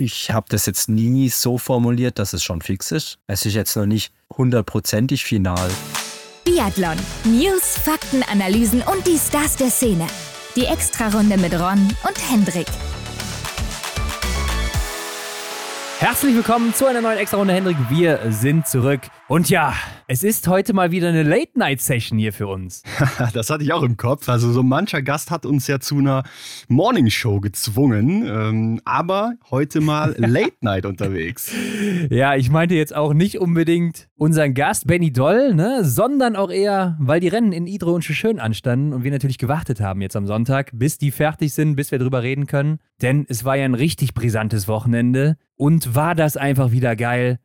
Ich habe das jetzt nie so formuliert, dass es schon fix ist. Es ist jetzt noch nicht hundertprozentig final. Biathlon. News, Fakten, Analysen und die Stars der Szene. Die Extrarunde mit Ron und Hendrik. Herzlich willkommen zu einer neuen Extra-Runde, Hendrik. Wir sind zurück. Und ja, es ist heute mal wieder eine Late-Night-Session hier für uns. das hatte ich auch im Kopf. Also so mancher Gast hat uns ja zu einer Morning-Show gezwungen. Ähm, aber heute mal Late-Night unterwegs. Ja, ich meinte jetzt auch nicht unbedingt unseren Gast Benny Doll, ne, sondern auch eher, weil die Rennen in Idre und Schön anstanden und wir natürlich gewartet haben jetzt am Sonntag, bis die fertig sind, bis wir drüber reden können. Denn es war ja ein richtig brisantes Wochenende. Und war das einfach wieder geil,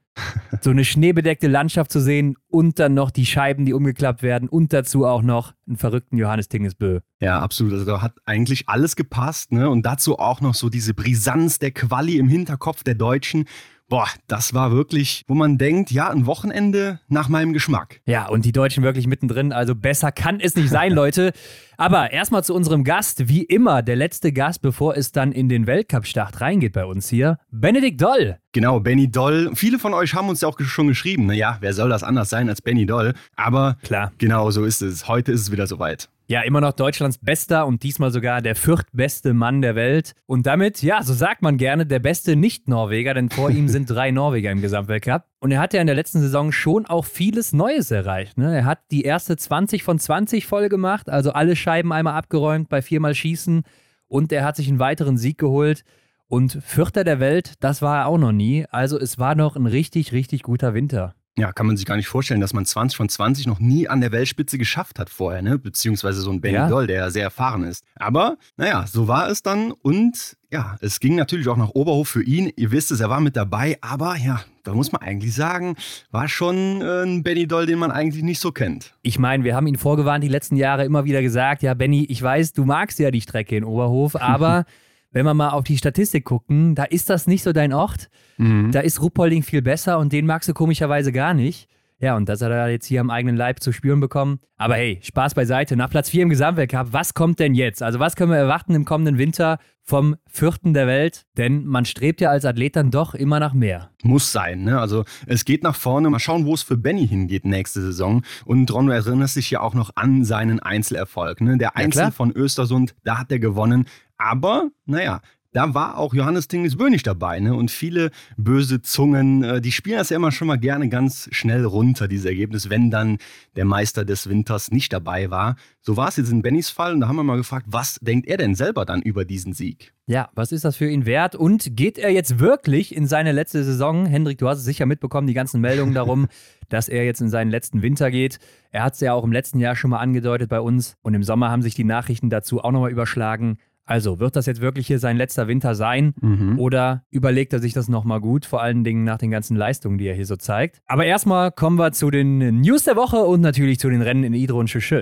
so eine schneebedeckte Landschaft zu sehen und dann noch die Scheiben, die umgeklappt werden und dazu auch noch einen verrückten Johannes Tingesbö. Ja, absolut. Also da hat eigentlich alles gepasst, ne? Und dazu auch noch so diese Brisanz der Quali im Hinterkopf der Deutschen. Boah, das war wirklich, wo man denkt, ja, ein Wochenende nach meinem Geschmack. Ja, und die Deutschen wirklich mittendrin. Also besser kann es nicht sein, Leute. Aber erstmal zu unserem Gast. Wie immer, der letzte Gast, bevor es dann in den Weltcup-Start reingeht bei uns hier. Benedikt Doll. Genau, Benny Doll. Viele von euch haben uns ja auch schon geschrieben. Naja, wer soll das anders sein als Benny Doll? Aber klar, genau so ist es. Heute ist es wieder soweit. Ja, immer noch Deutschlands bester und diesmal sogar der viertbeste Mann der Welt. Und damit, ja, so sagt man gerne, der beste Nicht-Norweger, denn vor ihm sind drei Norweger im Gesamtweltcup. Und er hat ja in der letzten Saison schon auch vieles Neues erreicht. Ne? Er hat die erste 20 von 20 voll gemacht, also alle Scheiben einmal abgeräumt bei viermal Schießen. Und er hat sich einen weiteren Sieg geholt. Und Vierter der Welt, das war er auch noch nie. Also es war noch ein richtig, richtig guter Winter ja, kann man sich gar nicht vorstellen, dass man 20 von 20 noch nie an der Weltspitze geschafft hat vorher, ne? Beziehungsweise so ein Benny ja. Doll, der ja sehr erfahren ist. Aber, naja, so war es dann und ja, es ging natürlich auch nach Oberhof für ihn. Ihr wisst es, er war mit dabei, aber ja, da muss man eigentlich sagen, war schon äh, ein Benny Doll, den man eigentlich nicht so kennt. Ich meine, wir haben ihn vorgewarnt die letzten Jahre immer wieder gesagt, ja, Benny, ich weiß, du magst ja die Strecke in Oberhof, aber wenn wir mal auf die Statistik gucken, da ist das nicht so dein Ort. Mhm. Da ist Ruppolding viel besser und den magst du komischerweise gar nicht. Ja, und das hat er jetzt hier am eigenen Leib zu spüren bekommen. Aber hey, Spaß beiseite. Nach Platz 4 im Gesamtweltcup, was kommt denn jetzt? Also, was können wir erwarten im kommenden Winter vom Vierten der Welt? Denn man strebt ja als Athlet dann doch immer nach mehr. Muss sein, ne? Also, es geht nach vorne. Mal schauen, wo es für Benny hingeht nächste Saison. Und Ron erinnert sich ja auch noch an seinen Einzelerfolg, ne? Der Einzel ja, von Östersund, da hat er gewonnen. Aber, naja, da war auch Johannes Tingesbö nicht dabei. Ne? Und viele böse Zungen, äh, die spielen das ja immer schon mal gerne ganz schnell runter, dieses Ergebnis, wenn dann der Meister des Winters nicht dabei war. So war es jetzt in Bennys Fall und da haben wir mal gefragt, was denkt er denn selber dann über diesen Sieg? Ja, was ist das für ihn wert? Und geht er jetzt wirklich in seine letzte Saison? Hendrik, du hast es sicher mitbekommen, die ganzen Meldungen darum, dass er jetzt in seinen letzten Winter geht. Er hat es ja auch im letzten Jahr schon mal angedeutet bei uns und im Sommer haben sich die Nachrichten dazu auch nochmal überschlagen. Also, wird das jetzt wirklich hier sein letzter Winter sein? Mhm. Oder überlegt er sich das nochmal gut, vor allen Dingen nach den ganzen Leistungen, die er hier so zeigt? Aber erstmal kommen wir zu den News der Woche und natürlich zu den Rennen in Idro und Schüschel.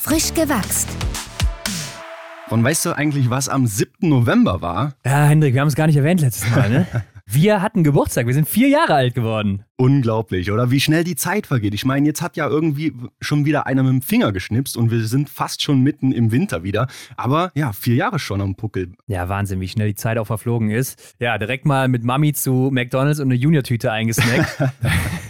Frisch gewachst. Und weißt du eigentlich, was am 7. November war? Ja, Hendrik, wir haben es gar nicht erwähnt letztes Mal, ne? Wir hatten Geburtstag, wir sind vier Jahre alt geworden. Unglaublich, oder? Wie schnell die Zeit vergeht. Ich meine, jetzt hat ja irgendwie schon wieder einer mit dem Finger geschnipst und wir sind fast schon mitten im Winter wieder. Aber ja, vier Jahre schon am Puckel. Ja, Wahnsinn, wie schnell die Zeit auch verflogen ist. Ja, direkt mal mit Mami zu McDonalds und eine Junior-Tüte eingesnackt.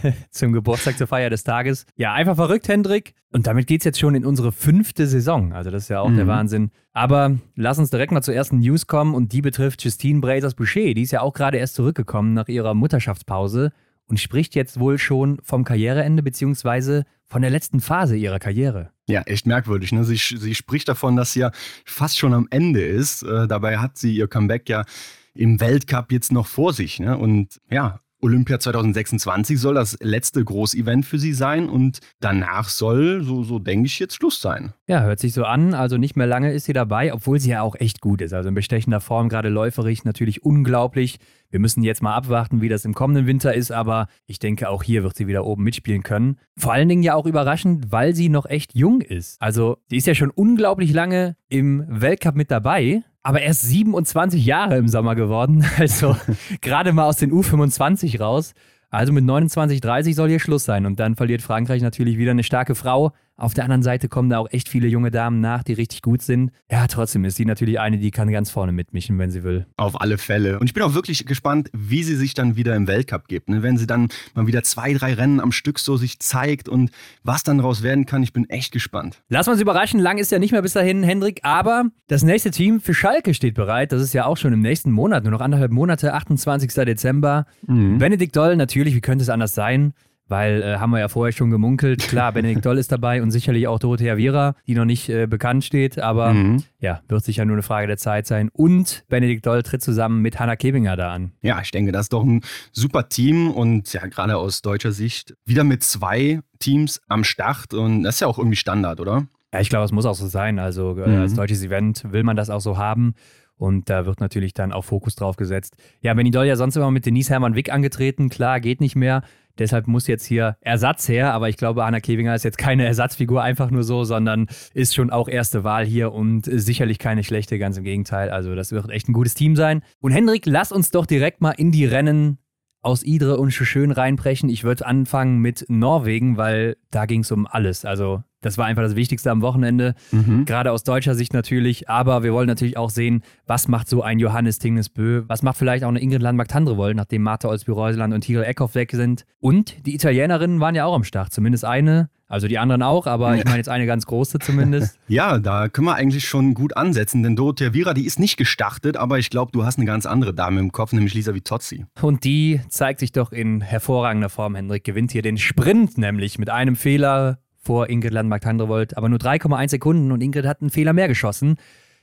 Zum Geburtstag zur Feier des Tages. Ja, einfach verrückt, Hendrik. Und damit geht es jetzt schon in unsere fünfte Saison. Also, das ist ja auch mhm. der Wahnsinn. Aber lass uns direkt mal zur ersten News kommen und die betrifft Justine Brazers-Boucher. Die ist ja auch gerade erst zurückgekommen nach ihrer Mutterschaftspause und spricht jetzt wohl schon vom Karriereende beziehungsweise von der letzten Phase ihrer Karriere. Ja, echt merkwürdig. Ne? Sie, sie spricht davon, dass sie ja fast schon am Ende ist. Äh, dabei hat sie ihr Comeback ja im Weltcup jetzt noch vor sich. Ne? Und ja, Olympia 2026 soll das letzte Großevent für sie sein und danach soll, so, so denke ich, jetzt Schluss sein. Ja, hört sich so an. Also nicht mehr lange ist sie dabei, obwohl sie ja auch echt gut ist. Also in bestechender Form, gerade läuferig, natürlich unglaublich. Wir müssen jetzt mal abwarten, wie das im kommenden Winter ist, aber ich denke, auch hier wird sie wieder oben mitspielen können. Vor allen Dingen ja auch überraschend, weil sie noch echt jung ist. Also, sie ist ja schon unglaublich lange im Weltcup mit dabei aber erst 27 Jahre im Sommer geworden. Also gerade mal aus den U25 raus. Also mit 29, 30 soll hier Schluss sein. Und dann verliert Frankreich natürlich wieder eine starke Frau. Auf der anderen Seite kommen da auch echt viele junge Damen nach, die richtig gut sind. Ja, trotzdem ist sie natürlich eine, die kann ganz vorne mitmischen, wenn sie will. Auf alle Fälle. Und ich bin auch wirklich gespannt, wie sie sich dann wieder im Weltcup gibt. Ne? Wenn sie dann mal wieder zwei, drei Rennen am Stück so sich zeigt und was dann daraus werden kann, ich bin echt gespannt. Wir uns überraschen. Lang ist ja nicht mehr bis dahin, Hendrik. Aber das nächste Team für Schalke steht bereit. Das ist ja auch schon im nächsten Monat, nur noch anderthalb Monate, 28. Dezember. Mhm. Benedikt Doll, natürlich, wie könnte es anders sein? Weil äh, haben wir ja vorher schon gemunkelt. Klar, Benedikt Doll ist dabei und sicherlich auch Dorothea Viera, die noch nicht äh, bekannt steht, aber mhm. ja, wird sicher nur eine Frage der Zeit sein. Und Benedikt Doll tritt zusammen mit Hanna Kebinger da an. Ja, ich denke, das ist doch ein super Team und ja, gerade aus deutscher Sicht wieder mit zwei Teams am Start und das ist ja auch irgendwie Standard, oder? Ja, ich glaube, es muss auch so sein. Also äh, mhm. als deutsches Event will man das auch so haben. Und da wird natürlich dann auch Fokus drauf gesetzt. Ja, Benny Doll ja sonst immer mit Denise Hermann Wick angetreten. Klar, geht nicht mehr. Deshalb muss jetzt hier Ersatz her, aber ich glaube, Anna Kevinger ist jetzt keine Ersatzfigur einfach nur so, sondern ist schon auch erste Wahl hier und sicherlich keine schlechte, ganz im Gegenteil. Also das wird echt ein gutes Team sein. Und Hendrik, lass uns doch direkt mal in die Rennen aus Idre und Schön reinbrechen. Ich würde anfangen mit Norwegen, weil da ging es um alles. Also das war einfach das Wichtigste am Wochenende, mhm. gerade aus deutscher Sicht natürlich. Aber wir wollen natürlich auch sehen, was macht so ein Johannes Tingnesbö, was macht vielleicht auch eine Ingrid Landmark-Tandrevoll, nachdem Martha Olsby-Reuseland und Tigel Eckhoff weg sind. Und die Italienerinnen waren ja auch am Start, zumindest eine. Also die anderen auch, aber ich meine jetzt eine ganz große zumindest. Ja, da können wir eigentlich schon gut ansetzen, denn Dorothea Vira, die ist nicht gestartet, aber ich glaube, du hast eine ganz andere Dame im Kopf, nämlich Lisa Vitozzi. Und die zeigt sich doch in hervorragender Form, Hendrik. Gewinnt hier den Sprint nämlich mit einem Fehler vor Ingrid Landmark-Tandrevold, aber nur 3,1 Sekunden und Ingrid hat einen Fehler mehr geschossen.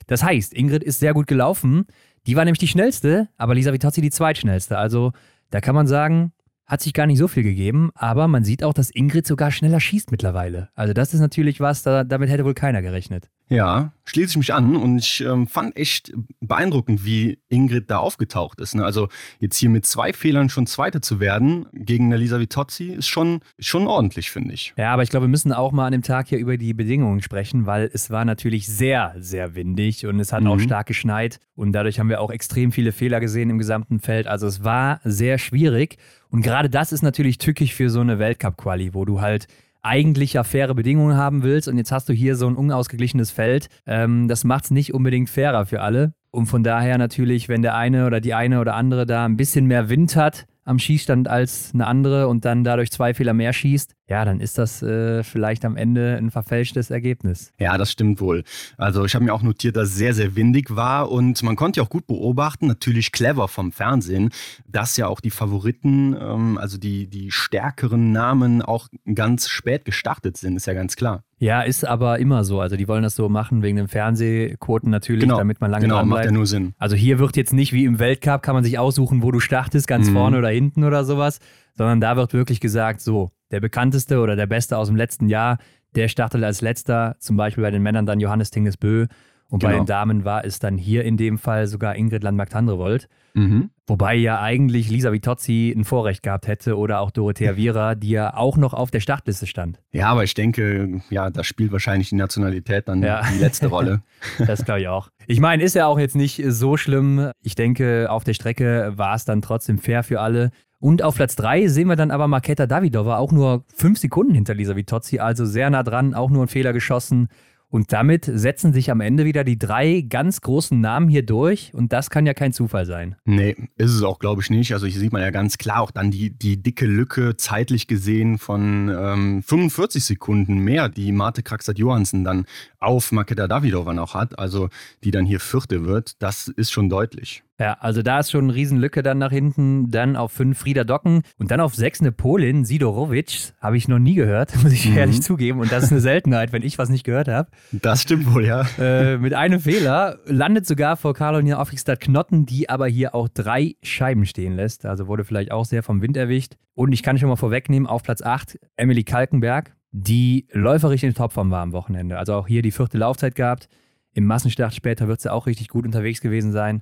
Das heißt, Ingrid ist sehr gut gelaufen. Die war nämlich die schnellste, aber Lisa Vitozzi die zweitschnellste. Also da kann man sagen, hat sich gar nicht so viel gegeben, aber man sieht auch, dass Ingrid sogar schneller schießt mittlerweile. Also das ist natürlich was, da, damit hätte wohl keiner gerechnet. Ja, schließe ich mich an und ich ähm, fand echt beeindruckend, wie Ingrid da aufgetaucht ist. Ne? Also jetzt hier mit zwei Fehlern schon Zweite zu werden gegen Elisa Vitozzi ist schon, schon ordentlich, finde ich. Ja, aber ich glaube, wir müssen auch mal an dem Tag hier über die Bedingungen sprechen, weil es war natürlich sehr, sehr windig und es hat mhm. auch stark geschneit und dadurch haben wir auch extrem viele Fehler gesehen im gesamten Feld. Also es war sehr schwierig und gerade das ist natürlich tückisch für so eine Weltcup-Quali, wo du halt eigentlich ja faire Bedingungen haben willst und jetzt hast du hier so ein unausgeglichenes Feld. Ähm, das macht es nicht unbedingt fairer für alle. Und von daher natürlich, wenn der eine oder die eine oder andere da ein bisschen mehr Wind hat, am Schießstand als eine andere und dann dadurch zwei Fehler mehr schießt, ja, dann ist das äh, vielleicht am Ende ein verfälschtes Ergebnis. Ja, das stimmt wohl. Also ich habe mir auch notiert, dass es sehr, sehr windig war und man konnte ja auch gut beobachten, natürlich clever vom Fernsehen, dass ja auch die Favoriten, ähm, also die, die stärkeren Namen auch ganz spät gestartet sind, ist ja ganz klar. Ja, ist aber immer so. Also die wollen das so machen wegen den Fernsehquoten natürlich, genau, damit man lange genau, dran bleibt. macht ja nur Sinn. Also hier wird jetzt nicht wie im Weltcup, kann man sich aussuchen, wo du startest, ganz mhm. vorne oder hinten oder sowas, sondern da wird wirklich gesagt, so, der bekannteste oder der beste aus dem letzten Jahr, der startet als letzter, zum Beispiel bei den Männern dann Johannes Tingesbö und genau. bei den Damen war es dann hier in dem Fall sogar Ingrid Landmark-Tandrevold. Mhm. Wobei ja eigentlich Lisa Vitozzi ein Vorrecht gehabt hätte oder auch Dorothea Viera, die ja auch noch auf der Startliste stand. Ja, aber ich denke, ja, das spielt wahrscheinlich die Nationalität dann ja. die letzte Rolle. das glaube ich auch. Ich meine, ist ja auch jetzt nicht so schlimm. Ich denke, auf der Strecke war es dann trotzdem fair für alle. Und auf Platz 3 sehen wir dann aber Marketa Davidova, auch nur fünf Sekunden hinter Lisa Vitozzi, also sehr nah dran, auch nur ein Fehler geschossen. Und damit setzen sich am Ende wieder die drei ganz großen Namen hier durch. Und das kann ja kein Zufall sein. Nee, ist es auch, glaube ich, nicht. Also hier sieht man ja ganz klar auch dann die, die dicke Lücke zeitlich gesehen von ähm, 45 Sekunden mehr, die Marte Kraxat-Johansen dann auf Makeda Davidova noch hat. Also die dann hier Vierte wird. Das ist schon deutlich. Ja, also da ist schon eine Riesenlücke dann nach hinten. Dann auf fünf Frieda Docken und dann auf sechs eine Polin, Sidorowitsch. Habe ich noch nie gehört, muss ich mhm. ehrlich zugeben. Und das ist eine Seltenheit, wenn ich was nicht gehört habe. Das stimmt wohl, ja. Äh, mit einem Fehler landet sogar vor Caroline Offigstad Knotten, die aber hier auch drei Scheiben stehen lässt. Also wurde vielleicht auch sehr vom Wind erwischt. Und ich kann schon mal vorwegnehmen, auf Platz 8 Emily Kalkenberg, die läuferisch in Topform war am Wochenende. Also auch hier die vierte Laufzeit gehabt. Im Massenstart später wird sie auch richtig gut unterwegs gewesen sein.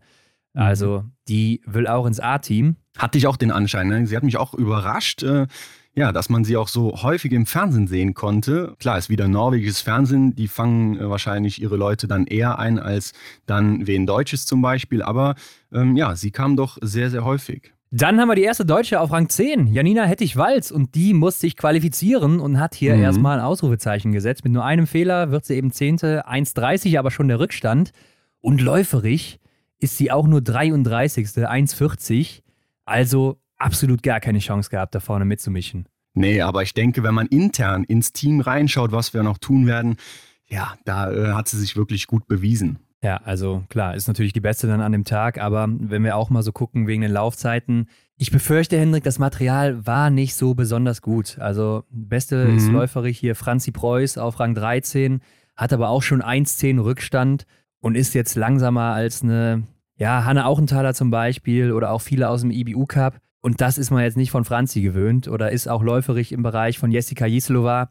Mhm. Also die will auch ins A-Team. Hatte ich auch den Anschein. Ne? Sie hat mich auch überrascht, äh, ja, dass man sie auch so häufig im Fernsehen sehen konnte. Klar, ist wieder norwegisches Fernsehen. Die fangen äh, wahrscheinlich ihre Leute dann eher ein als dann wen Deutsches zum Beispiel. Aber ähm, ja, sie kam doch sehr, sehr häufig. Dann haben wir die erste Deutsche auf Rang 10, Janina Hettich-Walz. Und die muss sich qualifizieren und hat hier mhm. erstmal ein Ausrufezeichen gesetzt. Mit nur einem Fehler wird sie eben Zehnte, 1,30 aber schon der Rückstand. Und läuferig ist sie auch nur 33. 1,40. Also absolut gar keine Chance gehabt, da vorne mitzumischen. Nee, aber ich denke, wenn man intern ins Team reinschaut, was wir noch tun werden, ja, da äh, hat sie sich wirklich gut bewiesen. Ja, also klar, ist natürlich die beste dann an dem Tag, aber wenn wir auch mal so gucken wegen den Laufzeiten, ich befürchte, Hendrik, das Material war nicht so besonders gut. Also, beste mhm. ist läuferig hier Franzi Preuß auf Rang 13, hat aber auch schon 1,10 Rückstand und ist jetzt langsamer als eine, ja, Hanne Auchenthaler zum Beispiel oder auch viele aus dem IBU Cup. Und das ist man jetzt nicht von Franzi gewöhnt oder ist auch läuferig im Bereich von Jessica Jislova.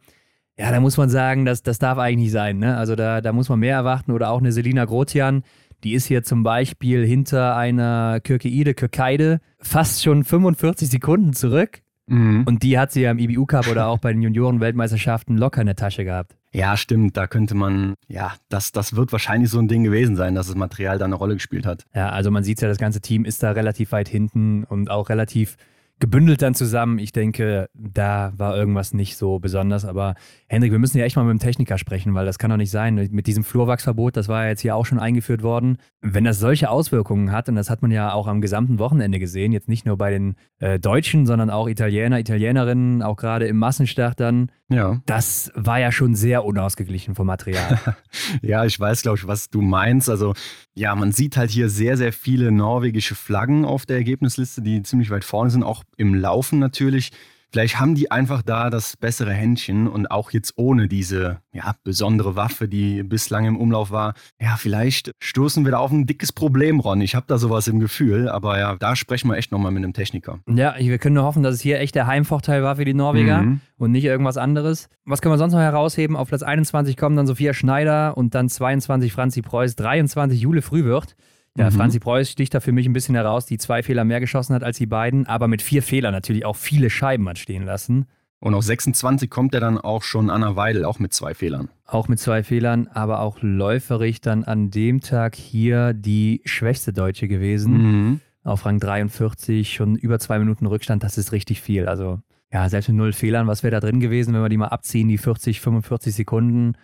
Ja, da muss man sagen, das, das darf eigentlich nicht sein. Ne? Also da, da muss man mehr erwarten. Oder auch eine Selina Grotian, die ist hier zum Beispiel hinter einer Kirkeide Kirkeide fast schon 45 Sekunden zurück. Mhm. Und die hat sie ja im IBU Cup oder auch bei den Junioren-Weltmeisterschaften locker in der Tasche gehabt. Ja, stimmt. Da könnte man, ja, das, das wird wahrscheinlich so ein Ding gewesen sein, dass das Material da eine Rolle gespielt hat. Ja, also man sieht ja, das ganze Team ist da relativ weit hinten und auch relativ gebündelt dann zusammen. Ich denke, da war irgendwas nicht so besonders. Aber Hendrik, wir müssen ja echt mal mit dem Techniker sprechen, weil das kann doch nicht sein. Mit diesem Flurwachsverbot, das war ja jetzt hier auch schon eingeführt worden. Wenn das solche Auswirkungen hat, und das hat man ja auch am gesamten Wochenende gesehen, jetzt nicht nur bei den äh, Deutschen, sondern auch Italiener, Italienerinnen, auch gerade im Massenstart dann. Ja. Das war ja schon sehr unausgeglichen vom Material. ja, ich weiß, glaube ich, was du meinst. Also, ja, man sieht halt hier sehr, sehr viele norwegische Flaggen auf der Ergebnisliste, die ziemlich weit vorne sind, auch im Laufen natürlich. Vielleicht haben die einfach da das bessere Händchen und auch jetzt ohne diese ja, besondere Waffe, die bislang im Umlauf war. Ja, vielleicht stoßen wir da auf ein dickes Problem, Ron. Ich habe da sowas im Gefühl, aber ja, da sprechen wir echt nochmal mit einem Techniker. Ja, wir können nur hoffen, dass es hier echt der Heimvorteil war für die Norweger mhm. und nicht irgendwas anderes. Was können wir sonst noch herausheben? Auf Platz 21 kommen dann Sophia Schneider und dann 22 Franzi Preuß, 23 Jule Frühwirth. Ja, mhm. Franzi Preuß sticht da für mich ein bisschen heraus, die zwei Fehler mehr geschossen hat als die beiden, aber mit vier Fehlern natürlich auch viele Scheiben hat stehen lassen. Und auf 26 kommt er dann auch schon Anna Weidel, auch mit zwei Fehlern. Auch mit zwei Fehlern, aber auch läuferig dann an dem Tag hier die schwächste Deutsche gewesen. Mhm. Auf Rang 43, schon über zwei Minuten Rückstand, das ist richtig viel. Also ja, selbst mit null Fehlern, was wäre da drin gewesen, wenn wir die mal abziehen, die 40, 45 Sekunden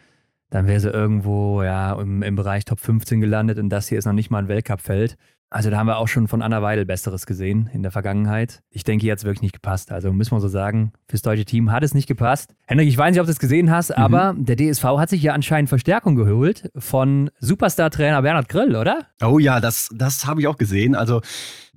dann wäre sie irgendwo ja, im, im, Bereich Top 15 gelandet und das hier ist noch nicht mal ein Weltcup-Feld. Also da haben wir auch schon von Anna Weidel Besseres gesehen in der Vergangenheit. Ich denke, hier hat es wirklich nicht gepasst. Also müssen wir so sagen, fürs deutsche Team hat es nicht gepasst. Henrik, ich weiß nicht, ob du es gesehen hast, mhm. aber der DSV hat sich ja anscheinend Verstärkung geholt von Superstar-Trainer Bernhard Grill, oder? Oh ja, das, das habe ich auch gesehen. Also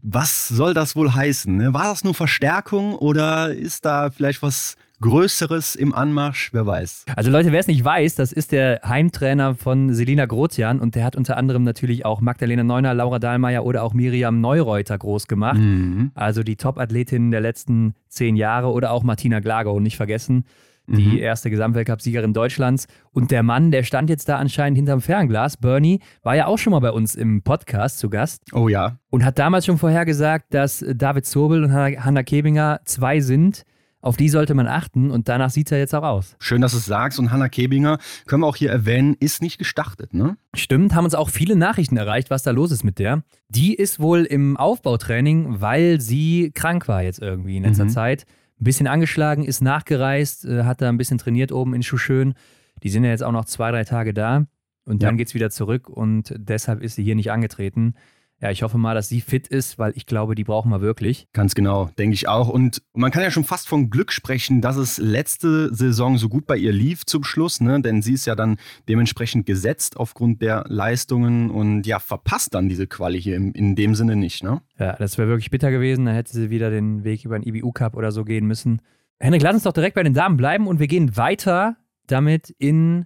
was soll das wohl heißen? Ne? War das nur Verstärkung oder ist da vielleicht was Größeres im Anmarsch, wer weiß. Also Leute, wer es nicht weiß, das ist der Heimtrainer von Selina Grotian und der hat unter anderem natürlich auch Magdalena Neuner, Laura Dahlmeier oder auch Miriam Neureuter groß gemacht. Mhm. Also die Top-Athletinnen der letzten zehn Jahre oder auch Martina Glagow, nicht vergessen. Die mhm. erste Gesamtweltcup-Siegerin Deutschlands. Und der Mann, der stand jetzt da anscheinend hinterm Fernglas, Bernie, war ja auch schon mal bei uns im Podcast zu Gast. Oh ja. Und hat damals schon vorhergesagt, dass David Zobel und Hanna Kebinger zwei sind, auf die sollte man achten und danach sieht es ja jetzt auch aus. Schön, dass du es sagst. Und Hanna Kebinger, können wir auch hier erwähnen, ist nicht gestartet, ne? Stimmt, haben uns auch viele Nachrichten erreicht, was da los ist mit der. Die ist wohl im Aufbautraining, weil sie krank war jetzt irgendwie in letzter mhm. Zeit. Ein bisschen angeschlagen, ist nachgereist, äh, hat da ein bisschen trainiert oben in Schuschön. Die sind ja jetzt auch noch zwei, drei Tage da. Und dann ja. geht es wieder zurück und deshalb ist sie hier nicht angetreten. Ja, ich hoffe mal, dass sie fit ist, weil ich glaube, die brauchen wir wirklich. Ganz genau, denke ich auch. Und man kann ja schon fast von Glück sprechen, dass es letzte Saison so gut bei ihr lief zum Schluss, ne? denn sie ist ja dann dementsprechend gesetzt aufgrund der Leistungen und ja, verpasst dann diese Quali hier in, in dem Sinne nicht. Ne? Ja, das wäre wirklich bitter gewesen. Da hätte sie wieder den Weg über den IBU Cup oder so gehen müssen. Henrik, lass uns doch direkt bei den Damen bleiben und wir gehen weiter damit in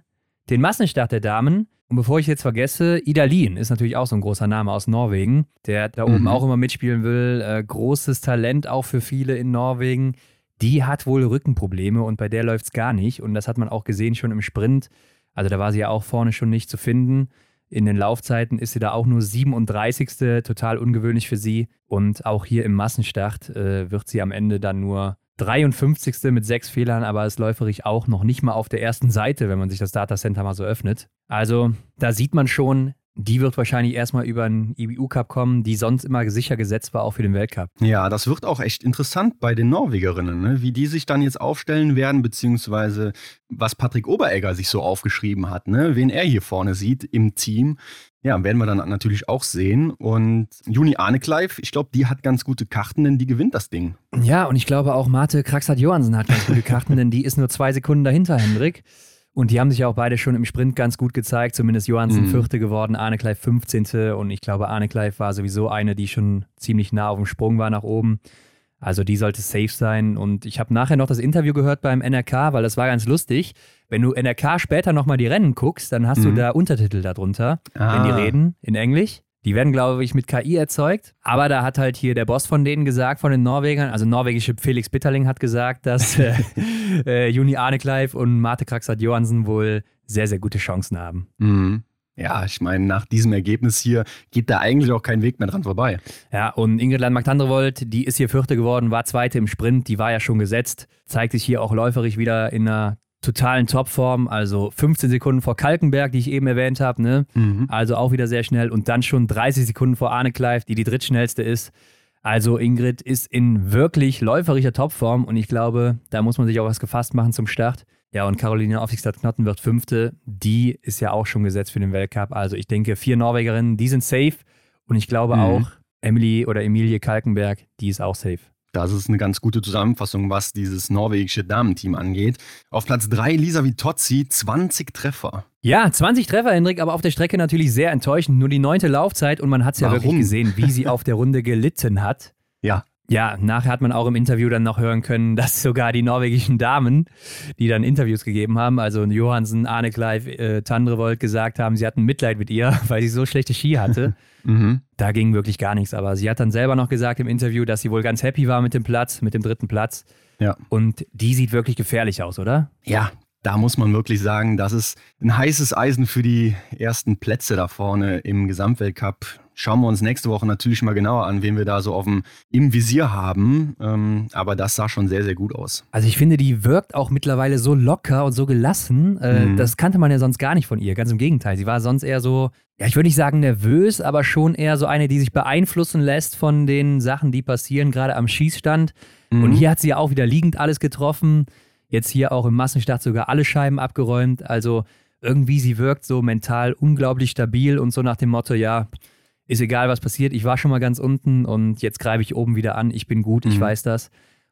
den Massenstart der Damen. Und bevor ich jetzt vergesse, Ida Lien ist natürlich auch so ein großer Name aus Norwegen, der da oben mhm. auch immer mitspielen will. Äh, großes Talent auch für viele in Norwegen. Die hat wohl Rückenprobleme und bei der läuft es gar nicht. Und das hat man auch gesehen schon im Sprint. Also da war sie ja auch vorne schon nicht zu finden. In den Laufzeiten ist sie da auch nur 37. Total ungewöhnlich für sie. Und auch hier im Massenstart äh, wird sie am Ende dann nur 53. mit sechs Fehlern, aber ist läuferig auch noch nicht mal auf der ersten Seite, wenn man sich das Datacenter mal so öffnet. Also da sieht man schon, die wird wahrscheinlich erstmal über einen IBU-Cup kommen, die sonst immer sicher gesetzt war, auch für den Weltcup. Ja, das wird auch echt interessant bei den Norwegerinnen, ne? wie die sich dann jetzt aufstellen werden, beziehungsweise was Patrick Oberegger sich so aufgeschrieben hat, ne? wen er hier vorne sieht im Team. Ja, werden wir dann natürlich auch sehen. Und Juni Arnekleif, ich glaube, die hat ganz gute Karten, denn die gewinnt das Ding. Ja, und ich glaube auch Marte Kraxat-Johansen hat ganz gute Karten, denn die ist nur zwei Sekunden dahinter, Hendrik. Und die haben sich ja auch beide schon im Sprint ganz gut gezeigt. Zumindest Johansen mhm. Vierte geworden, Arne Kleif 15. Und ich glaube, Arne Kleif war sowieso eine, die schon ziemlich nah auf dem Sprung war nach oben. Also die sollte safe sein. Und ich habe nachher noch das Interview gehört beim NRK, weil das war ganz lustig. Wenn du NRK später nochmal die Rennen guckst, dann hast mhm. du da Untertitel darunter, ah. wenn die reden in Englisch. Die werden, glaube ich, mit KI erzeugt. Aber da hat halt hier der Boss von denen gesagt, von den Norwegern, also norwegische Felix Bitterling hat gesagt, dass äh, äh, Juni Arnekleif und Marte Kraxat Johansen wohl sehr, sehr gute Chancen haben. Mhm. Ja, ich meine, nach diesem Ergebnis hier geht da eigentlich auch kein Weg mehr dran vorbei. Ja, und Ingrid Landmark-Tandrevold, die ist hier Vierte geworden, war Zweite im Sprint, die war ja schon gesetzt, zeigt sich hier auch läuferisch wieder in einer totalen Topform, also 15 Sekunden vor Kalkenberg, die ich eben erwähnt habe, ne? Mhm. Also auch wieder sehr schnell und dann schon 30 Sekunden vor Arne Kleif, die die drittschnellste ist. Also Ingrid ist in wirklich läuferischer Topform und ich glaube, da muss man sich auch was gefasst machen zum Start. Ja, und Caroline Aufsichtsstadt-Knotten wird Fünfte. Die ist ja auch schon gesetzt für den Weltcup. Also ich denke, vier Norwegerinnen, die sind safe. Und ich glaube mhm. auch, Emily oder Emilie Kalkenberg, die ist auch safe. Das ist eine ganz gute Zusammenfassung, was dieses norwegische Damenteam angeht. Auf Platz 3 Lisa Vitozzi, 20 Treffer. Ja, 20 Treffer, Hendrik, aber auf der Strecke natürlich sehr enttäuschend. Nur die neunte Laufzeit und man hat es ja wirklich gesehen, wie sie auf der Runde gelitten hat. Ja. Ja, nachher hat man auch im Interview dann noch hören können, dass sogar die norwegischen Damen, die dann Interviews gegeben haben, also Johansen, Arne Kleif, äh, Tandrevold, gesagt haben, sie hatten Mitleid mit ihr, weil sie so schlechte Ski hatte. mhm. Da ging wirklich gar nichts. Aber sie hat dann selber noch gesagt im Interview, dass sie wohl ganz happy war mit dem Platz, mit dem dritten Platz. Ja. Und die sieht wirklich gefährlich aus, oder? Ja, da muss man wirklich sagen, das ist ein heißes Eisen für die ersten Plätze da vorne im Gesamtweltcup. Schauen wir uns nächste Woche natürlich mal genauer an, wen wir da so auf dem, im Visier haben. Ähm, aber das sah schon sehr, sehr gut aus. Also ich finde, die wirkt auch mittlerweile so locker und so gelassen. Äh, mhm. Das kannte man ja sonst gar nicht von ihr. Ganz im Gegenteil. Sie war sonst eher so, ja, ich würde nicht sagen nervös, aber schon eher so eine, die sich beeinflussen lässt von den Sachen, die passieren, gerade am Schießstand. Mhm. Und hier hat sie ja auch wieder liegend alles getroffen. Jetzt hier auch im Massenstart sogar alle Scheiben abgeräumt. Also irgendwie, sie wirkt so mental unglaublich stabil und so nach dem Motto, ja, ist egal, was passiert. Ich war schon mal ganz unten und jetzt greife ich oben wieder an. Ich bin gut, ich mhm. weiß das.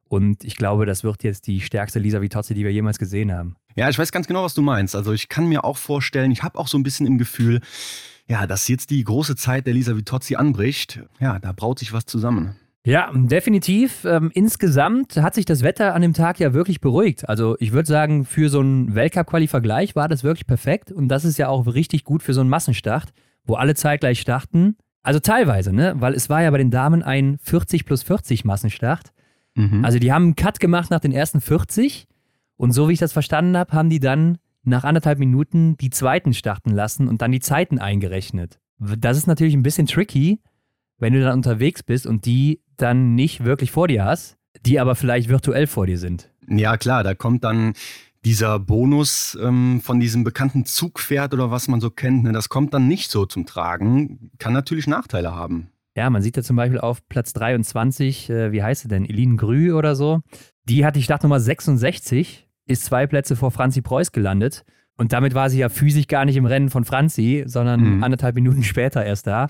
Und ich glaube, das wird jetzt die stärkste Lisa Vitozzi, die wir jemals gesehen haben. Ja, ich weiß ganz genau, was du meinst. Also ich kann mir auch vorstellen, ich habe auch so ein bisschen im Gefühl, ja, dass jetzt die große Zeit der Lisa Vitozzi anbricht. Ja, da braut sich was zusammen. Ja, definitiv. Ähm, insgesamt hat sich das Wetter an dem Tag ja wirklich beruhigt. Also ich würde sagen, für so einen Weltcup-Quali-Vergleich war das wirklich perfekt. Und das ist ja auch richtig gut für so einen Massenstart, wo alle zeitgleich starten. Also teilweise, ne? Weil es war ja bei den Damen ein 40 plus 40 Massenstart. Mhm. Also die haben einen Cut gemacht nach den ersten 40 und so wie ich das verstanden habe, haben die dann nach anderthalb Minuten die zweiten starten lassen und dann die Zeiten eingerechnet. Das ist natürlich ein bisschen tricky, wenn du dann unterwegs bist und die dann nicht wirklich vor dir hast, die aber vielleicht virtuell vor dir sind. Ja, klar, da kommt dann dieser Bonus ähm, von diesem bekannten Zugpferd oder was man so kennt, ne, das kommt dann nicht so zum Tragen. Kann natürlich Nachteile haben. Ja, man sieht ja zum Beispiel auf Platz 23, äh, wie heißt sie denn? Eline Grü oder so. Die hat die Startnummer 66, ist zwei Plätze vor Franzi Preuß gelandet. Und damit war sie ja physisch gar nicht im Rennen von Franzi, sondern mhm. anderthalb Minuten später erst da.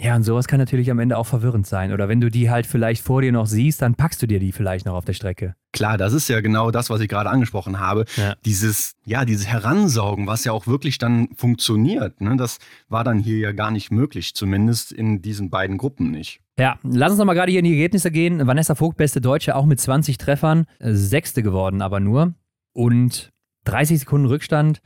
Ja, und sowas kann natürlich am Ende auch verwirrend sein. Oder wenn du die halt vielleicht vor dir noch siehst, dann packst du dir die vielleicht noch auf der Strecke. Klar, das ist ja genau das, was ich gerade angesprochen habe. Ja. Dieses, ja, dieses Heransaugen, was ja auch wirklich dann funktioniert. Ne? Das war dann hier ja gar nicht möglich, zumindest in diesen beiden Gruppen nicht. Ja, lass uns noch mal gerade hier in die Ergebnisse gehen. Vanessa Vogt, beste Deutsche, auch mit 20 Treffern, sechste geworden, aber nur. Und 30 Sekunden Rückstand.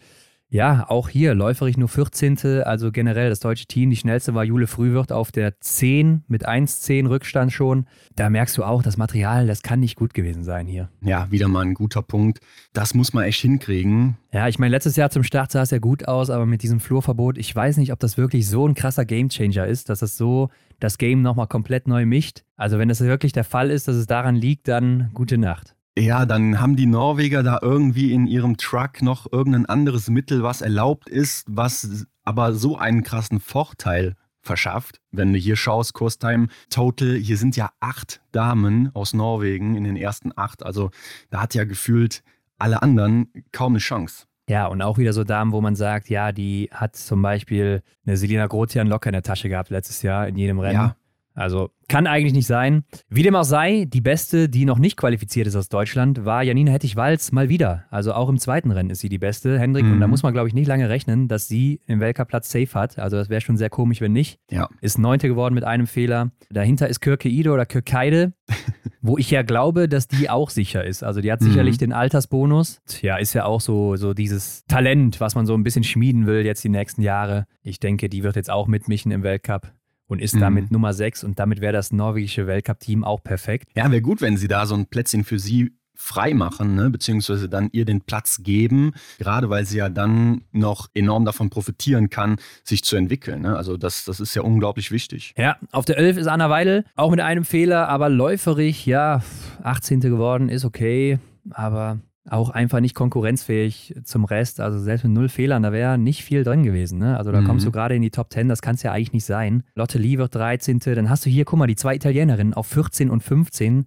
Ja, auch hier läuferig nur 14. Also generell das deutsche Team. Die schnellste war Jule Frühwirt auf der 10 mit 1,10 Rückstand schon. Da merkst du auch, das Material, das kann nicht gut gewesen sein hier. Ja, wieder mal ein guter Punkt. Das muss man echt hinkriegen. Ja, ich meine, letztes Jahr zum Start sah es ja gut aus, aber mit diesem Flurverbot, ich weiß nicht, ob das wirklich so ein krasser Gamechanger ist, dass es so das Game nochmal komplett neu mischt. Also wenn das wirklich der Fall ist, dass es daran liegt, dann gute Nacht. Ja, dann haben die Norweger da irgendwie in ihrem Truck noch irgendein anderes Mittel, was erlaubt ist, was aber so einen krassen Vorteil verschafft. Wenn du hier schaust, Kurstime Total, hier sind ja acht Damen aus Norwegen in den ersten acht. Also da hat ja gefühlt alle anderen kaum eine Chance. Ja, und auch wieder so Damen, wo man sagt, ja, die hat zum Beispiel eine Selina Grotian locker in der Tasche gehabt letztes Jahr in jedem Rennen. Ja. Also kann eigentlich nicht sein. Wie dem auch sei, die beste, die noch nicht qualifiziert ist aus Deutschland, war Janina Hettich-Walz mal wieder. Also auch im zweiten Rennen ist sie die beste, Hendrik. Mhm. Und da mhm. muss man, glaube ich, nicht lange rechnen, dass sie im Weltcup-Platz safe hat. Also das wäre schon sehr komisch, wenn nicht. Ja. Ist Neunte geworden mit einem Fehler. Dahinter ist Kirke Ide oder Kirkeide, wo ich ja glaube, dass die auch sicher ist. Also die hat sicherlich mhm. den Altersbonus. Ja, ist ja auch so, so dieses Talent, was man so ein bisschen schmieden will jetzt die nächsten Jahre. Ich denke, die wird jetzt auch mitmischen im Weltcup und ist mhm. damit Nummer 6 und damit wäre das norwegische Weltcup-Team auch perfekt. Ja, wäre gut, wenn sie da so ein Plätzchen für sie frei machen, ne? beziehungsweise dann ihr den Platz geben, gerade weil sie ja dann noch enorm davon profitieren kann, sich zu entwickeln. Ne? Also das, das ist ja unglaublich wichtig. Ja, auf der 11 ist Anna Weidel, auch mit einem Fehler, aber läuferig, ja, 18. geworden, ist okay, aber auch einfach nicht konkurrenzfähig zum Rest. Also selbst mit null Fehlern, da wäre nicht viel drin gewesen. Ne? Also da mhm. kommst du gerade in die Top 10, das kann es ja eigentlich nicht sein. Lotte Lee wird 13. Dann hast du hier, guck mal, die zwei Italienerinnen auf 14 und 15.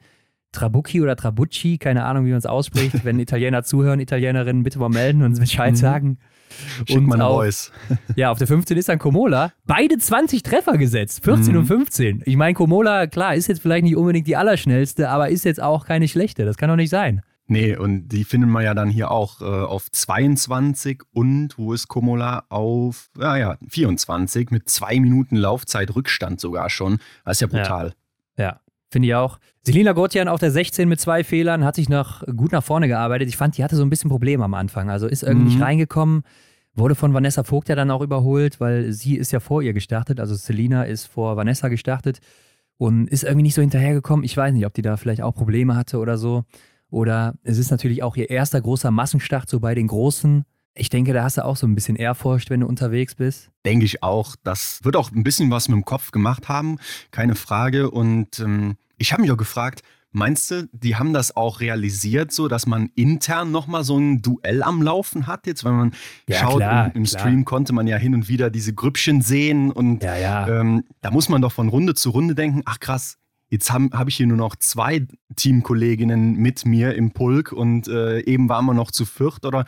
Trabucci oder Trabucci, keine Ahnung, wie man es ausspricht. Wenn Italiener zuhören, Italienerinnen, bitte mal melden und Bescheid mhm. sagen. Schick und mal eine Voice. ja, auf der 15 ist dann Komola. Beide 20 Treffer gesetzt, 14 mhm. und 15. Ich meine, Komola, klar, ist jetzt vielleicht nicht unbedingt die allerschnellste, aber ist jetzt auch keine schlechte. Das kann doch nicht sein. Nee, und die finden wir ja dann hier auch äh, auf 22 und wo ist Komola auf ja, ja, 24 mit zwei Minuten Laufzeit Rückstand sogar schon. Das ist ja brutal. Ja, ja finde ich auch. Selina Gottjan auf der 16 mit zwei Fehlern hat sich noch gut nach vorne gearbeitet. Ich fand, die hatte so ein bisschen Probleme am Anfang. Also ist irgendwie mhm. nicht reingekommen. Wurde von Vanessa Vogt ja dann auch überholt, weil sie ist ja vor ihr gestartet. Also Selina ist vor Vanessa gestartet und ist irgendwie nicht so hinterhergekommen. Ich weiß nicht, ob die da vielleicht auch Probleme hatte oder so. Oder es ist natürlich auch ihr erster großer Massenstart so bei den Großen. Ich denke, da hast du auch so ein bisschen Ehrfurcht, wenn du unterwegs bist. Denke ich auch. Das wird auch ein bisschen was mit dem Kopf gemacht haben, keine Frage. Und ähm, ich habe mich auch gefragt, meinst du, die haben das auch realisiert, so dass man intern nochmal so ein Duell am Laufen hat? Jetzt, wenn man ja, schaut, klar, im, im Stream konnte man ja hin und wieder diese Grüppchen sehen. Und ja, ja. Ähm, da muss man doch von Runde zu Runde denken, ach krass, Jetzt habe hab ich hier nur noch zwei Teamkolleginnen mit mir im Pulk und äh, eben waren wir noch zu viert oder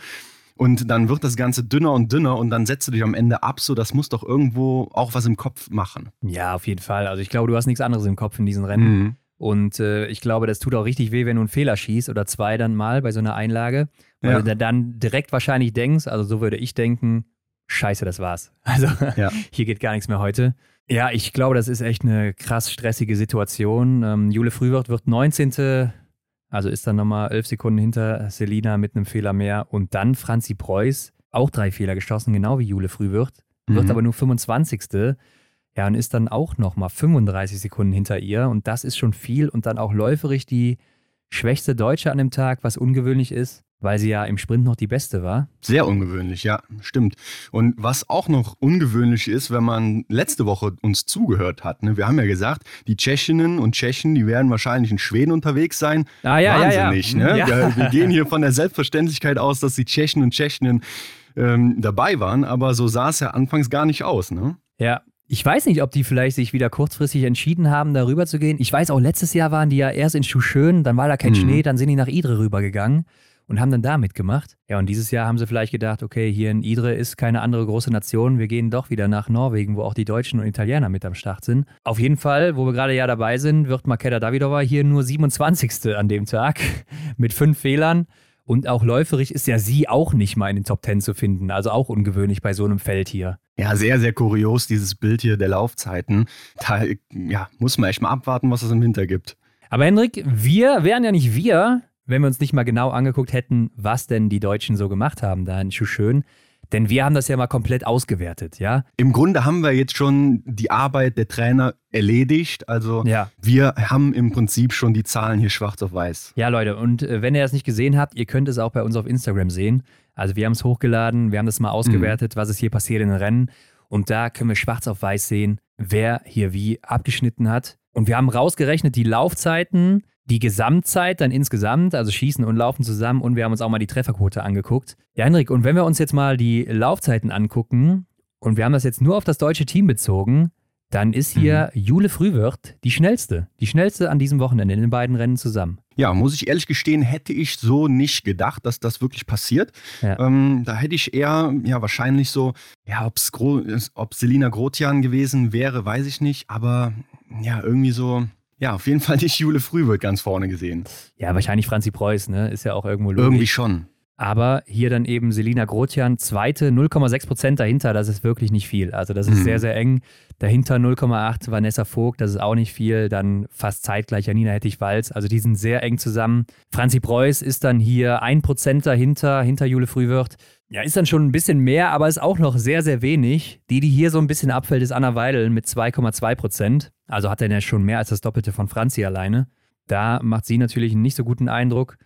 und dann wird das Ganze dünner und dünner und dann setzt du dich am Ende ab. So, das muss doch irgendwo auch was im Kopf machen. Ja, auf jeden Fall. Also ich glaube, du hast nichts anderes im Kopf in diesen Rennen. Mhm. Und äh, ich glaube, das tut auch richtig weh, wenn du einen Fehler schießt oder zwei dann mal bei so einer Einlage. Weil ja. du dann direkt wahrscheinlich denkst, also so würde ich denken, scheiße, das war's. Also ja. hier geht gar nichts mehr heute. Ja, ich glaube, das ist echt eine krass stressige Situation. Ähm, Jule Frühwirt wird 19. Also ist dann nochmal 11 Sekunden hinter Selina mit einem Fehler mehr. Und dann Franzi Preuß, auch drei Fehler geschossen, genau wie Jule Frühwirt, wird mhm. aber nur 25. Ja, und ist dann auch nochmal 35 Sekunden hinter ihr. Und das ist schon viel. Und dann auch läuferig die schwächste Deutsche an dem Tag, was ungewöhnlich ist weil sie ja im Sprint noch die beste war. Sehr ungewöhnlich, ja, stimmt. Und was auch noch ungewöhnlich ist, wenn man letzte Woche uns zugehört hat, ne? wir haben ja gesagt, die Tschechinnen und Tschechen, die werden wahrscheinlich in Schweden unterwegs sein. Ah, ja, Wahnsinnig, ja, ja. Ne? Wir, wir, gehen hier von der Selbstverständlichkeit aus, dass die Tschechen und Tschechinnen ähm, dabei waren, aber so sah es ja anfangs gar nicht aus. Ne? Ja, ich weiß nicht, ob die vielleicht sich wieder kurzfristig entschieden haben, darüber zu gehen. Ich weiß auch, letztes Jahr waren die ja erst in Schuschön, dann war da kein mhm. Schnee, dann sind die nach Idre rübergegangen und haben dann da mitgemacht. Ja, und dieses Jahr haben sie vielleicht gedacht, okay, hier in Idre ist keine andere große Nation, wir gehen doch wieder nach Norwegen, wo auch die Deutschen und Italiener mit am Start sind. Auf jeden Fall, wo wir gerade ja dabei sind, wird Makeda Davidova hier nur 27. an dem Tag mit fünf Fehlern. Und auch läuferig ist ja sie auch nicht mal in den Top Ten zu finden. Also auch ungewöhnlich bei so einem Feld hier. Ja, sehr, sehr kurios, dieses Bild hier der Laufzeiten. Da ja, muss man echt mal abwarten, was es im Winter gibt. Aber Hendrik, wir wären ja nicht wir, wenn wir uns nicht mal genau angeguckt hätten, was denn die Deutschen so gemacht haben da in Schuschön. Denn wir haben das ja mal komplett ausgewertet, ja? Im Grunde haben wir jetzt schon die Arbeit der Trainer erledigt. Also ja. wir haben im Prinzip schon die Zahlen hier schwarz auf weiß. Ja, Leute, und äh, wenn ihr das nicht gesehen habt, ihr könnt es auch bei uns auf Instagram sehen. Also wir haben es hochgeladen, wir haben das mal ausgewertet, mhm. was ist hier passiert in den Rennen. Und da können wir schwarz auf weiß sehen, wer hier wie abgeschnitten hat. Und wir haben rausgerechnet die Laufzeiten die Gesamtzeit dann insgesamt, also Schießen und Laufen zusammen und wir haben uns auch mal die Trefferquote angeguckt. Ja, Henrik, und wenn wir uns jetzt mal die Laufzeiten angucken und wir haben das jetzt nur auf das deutsche Team bezogen, dann ist hier mhm. Jule Frühwirt die schnellste. Die schnellste an diesem Wochenende in den beiden Rennen zusammen. Ja, muss ich ehrlich gestehen, hätte ich so nicht gedacht, dass das wirklich passiert. Ja. Ähm, da hätte ich eher, ja, wahrscheinlich so, ja, ob's ob Selina Grotian gewesen wäre, weiß ich nicht, aber ja, irgendwie so, ja, auf jeden Fall nicht Jule Frühwirt ganz vorne gesehen. Ja, wahrscheinlich Franzi Preuß, ne? Ist ja auch irgendwo logisch. Irgendwie schon. Aber hier dann eben Selina Grotian, zweite 0,6 Prozent dahinter, das ist wirklich nicht viel. Also das ist mhm. sehr, sehr eng. Dahinter 0,8 Vanessa Vogt, das ist auch nicht viel. Dann fast zeitgleich Janina Hettich-Walz. Also die sind sehr eng zusammen. Franzi Preuß ist dann hier ein Prozent dahinter, hinter Jule Frühwirt. Ja, ist dann schon ein bisschen mehr, aber ist auch noch sehr, sehr wenig. Die, die hier so ein bisschen abfällt, ist Anna Weidel mit 2,2 Prozent. Also hat er ja schon mehr als das Doppelte von Franzi alleine. Da macht sie natürlich einen nicht so guten Eindruck.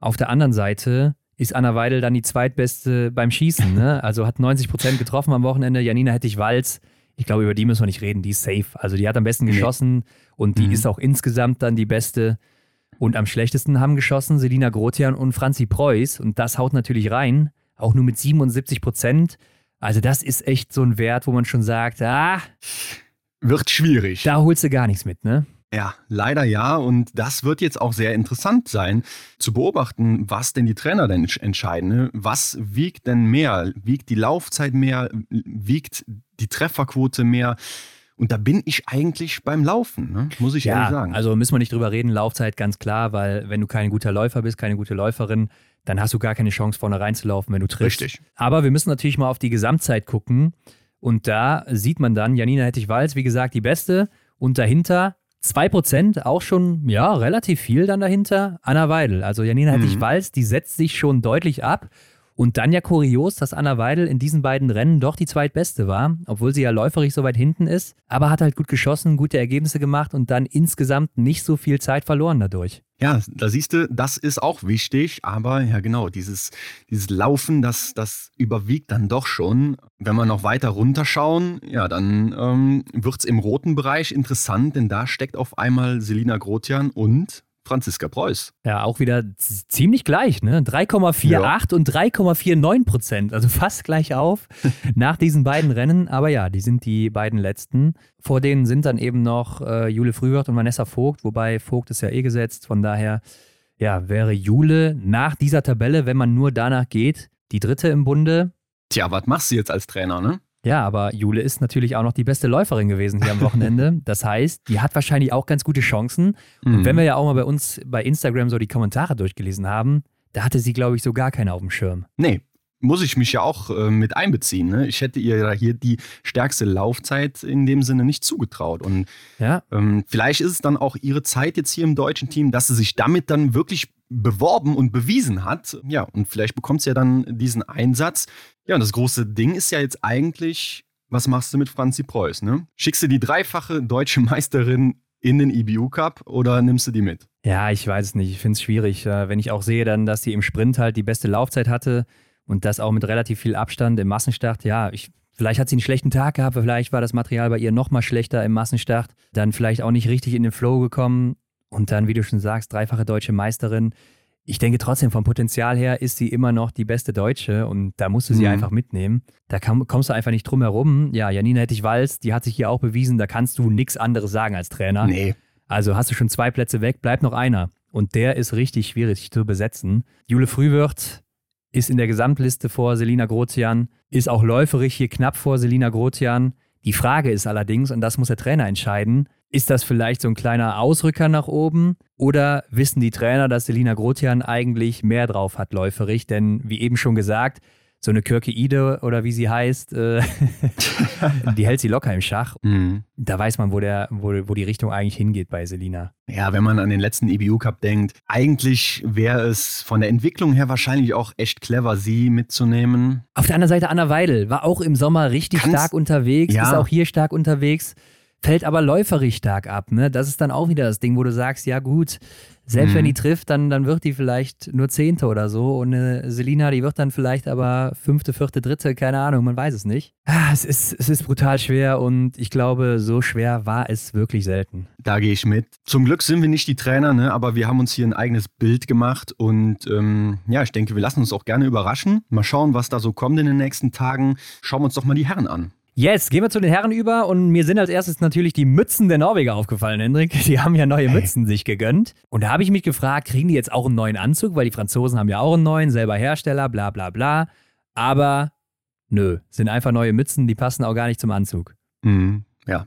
Auf der anderen Seite ist Anna Weidel dann die zweitbeste beim Schießen. Ne? Also hat 90 Prozent getroffen am Wochenende. Janina Hettich-Walz, ich glaube, über die müssen wir nicht reden, die ist safe. Also die hat am besten geschossen und die mhm. ist auch insgesamt dann die beste. Und am schlechtesten haben geschossen Selina Grotian und Franzi Preuß. Und das haut natürlich rein, auch nur mit 77 Prozent. Also das ist echt so ein Wert, wo man schon sagt, ah, wird schwierig. Da holst du gar nichts mit, ne? Ja, leider ja. Und das wird jetzt auch sehr interessant sein, zu beobachten, was denn die Trainer denn entscheiden. Ne? Was wiegt denn mehr? Wiegt die Laufzeit mehr? Wiegt die Trefferquote mehr? Und da bin ich eigentlich beim Laufen, ne? muss ich ja, ehrlich sagen. Also müssen wir nicht drüber reden, Laufzeit ganz klar, weil wenn du kein guter Läufer bist, keine gute Läuferin, dann hast du gar keine Chance, vorne reinzulaufen, wenn du triffst. Richtig. Aber wir müssen natürlich mal auf die Gesamtzeit gucken. Und da sieht man dann, Janina Hettich-Walz, wie gesagt, die Beste. Und dahinter 2% auch schon, ja, relativ viel dann dahinter. Anna Weidel, also Janina mhm. Hettich-Walz, die setzt sich schon deutlich ab. Und dann ja kurios, dass Anna Weidel in diesen beiden Rennen doch die zweitbeste war, obwohl sie ja läuferig so weit hinten ist, aber hat halt gut geschossen, gute Ergebnisse gemacht und dann insgesamt nicht so viel Zeit verloren dadurch. Ja, da siehst du, das ist auch wichtig, aber ja genau, dieses, dieses Laufen, das, das überwiegt dann doch schon. Wenn wir noch weiter runterschauen, ja, dann ähm, wird es im roten Bereich interessant, denn da steckt auf einmal Selina Grotian und Franziska Preuß. Ja, auch wieder ziemlich gleich, ne? 3,48 ja. und 3,49 Prozent, also fast gleich auf nach diesen beiden Rennen. Aber ja, die sind die beiden letzten. Vor denen sind dann eben noch äh, Jule Frühwirt und Vanessa Vogt, wobei Vogt ist ja eh gesetzt. Von daher, ja, wäre Jule nach dieser Tabelle, wenn man nur danach geht, die dritte im Bunde. Tja, was machst du jetzt als Trainer, ne? Ja, aber Jule ist natürlich auch noch die beste Läuferin gewesen hier am Wochenende. Das heißt, die hat wahrscheinlich auch ganz gute Chancen. Und mhm. wenn wir ja auch mal bei uns bei Instagram so die Kommentare durchgelesen haben, da hatte sie, glaube ich, so gar keine auf dem Schirm. Nee, muss ich mich ja auch äh, mit einbeziehen. Ne? Ich hätte ihr hier die stärkste Laufzeit in dem Sinne nicht zugetraut. Und ja. ähm, vielleicht ist es dann auch ihre Zeit jetzt hier im deutschen Team, dass sie sich damit dann wirklich beworben und bewiesen hat. Ja, und vielleicht bekommt sie ja dann diesen Einsatz. Ja, und das große Ding ist ja jetzt eigentlich, was machst du mit Franzi Preuß? Ne? Schickst du die dreifache deutsche Meisterin in den IBU Cup oder nimmst du die mit? Ja, ich weiß es nicht. Ich finde es schwierig. Äh, wenn ich auch sehe dann, dass sie im Sprint halt die beste Laufzeit hatte, und das auch mit relativ viel Abstand im Massenstart. Ja, ich, vielleicht hat sie einen schlechten Tag gehabt, vielleicht war das Material bei ihr nochmal schlechter im Massenstart. Dann vielleicht auch nicht richtig in den Flow gekommen. Und dann, wie du schon sagst, dreifache deutsche Meisterin. Ich denke trotzdem, vom Potenzial her ist sie immer noch die beste Deutsche und da musst du sie mhm. einfach mitnehmen. Da kann, kommst du einfach nicht drum herum. Ja, Janina Hettich-Walz, die hat sich hier auch bewiesen, da kannst du nichts anderes sagen als Trainer. Nee. Also hast du schon zwei Plätze weg, bleibt noch einer. Und der ist richtig schwierig zu besetzen. Jule Frühwirt, ist in der Gesamtliste vor Selina Grotian, ist auch läuferig hier knapp vor Selina Grotian. Die Frage ist allerdings, und das muss der Trainer entscheiden, ist das vielleicht so ein kleiner Ausrücker nach oben oder wissen die Trainer, dass Selina Grotian eigentlich mehr drauf hat läuferig? Denn wie eben schon gesagt, so eine Kirke Ide oder wie sie heißt, äh, die hält sie locker im Schach. Mhm. Da weiß man, wo, der, wo, wo die Richtung eigentlich hingeht bei Selina. Ja, wenn man an den letzten EBU Cup denkt, eigentlich wäre es von der Entwicklung her wahrscheinlich auch echt clever, sie mitzunehmen. Auf der anderen Seite Anna Weidel war auch im Sommer richtig Kannst, stark unterwegs, ja. ist auch hier stark unterwegs fällt aber läuferisch stark ab. Ne? Das ist dann auch wieder das Ding, wo du sagst, ja gut, selbst mhm. wenn die trifft, dann, dann wird die vielleicht nur Zehnte oder so. Und eine Selina, die wird dann vielleicht aber Fünfte, Vierte, Dritte, keine Ahnung, man weiß es nicht. Ah, es, ist, es ist brutal schwer und ich glaube, so schwer war es wirklich selten. Da gehe ich mit. Zum Glück sind wir nicht die Trainer, ne? aber wir haben uns hier ein eigenes Bild gemacht und ähm, ja, ich denke, wir lassen uns auch gerne überraschen. Mal schauen, was da so kommt in den nächsten Tagen. Schauen wir uns doch mal die Herren an. Yes, gehen wir zu den Herren über und mir sind als erstes natürlich die Mützen der Norweger aufgefallen, Hendrik. Die haben ja neue Mützen sich gegönnt. Und da habe ich mich gefragt, kriegen die jetzt auch einen neuen Anzug? Weil die Franzosen haben ja auch einen neuen, selber Hersteller, bla bla bla. Aber nö, sind einfach neue Mützen, die passen auch gar nicht zum Anzug. Mhm, ja,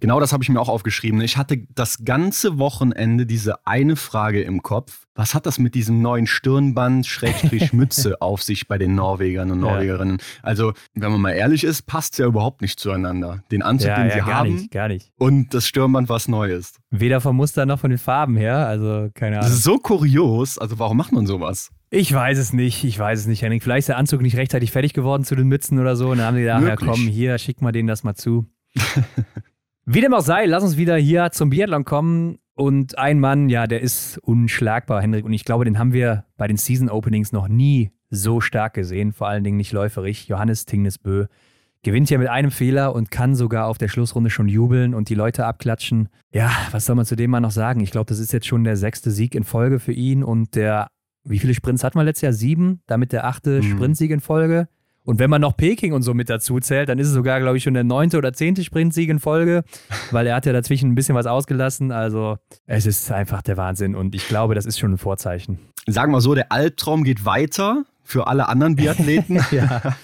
Genau das habe ich mir auch aufgeschrieben. Ich hatte das ganze Wochenende diese eine Frage im Kopf. Was hat das mit diesem neuen Stirnband Schrägstrich Mütze auf sich bei den Norwegern und Norwegerinnen? Ja. Also, wenn man mal ehrlich ist, passt es ja überhaupt nicht zueinander. Den Anzug, ja, den ja, sie gar haben nicht, gar nicht. und das Stirnband was Neues. Weder vom Muster noch von den Farben her, also keine Ahnung. Das ist so kurios. Also, warum macht man sowas? Ich weiß es nicht, ich weiß es nicht, Henning. Vielleicht ist der Anzug nicht rechtzeitig fertig geworden zu den Mützen oder so. Und dann haben die gedacht, ja komm, hier, schick mal denen das mal zu. Wie dem auch sei, lass uns wieder hier zum Biathlon kommen. Und ein Mann, ja, der ist unschlagbar, Hendrik. Und ich glaube, den haben wir bei den Season Openings noch nie so stark gesehen. Vor allen Dingen nicht läuferig. Johannes Tingnesbö gewinnt hier mit einem Fehler und kann sogar auf der Schlussrunde schon jubeln und die Leute abklatschen. Ja, was soll man zu dem mal noch sagen? Ich glaube, das ist jetzt schon der sechste Sieg in Folge für ihn und der, wie viele Sprints hat man letztes Jahr? Sieben, damit der achte mhm. Sprintsieg in Folge. Und wenn man noch Peking und so mit dazu zählt, dann ist es sogar, glaube ich, schon der neunte oder zehnte Sprintsieg in Folge, weil er hat ja dazwischen ein bisschen was ausgelassen. Also es ist einfach der Wahnsinn und ich glaube, das ist schon ein Vorzeichen. Sagen wir so, der Albtraum geht weiter für alle anderen Biathleten. ja.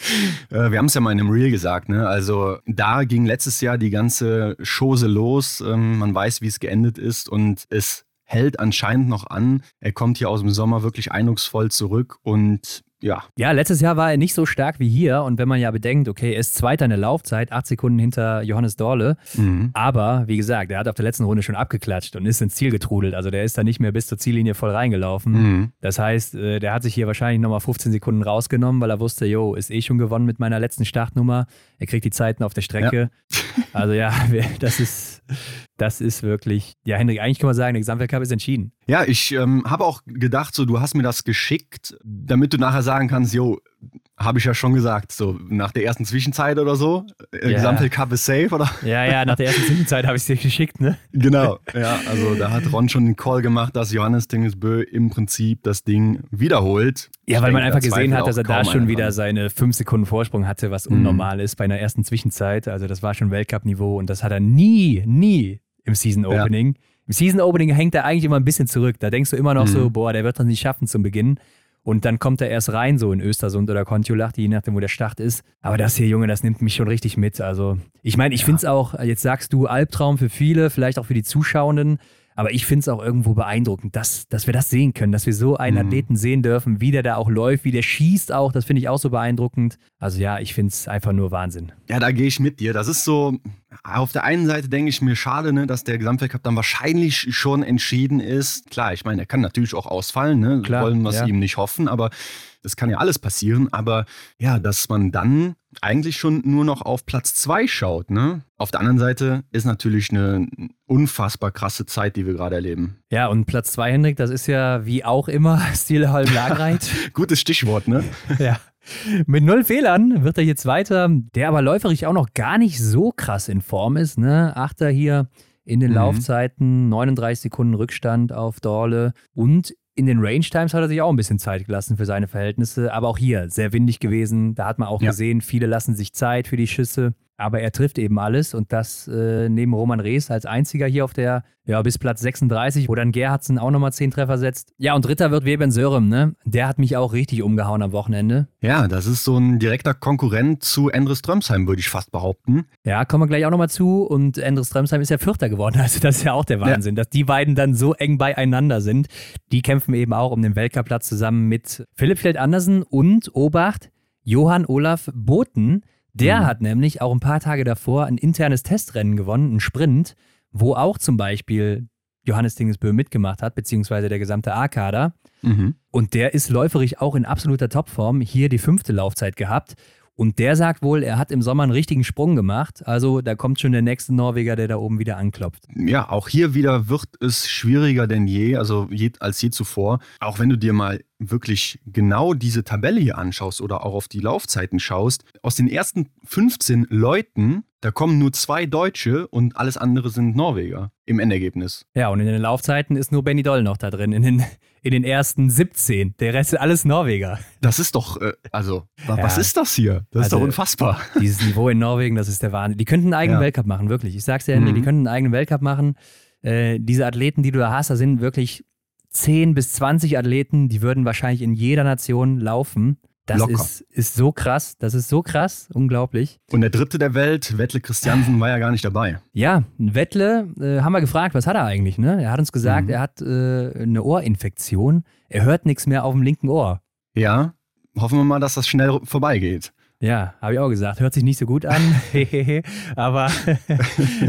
Äh, wir haben es ja mal in einem Reel gesagt, ne? Also da ging letztes Jahr die ganze Chose los. Ähm, man weiß, wie es geendet ist und es hält anscheinend noch an. Er kommt hier aus dem Sommer wirklich eindrucksvoll zurück und ja. Ja, letztes Jahr war er nicht so stark wie hier. Und wenn man ja bedenkt, okay, er ist Zweiter in der Laufzeit, acht Sekunden hinter Johannes Dorle. Mhm. Aber wie gesagt, er hat auf der letzten Runde schon abgeklatscht und ist ins Ziel getrudelt. Also der ist da nicht mehr bis zur Ziellinie voll reingelaufen. Mhm. Das heißt, äh, der hat sich hier wahrscheinlich nochmal 15 Sekunden rausgenommen, weil er wusste, jo, ist eh schon gewonnen mit meiner letzten Startnummer. Er kriegt die Zeiten auf der Strecke. Ja. Also ja, das ist, das ist wirklich, ja, Hendrik, eigentlich kann man sagen, der Gesamtweltcup ist entschieden. Ja, ich ähm, habe auch gedacht, so, du hast mir das geschickt, damit du nachher sagen kannst, jo, habe ich ja schon gesagt, so nach der ersten Zwischenzeit oder so. Äh, ja. Gesamtweltcup ist safe, oder? Ja, ja, nach der ersten Zwischenzeit habe ich es dir geschickt, ne? Genau, ja, also da hat Ron schon den Call gemacht, dass Johannes Dingesbö im Prinzip das Ding wiederholt. Ja, weil denke, man einfach gesehen hat, dass er da schon wieder seine 5 Sekunden Vorsprung hatte, was mhm. unnormal mhm. ist bei einer ersten Zwischenzeit. Also das war schon Weltcup-Niveau und das hat er nie, nie im Season Opening. Ja. Im Season Opening hängt er eigentlich immer ein bisschen zurück. Da denkst du immer noch mhm. so, boah, der wird das nicht schaffen zum Beginn. Und dann kommt er erst rein, so in Östersund oder Kontiolach, je nachdem, wo der Start ist. Aber das hier, Junge, das nimmt mich schon richtig mit. Also, ich meine, ich ja. finde es auch, jetzt sagst du, Albtraum für viele, vielleicht auch für die Zuschauenden. Aber ich finde es auch irgendwo beeindruckend, dass, dass wir das sehen können, dass wir so einen mhm. Athleten sehen dürfen, wie der da auch läuft, wie der schießt auch. Das finde ich auch so beeindruckend. Also ja, ich finde es einfach nur Wahnsinn. Ja, da gehe ich mit dir. Das ist so, auf der einen Seite denke ich mir schade, ne, dass der Gesamtweltcup dann wahrscheinlich schon entschieden ist. Klar, ich meine, er kann natürlich auch ausfallen, ne? Klar, wollen wir ja. ihm nicht hoffen, aber das kann ja alles passieren. Aber ja, dass man dann eigentlich schon nur noch auf Platz zwei schaut. Ne? Auf der anderen Seite ist natürlich eine unfassbar krasse Zeit, die wir gerade erleben. Ja, und Platz zwei, Hendrik, das ist ja wie auch immer Stilholm Lagreit. Gutes Stichwort, ne? ja. Mit null Fehlern wird er jetzt weiter, der aber läuferig auch noch gar nicht so krass in Form ist. Ne? Achter hier in den mhm. Laufzeiten, 39 Sekunden Rückstand auf Dorle und in den Range Times hat er sich auch ein bisschen Zeit gelassen für seine Verhältnisse, aber auch hier sehr windig gewesen. Da hat man auch ja. gesehen, viele lassen sich Zeit für die Schüsse. Aber er trifft eben alles und das äh, neben Roman Rees als einziger hier auf der, ja, bis Platz 36, wo dann Gerhardsen auch nochmal 10 Treffer setzt. Ja, und dritter wird Weben Sörem, ne? Der hat mich auch richtig umgehauen am Wochenende. Ja, das ist so ein direkter Konkurrent zu Endres Strömsheim, würde ich fast behaupten. Ja, kommen wir gleich auch nochmal zu. Und Endres Strömsheim ist ja Vierter geworden. Also, das ist ja auch der Wahnsinn, ja. dass die beiden dann so eng beieinander sind. Die kämpfen eben auch um den Weltcup-Platz zusammen mit Philipp Feld Andersen und Obacht, Johann Olaf Boten. Der mhm. hat nämlich auch ein paar Tage davor ein internes Testrennen gewonnen, ein Sprint, wo auch zum Beispiel Johannes Dingesbö mitgemacht hat, beziehungsweise der gesamte A-Kader. Mhm. Und der ist läuferig auch in absoluter Topform. Hier die fünfte Laufzeit gehabt. Und der sagt wohl, er hat im Sommer einen richtigen Sprung gemacht. Also da kommt schon der nächste Norweger, der da oben wieder anklopft. Ja, auch hier wieder wird es schwieriger denn je, also je, als je zuvor. Auch wenn du dir mal wirklich genau diese Tabelle hier anschaust oder auch auf die Laufzeiten schaust, aus den ersten 15 Leuten Da kommen nur zwei Deutsche und alles andere sind Norweger im Endergebnis. Ja, und in den Laufzeiten ist nur Benny Doll noch da drin, in den, in den ersten 17. Der Rest ist alles Norweger. Das ist doch, äh, also, ja. was ist das hier? Das also, ist doch also, unfassbar. Dieses Niveau in Norwegen, das ist der Wahnsinn. Die könnten einen eigenen ja. Weltcup machen, wirklich. Ich sag's dir, mhm. die könnten einen eigenen Weltcup machen. Äh, diese Athleten, die du da hast, da sind wirklich 10 bis 20 Athleten, die würden wahrscheinlich in jeder Nation laufen. Das ist, ist so krass, das ist so krass, unglaublich. Und der dritte der Welt, Wettle Christiansen, war ja gar nicht dabei. Ja, Wettle, äh, haben wir gefragt, was hat er eigentlich? Ne? Er hat uns gesagt, mhm. er hat äh, eine Ohrinfektion. Er hört nichts mehr auf dem linken Ohr. Ja, hoffen wir mal, dass das schnell vorbeigeht. Ja, habe ich auch gesagt. Hört sich nicht so gut an. Aber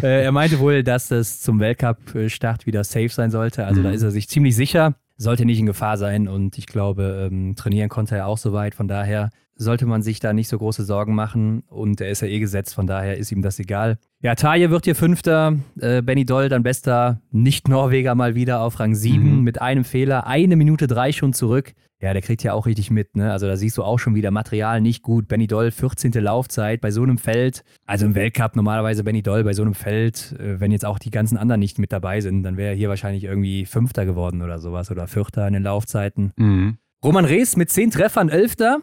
äh, er meinte wohl, dass das zum Weltcup-Start wieder safe sein sollte. Also mhm. da ist er sich ziemlich sicher sollte nicht in Gefahr sein und ich glaube, ähm, trainieren konnte er auch soweit. Von daher sollte man sich da nicht so große Sorgen machen und er ist ja eh gesetzt, von daher ist ihm das egal. Ja, Taje wird hier Fünfter, äh, Benny Doll dann bester Nicht-Norweger mal wieder auf Rang 7 mhm. mit einem Fehler, eine Minute drei schon zurück. Ja, der kriegt ja auch richtig mit, ne? Also da siehst du auch schon wieder Material nicht gut. Benny Doll, 14. Laufzeit bei so einem Feld. Also im Weltcup normalerweise Benny Doll bei so einem Feld, äh, wenn jetzt auch die ganzen anderen nicht mit dabei sind, dann wäre er hier wahrscheinlich irgendwie Fünfter geworden oder sowas oder Vierter in den Laufzeiten. Mhm. Roman Rees mit 10 Treffern, Elfter.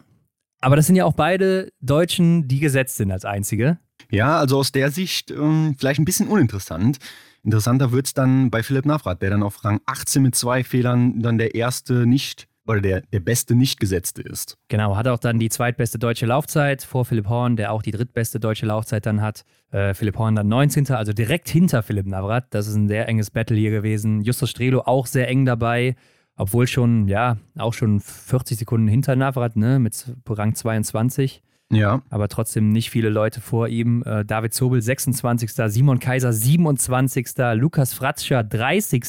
Aber das sind ja auch beide Deutschen, die gesetzt sind als einzige. Ja, also aus der Sicht ähm, vielleicht ein bisschen uninteressant. Interessanter wird es dann bei Philipp Navrat, der dann auf Rang 18 mit zwei Fehlern dann der erste nicht oder der, der beste Nicht-Gesetzte ist. Genau, hat auch dann die zweitbeste deutsche Laufzeit vor Philipp Horn, der auch die drittbeste deutsche Laufzeit dann hat. Äh, Philipp Horn dann 19. Also direkt hinter Philipp Navrat. Das ist ein sehr enges Battle hier gewesen. Justus Strelo auch sehr eng dabei, obwohl schon, ja, auch schon 40 Sekunden hinter Navrat, ne, mit Rang 22. Ja. Aber trotzdem nicht viele Leute vor ihm. Äh, David Zobel 26. Simon Kaiser 27. Lukas Fratscher 30.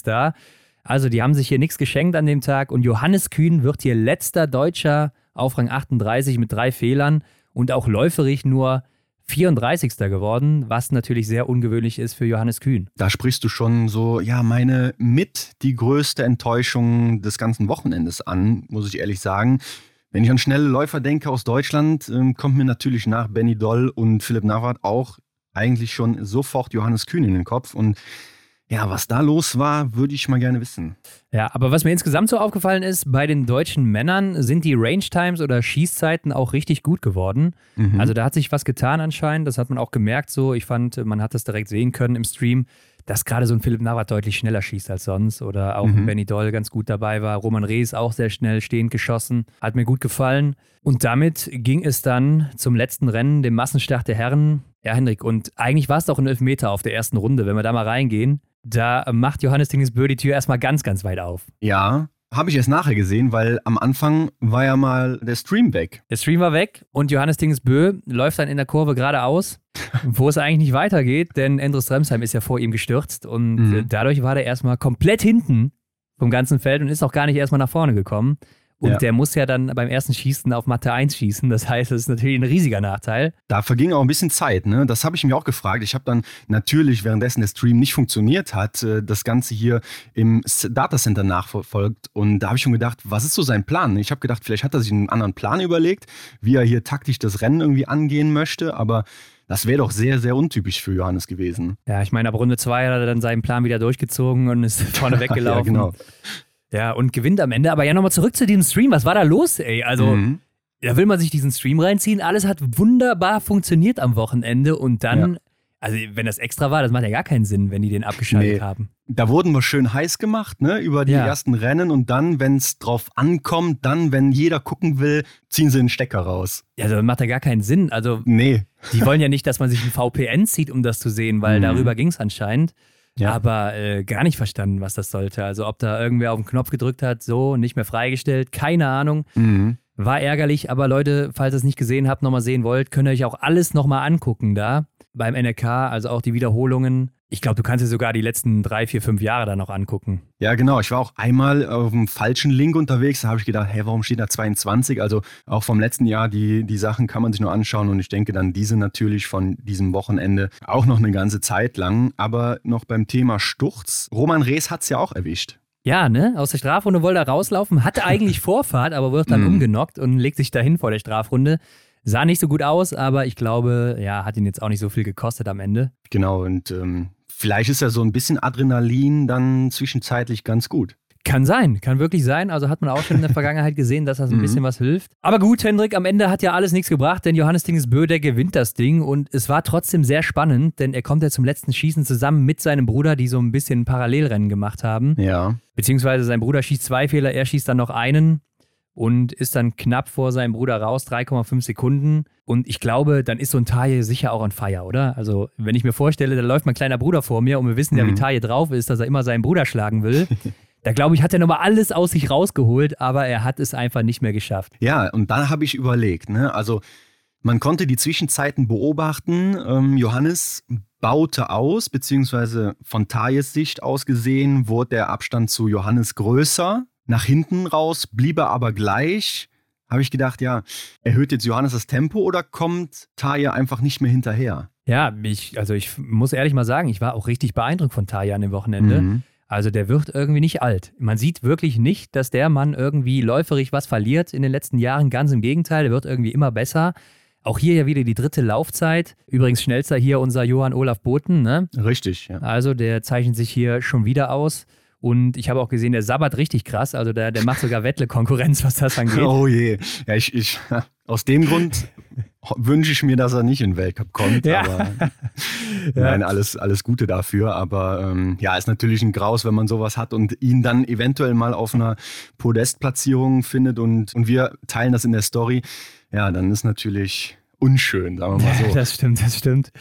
Also, die haben sich hier nichts geschenkt an dem Tag und Johannes Kühn wird hier letzter Deutscher auf Rang 38 mit drei Fehlern und auch läuferig nur 34. geworden, was natürlich sehr ungewöhnlich ist für Johannes Kühn. Da sprichst du schon so, ja, meine mit die größte Enttäuschung des ganzen Wochenendes an, muss ich ehrlich sagen. Wenn ich an schnelle Läufer denke aus Deutschland, ähm, kommt mir natürlich nach Benny Doll und Philipp Navrat auch eigentlich schon sofort Johannes Kühn in den Kopf und ja, was da los war, würde ich mal gerne wissen. Ja, aber was mir insgesamt so aufgefallen ist, bei den deutschen Männern sind die Range Times oder Schießzeiten auch richtig gut geworden. Mhm. Also da hat sich was getan anscheinend, das hat man auch gemerkt so. Ich fand, man hat das direkt sehen können im Stream, dass gerade so ein Philipp Navrat deutlich schneller schießt als sonst oder auch mhm. Benny Doll ganz gut dabei war. Roman Rees auch sehr schnell stehend geschossen, hat mir gut gefallen. Und damit ging es dann zum letzten Rennen, dem Massenstart der Herren. Ja, Hendrik, und eigentlich war es doch ein Elfmeter auf der ersten Runde, wenn wir da mal reingehen. Da macht Johannes Dingesbö die Tür erstmal ganz, ganz weit auf. Ja, habe ich erst nachher gesehen, weil am Anfang war ja mal der Stream weg. Der Stream war weg und Johannes Dingesbö läuft dann in der Kurve geradeaus, wo es eigentlich nicht weitergeht, denn Endres Remsheim ist ja vor ihm gestürzt und mhm. dadurch war der erstmal komplett hinten vom ganzen Feld und ist auch gar nicht erstmal nach vorne gekommen. Und ja. der muss ja dann beim ersten Schießen auf Mathe 1 schießen. Das heißt, das ist natürlich ein riesiger Nachteil. Da verging auch ein bisschen Zeit. Ne? Das habe ich mir auch gefragt. Ich habe dann natürlich, währenddessen der Stream nicht funktioniert hat, äh, das Ganze hier im Datacenter nachverfolgt. Und da habe ich schon gedacht, was ist so sein Plan? Ich habe gedacht, vielleicht hat er sich einen anderen Plan überlegt, wie er hier taktisch das Rennen irgendwie angehen möchte. Aber das wäre doch sehr, sehr untypisch für Johannes gewesen. Ja, ich meine, ab Runde 2 hat er dann seinen Plan wieder durchgezogen und ist vorne weggelaufen. ja, genau. Ja, und gewinnt am Ende. Aber ja, nochmal zurück zu diesem Stream. Was war da los, ey? Also, mhm. da will man sich diesen Stream reinziehen. Alles hat wunderbar funktioniert am Wochenende und dann. Ja. Also, wenn das extra war, das macht ja gar keinen Sinn, wenn die den abgeschaltet nee. haben. Da wurden wir schön heiß gemacht, ne, über die ja. ersten Rennen und dann, wenn es drauf ankommt, dann, wenn jeder gucken will, ziehen sie den Stecker raus. Ja, also, das macht ja gar keinen Sinn. Also, nee. Die wollen ja nicht, dass man sich ein VPN zieht, um das zu sehen, weil mhm. darüber ging es anscheinend. Ja. Aber äh, gar nicht verstanden, was das sollte. Also ob da irgendwer auf den Knopf gedrückt hat, so, nicht mehr freigestellt, keine Ahnung. Mhm. War ärgerlich, aber Leute, falls ihr es nicht gesehen habt, nochmal sehen wollt, könnt ihr euch auch alles nochmal angucken da beim NRK, also auch die Wiederholungen. Ich glaube, du kannst dir sogar die letzten drei, vier, fünf Jahre da noch angucken. Ja, genau. Ich war auch einmal auf dem falschen Link unterwegs. Da habe ich gedacht, hey, warum steht da 22? Also auch vom letzten Jahr, die, die Sachen kann man sich nur anschauen. Und ich denke dann diese natürlich von diesem Wochenende auch noch eine ganze Zeit lang. Aber noch beim Thema Sturz. Roman Rees hat es ja auch erwischt. Ja, ne? Aus der Strafrunde wollte er rauslaufen, hatte eigentlich Vorfahrt, aber wird dann mm. umgenockt und legt sich dahin vor der Strafrunde. Sah nicht so gut aus, aber ich glaube, ja, hat ihn jetzt auch nicht so viel gekostet am Ende. Genau, und ähm, vielleicht ist ja so ein bisschen Adrenalin dann zwischenzeitlich ganz gut. Kann sein, kann wirklich sein. Also hat man auch schon in der Vergangenheit gesehen, dass das ein mhm. bisschen was hilft. Aber gut, Hendrik, am Ende hat ja alles nichts gebracht, denn Johannes Dingesbö, der gewinnt das Ding und es war trotzdem sehr spannend, denn er kommt ja zum letzten Schießen zusammen mit seinem Bruder, die so ein bisschen Parallelrennen gemacht haben. Ja. Beziehungsweise sein Bruder schießt zwei Fehler, er schießt dann noch einen und ist dann knapp vor seinem Bruder raus, 3,5 Sekunden. Und ich glaube, dann ist so ein Taille sicher auch on fire, oder? Also, wenn ich mir vorstelle, da läuft mein kleiner Bruder vor mir und wir wissen ja, wie mhm. Taille drauf ist, dass er immer seinen Bruder schlagen will. Da glaube ich, hat er nochmal alles aus sich rausgeholt, aber er hat es einfach nicht mehr geschafft. Ja, und dann habe ich überlegt, ne? also man konnte die Zwischenzeiten beobachten. Ähm, Johannes baute aus, beziehungsweise von Tajes Sicht aus gesehen, wurde der Abstand zu Johannes größer. Nach hinten raus blieb er aber gleich. Habe ich gedacht, ja, erhöht jetzt Johannes das Tempo oder kommt Taje einfach nicht mehr hinterher? Ja, ich, also ich muss ehrlich mal sagen, ich war auch richtig beeindruckt von Taje an dem Wochenende. Mhm. Also der wird irgendwie nicht alt. Man sieht wirklich nicht, dass der Mann irgendwie läuferig was verliert in den letzten Jahren. Ganz im Gegenteil, der wird irgendwie immer besser. Auch hier ja wieder die dritte Laufzeit. Übrigens schnellster hier unser Johann Olaf Boten. Ne? Richtig, ja. Also der zeichnet sich hier schon wieder aus. Und ich habe auch gesehen, der sabbert richtig krass. Also der, der macht sogar Wettle-Konkurrenz, was das angeht. Oh je. Ja, ich, ich, aus dem Grund wünsche ich mir, dass er nicht in den Weltcup kommt. Ja. Aber ja. nein, alles, alles Gute dafür. Aber ähm, ja, ist natürlich ein Graus, wenn man sowas hat und ihn dann eventuell mal auf einer Podestplatzierung findet und, und wir teilen das in der Story. Ja, dann ist natürlich unschön, sagen wir mal so. das stimmt, das stimmt.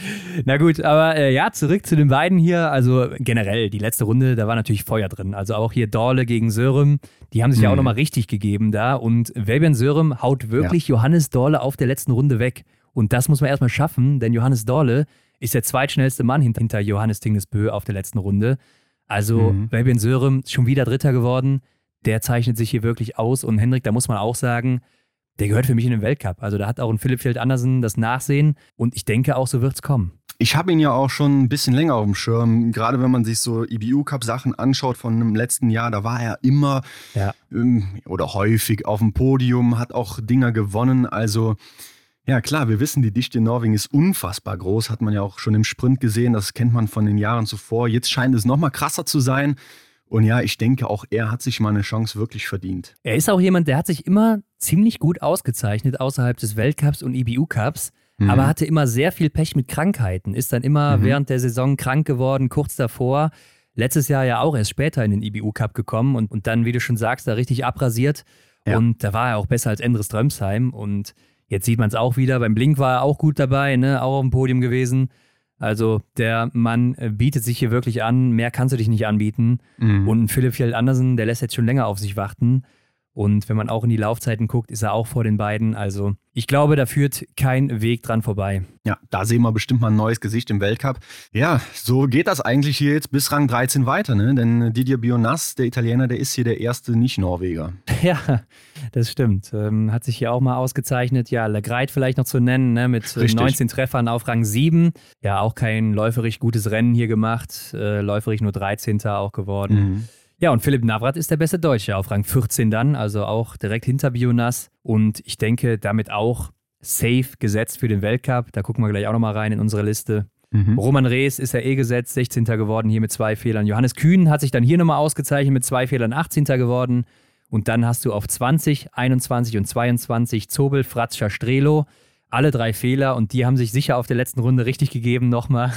Na gut, aber äh, ja, zurück zu den beiden hier. Also generell, die letzte Runde, da war natürlich Feuer drin. Also auch hier Dorle gegen Sörem, die haben sich mhm. ja auch mhm. nochmal richtig gegeben da. Und Fabian Sörem haut wirklich ja. Johannes Dorle auf der letzten Runde weg. Und das muss man erstmal schaffen, denn Johannes Dorle ist der zweitschnellste Mann hinter Johannes Tingesbö auf der letzten Runde. Also mhm. Fabian Sörem schon wieder Dritter geworden. Der zeichnet sich hier wirklich aus. Und Hendrik, da muss man auch sagen, der gehört für mich in den Weltcup. Also da hat auch ein Philipp Feld Andersen das Nachsehen und ich denke auch, so wird es kommen. Ich habe ihn ja auch schon ein bisschen länger auf dem Schirm. Gerade wenn man sich so IBU-Cup-Sachen anschaut von dem letzten Jahr, da war er immer ja. ähm, oder häufig auf dem Podium, hat auch Dinger gewonnen. Also ja, klar, wir wissen, die Dichte in Norwegen ist unfassbar groß, hat man ja auch schon im Sprint gesehen, das kennt man von den Jahren zuvor. Jetzt scheint es nochmal krasser zu sein. Und ja, ich denke, auch er hat sich mal eine Chance wirklich verdient. Er ist auch jemand, der hat sich immer ziemlich gut ausgezeichnet außerhalb des Weltcups und IBU-Cups, mhm. aber hatte immer sehr viel Pech mit Krankheiten, ist dann immer mhm. während der Saison krank geworden, kurz davor. Letztes Jahr ja auch erst später in den IBU-Cup gekommen und, und dann, wie du schon sagst, da richtig abrasiert. Ja. Und da war er auch besser als Endres Drömsheim. Und jetzt sieht man es auch wieder. Beim Blink war er auch gut dabei, ne? auch auf dem Podium gewesen. Also der Mann äh, bietet sich hier wirklich an, mehr kannst du dich nicht anbieten. Mhm. Und Philipp Fjeld Andersen, der lässt jetzt schon länger auf sich warten. Und wenn man auch in die Laufzeiten guckt, ist er auch vor den beiden. Also ich glaube, da führt kein Weg dran vorbei. Ja, da sehen wir bestimmt mal ein neues Gesicht im Weltcup. Ja, so geht das eigentlich hier jetzt bis Rang 13 weiter, ne? Denn Didier Bionas, der Italiener, der ist hier der erste Nicht-Norweger. Ja, das stimmt. Ähm, hat sich hier auch mal ausgezeichnet. Ja, Legreit vielleicht noch zu nennen, ne? mit Richtig. 19 Treffern auf Rang 7. Ja, auch kein läuferig gutes Rennen hier gemacht. Äh, läuferig nur 13. auch geworden. Mhm. Ja, und Philipp Navrat ist der beste Deutsche auf Rang 14 dann, also auch direkt hinter Bionas. Und ich denke, damit auch safe gesetzt für den Weltcup. Da gucken wir gleich auch nochmal rein in unsere Liste. Mhm. Roman Rees ist ja eh gesetzt, 16. geworden hier mit zwei Fehlern. Johannes Kühn hat sich dann hier nochmal ausgezeichnet mit zwei Fehlern, 18. geworden. Und dann hast du auf 20, 21 und 22 Zobel, Fratscher, Strelo. Alle drei Fehler und die haben sich sicher auf der letzten Runde richtig gegeben nochmal.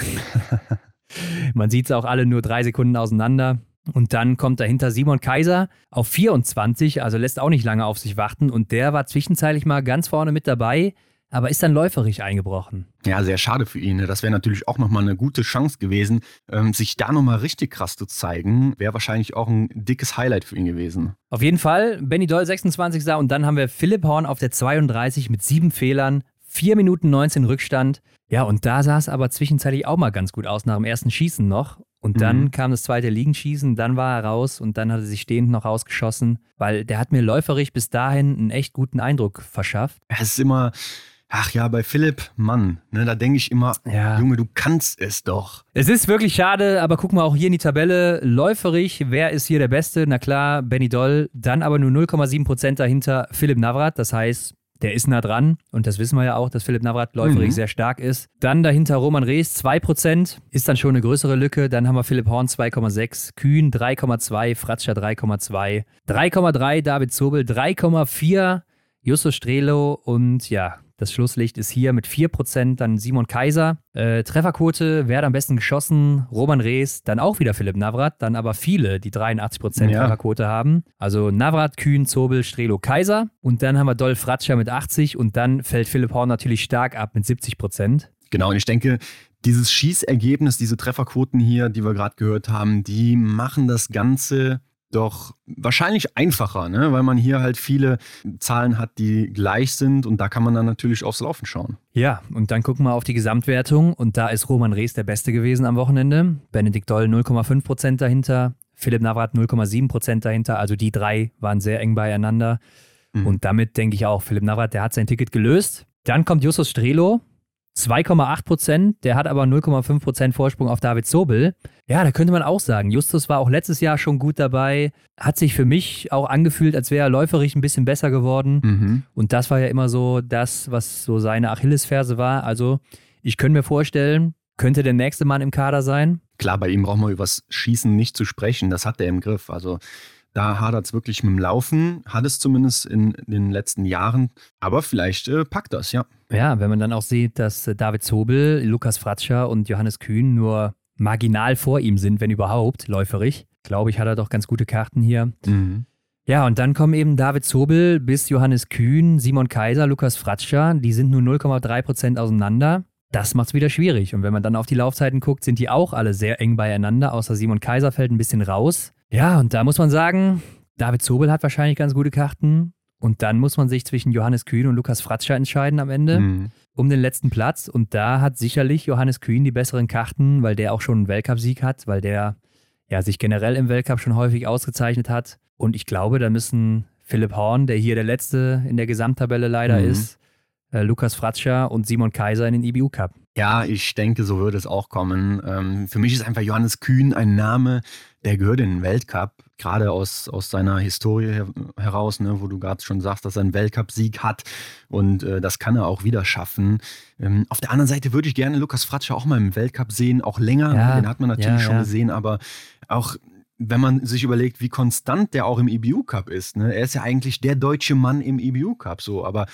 Man sieht es auch alle nur drei Sekunden auseinander. Und dann kommt dahinter Simon Kaiser auf 24, also lässt auch nicht lange auf sich warten. Und der war zwischenzeitlich mal ganz vorne mit dabei, aber ist dann läuferig eingebrochen. Ja, sehr schade für ihn. Ne? Das wäre natürlich auch nochmal eine gute Chance gewesen, ähm, sich da nochmal richtig krass zu zeigen. Wäre wahrscheinlich auch ein dickes Highlight für ihn gewesen. Auf jeden Fall, Benny Doll 26 sah und dann haben wir Philipp Horn auf der 32 mit sieben Fehlern, 4 Minuten 19 Rückstand. Ja, und da sah es aber zwischenzeitlich auch mal ganz gut aus nach dem ersten Schießen noch. Und dann mhm. kam das zweite Liegenschießen, dann war er raus und dann hat er sich stehend noch rausgeschossen, weil der hat mir läuferig bis dahin einen echt guten Eindruck verschafft. Es ist immer, ach ja, bei Philipp, Mann, ne, da denke ich immer, ja. Junge, du kannst es doch. Es ist wirklich schade, aber guck mal auch hier in die Tabelle, läuferig, wer ist hier der Beste? Na klar, Benny Doll, dann aber nur 0,7 Prozent dahinter Philipp Navrat, das heißt, Der ist nah dran und das wissen wir ja auch, dass Philipp Navrat läuferig mhm. sehr stark ist. Dann dahinter Roman Rees 2%, ist dann schon eine größere Lücke. Dann haben wir Philipp Horn 2,6, Kühn 3,2, Fratscher 3,2, 3,3 David Zobel, 3,4 Justus Strelo und ja, das Schlusslicht ist hier mit 4%, dann Simon Kaiser. Äh, Trefferquote, wer hat am besten geschossen? Roman Rees, dann auch wieder Philipp Navrat, dann aber viele, die 83% ja. Trefferquote haben. Also Navrat, Kühn, Zobel, Strelo, Kaiser. Und dann haben wir Dolph Ratscher mit 80 und dann fällt Philipp Horn natürlich stark ab mit 70%. Genau, und ich denke, dieses Schießergebnis, diese Trefferquoten hier, die wir gerade gehört haben, die machen das Ganze doch wahrscheinlich einfacher, ne? weil man hier halt viele Zahlen hat, die gleich sind und da kann man dann natürlich aufs Laufen schauen. Ja, und dann gucken wir auf die Gesamtwertung und da ist Roman Rees der Beste gewesen am Wochenende. Benedikt Doll 0,5 Prozent dahinter, Philipp Navrat 0,7 Prozent dahinter, also die drei waren sehr eng beieinander. Mhm. Und damit denke ich auch, Philipp Navrat, der hat sein Ticket gelöst. Dann kommt Justus Strelo, 2,8 Prozent, der hat aber 0,5 Prozent Vorsprung auf David Sobel. Ja, da könnte man auch sagen, Justus war auch letztes Jahr schon gut dabei, hat sich für mich auch angefühlt, als wäre er läuferig ein bisschen besser geworden. Mhm. Und das war ja immer so das, was so seine Achillesferse war. Also ich könnte mir vorstellen, könnte der nächste Mann im Kader sein. Klar, bei ihm brauchen wir über das Schießen nicht zu sprechen. Das hat er im Griff. Also da hadert es wirklich mit dem Laufen, hat es zumindest in, in den letzten Jahren. Aber vielleicht äh, packt das, ja. Ja, wenn man dann auch sieht, dass äh, David Zobel, Lukas Fratscher und Johannes Kühn nur marginal vor ihm sind, wenn überhaupt, läuferig. Glaube ich, hat er doch ganz gute Karten hier. Mhm. Ja, und dann kommen eben David Zobel bis Johannes Kühn, Simon Kaiser, Lukas Fratscher. Die sind nur 0,3 Prozent auseinander. Das macht es wieder schwierig. Und wenn man dann auf die Laufzeiten guckt, sind die auch alle sehr eng beieinander, außer Simon Kaiser fällt ein bisschen raus. Ja, und da muss man sagen, David Zobel hat wahrscheinlich ganz gute Karten. Und dann muss man sich zwischen Johannes Kühn und Lukas Fratscher entscheiden am Ende mhm. um den letzten Platz. Und da hat sicherlich Johannes Kühn die besseren Karten, weil der auch schon einen Weltcupsieg hat, weil der ja sich generell im Weltcup schon häufig ausgezeichnet hat. Und ich glaube, da müssen Philipp Horn, der hier der Letzte in der Gesamttabelle leider mhm. ist, äh, Lukas Fratscher und Simon Kaiser in den IBU Cup. Ja, ich denke, so würde es auch kommen. Ähm, für mich ist einfach Johannes Kühn ein Name, der gehört in den Weltcup, gerade aus, aus seiner Historie her, heraus, ne, wo du gerade schon sagst, dass er einen Weltcup-Sieg hat und äh, das kann er auch wieder schaffen. Ähm, auf der anderen Seite würde ich gerne Lukas Fratscher auch mal im Weltcup sehen, auch länger, ja, den hat man natürlich ja, schon ja. gesehen, aber auch wenn man sich überlegt, wie konstant der auch im EBU Cup ist. Ne? Er ist ja eigentlich der deutsche Mann im EBU Cup, so, aber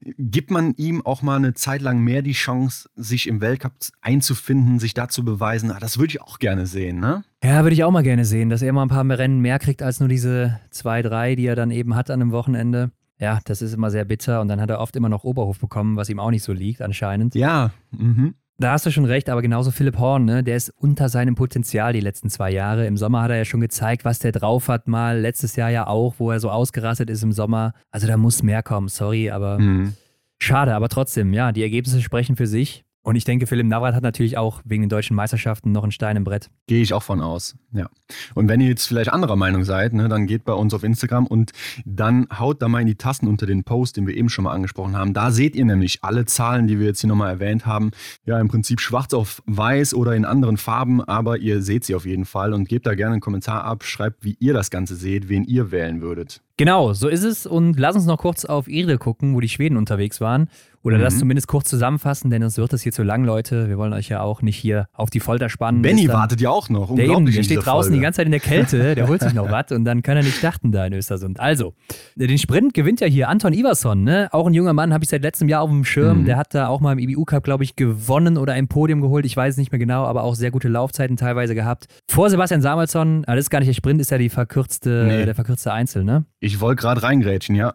gibt man ihm auch mal eine Zeit lang mehr die Chance, sich im Weltcup einzufinden, sich da zu beweisen? Ah, das würde ich auch gerne sehen, ne? Ja, würde ich auch mal gerne sehen, dass er mal ein paar Rennen mehr kriegt als nur diese zwei, drei, die er dann eben hat an einem Wochenende. Ja, das ist immer sehr bitter und dann hat er oft immer noch Oberhof bekommen, was ihm auch nicht so liegt anscheinend. Ja, mhm. Da hast du schon recht, aber genauso Philipp Horn, ne? der ist unter seinem Potenzial die letzten zwei Jahre. Im Sommer hat er ja schon gezeigt, was der drauf hat, mal letztes Jahr ja auch, wo er so ausgerastet ist im Sommer. Also da muss mehr kommen, sorry, aber mhm. schade, aber trotzdem, ja, die Ergebnisse sprechen für sich. Und ich denke, Philipp Navrat hat natürlich auch wegen den deutschen Meisterschaften noch einen Stein im Brett. Gehe ich auch von aus, ja. Und wenn ihr jetzt vielleicht anderer Meinung seid, ne, dann geht bei uns auf Instagram und dann haut da mal in die Tasten unter den Post, den wir eben schon mal angesprochen haben. Da seht ihr nämlich alle Zahlen, die wir jetzt hier nochmal erwähnt haben. Ja, im Prinzip schwarz auf weiß oder in anderen Farben, aber ihr seht sie auf jeden Fall und gebt da gerne einen Kommentar ab, schreibt, wie ihr das Ganze seht, wen ihr wählen würdet. Genau, so ist es. Und lass uns noch kurz auf Irle gucken, wo die Schweden unterwegs waren. Oder mhm. das zumindest kurz zusammenfassen, denn sonst wird das hier zu lang, Leute. Wir wollen euch ja auch nicht hier auf die Folter spannen. Benny wartet ja auch noch. Der, eben, der steht draußen Folge. die ganze Zeit in der Kälte, der holt sich noch was und dann kann er nicht starten da in Östersund. Also, den Sprint gewinnt ja hier Anton Iverson, ne? Auch ein junger Mann, habe ich seit letztem Jahr auf dem Schirm. Mhm. Der hat da auch mal im IBU Cup, glaube ich, gewonnen oder ein Podium geholt. Ich weiß es nicht mehr genau, aber auch sehr gute Laufzeiten teilweise gehabt. Vor Sebastian Samuelsson, ah, das ist gar nicht der Sprint, ist ja die verkürzte, nee. der verkürzte Einzel, ne? Ich wollte gerade reingrätschen, ja.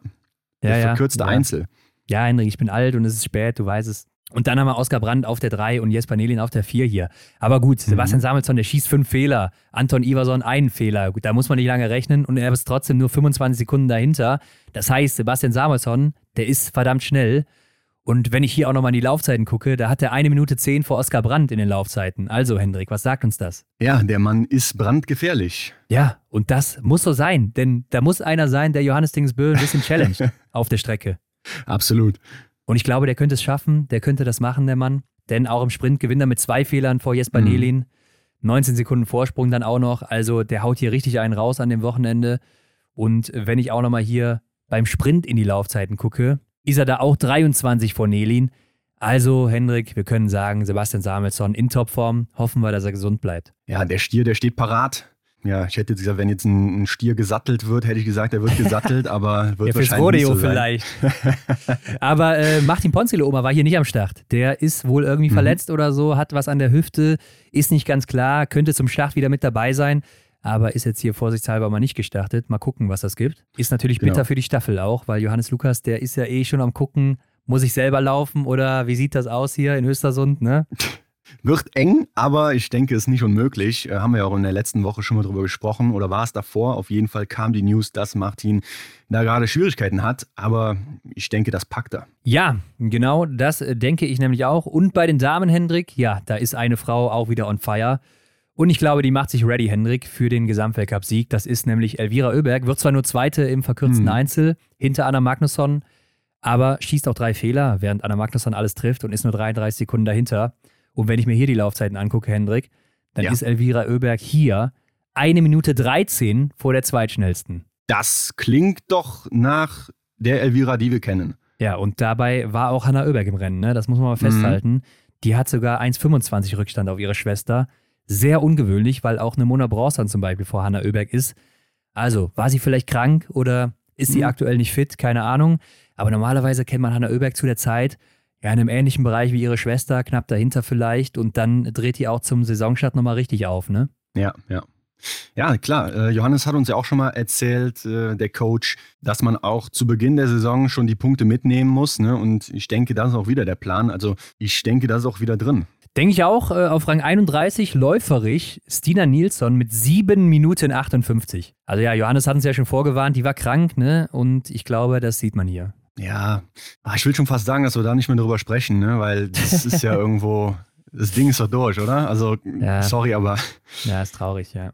Der ja, verkürzte ja. Einzel. Ja, Henrik, ich bin alt und es ist spät, du weißt es. Und dann haben wir Oskar Brandt auf der 3 und Jesper Nelin auf der 4 hier. Aber gut, mhm. Sebastian mhm. Samuelsson, der schießt fünf Fehler. Anton Iverson einen Fehler. Gut, da muss man nicht lange rechnen und er ist trotzdem nur 25 Sekunden dahinter. Das heißt, Sebastian Samuelsson, der ist verdammt schnell. Und wenn ich hier auch nochmal in die Laufzeiten gucke, da hat er eine Minute zehn vor Oskar Brandt in den Laufzeiten. Also, Hendrik, was sagt uns das? Ja, der Mann ist brandgefährlich. Ja, und das muss so sein, denn da muss einer sein, der Johannes Dingsbö ein bisschen challenge auf der Strecke. Absolut. Und ich glaube, der könnte es schaffen, der könnte das machen, der Mann. Denn auch im Sprint gewinnt er mit zwei Fehlern vor Jesper mhm. Nelin. 19 Sekunden Vorsprung dann auch noch. Also der haut hier richtig einen raus an dem Wochenende. Und wenn ich auch nochmal hier beim Sprint in die Laufzeiten gucke, ist er da auch 23 vor Nelin. Also, Hendrik, wir können sagen, Sebastian Samuelsson in Topform. Hoffen wir, dass er gesund bleibt. Ja, der Stier, der steht parat. Ja, ich hätte jetzt gesagt, wenn jetzt ein, Stier gesattelt wird, hätte ich gesagt, er wird gesattelt, aber wird ja, fürs wahrscheinlich Rodeo so vielleicht. aber äh, Martin Ponzilo Oma war hier nicht am Start. Der ist wohl irgendwie mhm. verletzt oder so, hat was an der Hüfte, ist nicht ganz klar, könnte zum Start wieder mit dabei sein, aber ist jetzt hier vorsichtshalber mal nicht gestartet. Mal gucken, was das gibt. Ist natürlich bitter genau. für die Staffel auch, weil Johannes Lukas, der ist ja eh schon am gucken, muss ich selber laufen oder wie sieht das aus hier in Östersund, ne? Wird eng, aber ich denke, es ist nicht unmöglich. Äh, haben wir ja auch in der letzten Woche schon mal drüber gesprochen oder war es davor? Auf jeden Fall kam die News, dass Martin da gerade Schwierigkeiten hat, aber ich denke, das packt er. Ja, genau, das äh, denke ich nämlich auch. Und bei den Damen, Hendrik, ja, da ist eine Frau auch wieder on fire. Und ich glaube, die macht sich ready, Hendrik, für den Gesamtweltcup-Sieg. Das ist nämlich Elvira Oeberg. Wird zwar nur Zweite im verkürzten hm. Einzel hinter Anna Magnusson, aber schießt auch drei Fehler, während Anna Magnusson alles trifft und ist nur 33 Sekunden dahinter. Und wenn ich mir hier die Laufzeiten angucke, Hendrik, dann ja. ist Elvira Oeberg hier eine Minute 13 vor der zweitschnellsten. Das klingt doch nach der Elvira, die wir kennen. Ja, und dabei war auch Hanna Oeberg im Rennen, ne? das muss man mal festhalten. Mhm. Die hat sogar 1,25 Rückstand auf ihre Schwester. Sehr ungewöhnlich, weil auch eine Mona Bronson zum Beispiel vor Hanna Oeberg ist. Also, war sie vielleicht krank oder ist sie mhm. aktuell nicht fit? Keine Ahnung. Aber normalerweise kennt man Hanna Oeberg zu der Zeit ja, in einem ähnlichen Bereich wie ihre Schwester, knapp dahinter vielleicht. Und dann dreht die auch zum Saisonstart nochmal richtig auf, ne? Ja, ja. Ja, klar. Äh, Johannes hat uns ja auch schon mal erzählt, äh, der Coach, dass man auch zu Beginn der Saison schon die Punkte mitnehmen muss. Ne? Und ich denke, das ist auch wieder der Plan. Also ich denke, das ist auch wieder drin. Denke ich auch, äh, auf Rang 31 läuferig Stina Nilsson mit 7 Minuten 58. Also ja, Johannes hat uns ja schon vorgewarnt, die war krank, ne? Und ich glaube, das sieht man hier. Ja, ah, ich will schon fast sagen, dass wir da nicht mehr drüber sprechen, ne? weil das ist ja irgendwo, das Ding ist doch durch, oder? Also, ja. sorry, aber. Ja, ist traurig, ja.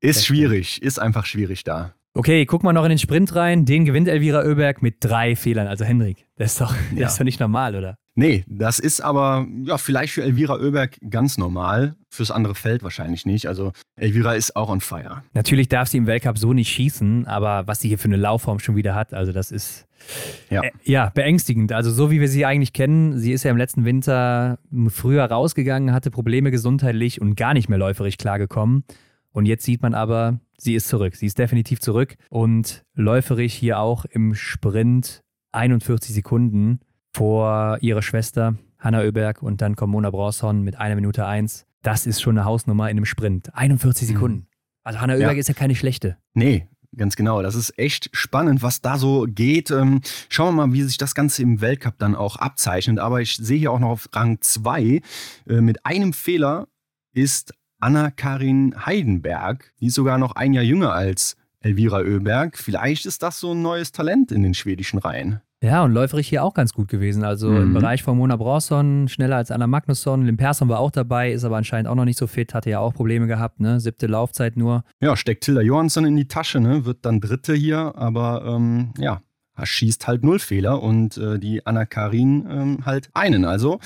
Ist das schwierig, ist einfach schwierig da. Okay, guck mal noch in den Sprint rein. Den gewinnt Elvira Oeberg mit drei Fehlern. Also Hendrik, das ist doch, das ja. ist doch nicht normal, oder? Nee, das ist aber ja, vielleicht für Elvira Oeberg ganz normal, fürs andere Feld wahrscheinlich nicht. Also Elvira ist auch on fire. Natürlich darf sie im Weltcup so nicht schießen, aber was sie hier für eine Laufform schon wieder hat, also das ist ja. Äh, ja, beängstigend. Also so wie wir sie eigentlich kennen, sie ist ja im letzten Winter früher rausgegangen, hatte Probleme gesundheitlich und gar nicht mehr läuferisch klargekommen. Und jetzt sieht man aber, sie ist zurück. Sie ist definitiv zurück und läuferisch hier auch im Sprint 41 Sekunden vor ihrer Schwester Hanna Oeberg und dann kommt Mona Bronson mit einer Minute eins. Das ist schon eine Hausnummer in einem Sprint. 41 mhm. Sekunden. Also Hanna Oeberg ja. ist ja keine schlechte. Nee, ganz genau. Das ist echt spannend, was da so geht. Ähm, schauen wir mal, wie sich das Ganze im Weltcup dann auch abzeichnet. Aber ich sehe hier auch noch auf Rang 2 äh, mit einem Fehler ist Anna-Karin Heidenberg. Die ist sogar noch ein Jahr jünger als Elvira Oeberg. Vielleicht ist das so ein neues Talent in den schwedischen Reihen. Ja, und läuferig hier auch ganz gut gewesen. Also mhm. im Bereich von Mona Bronson, schneller als Anna Magnusson. Lim Persson war auch dabei, ist aber anscheinend auch noch nicht so fit, hatte ja auch Probleme gehabt, ne? Siebte Laufzeit nur. Ja, steckt Tilda Johansson in die Tasche, ne? Wird dann Dritte hier, aber ähm, ja, schießt halt null Fehler und äh, die Anna Karin ähm, halt einen. Also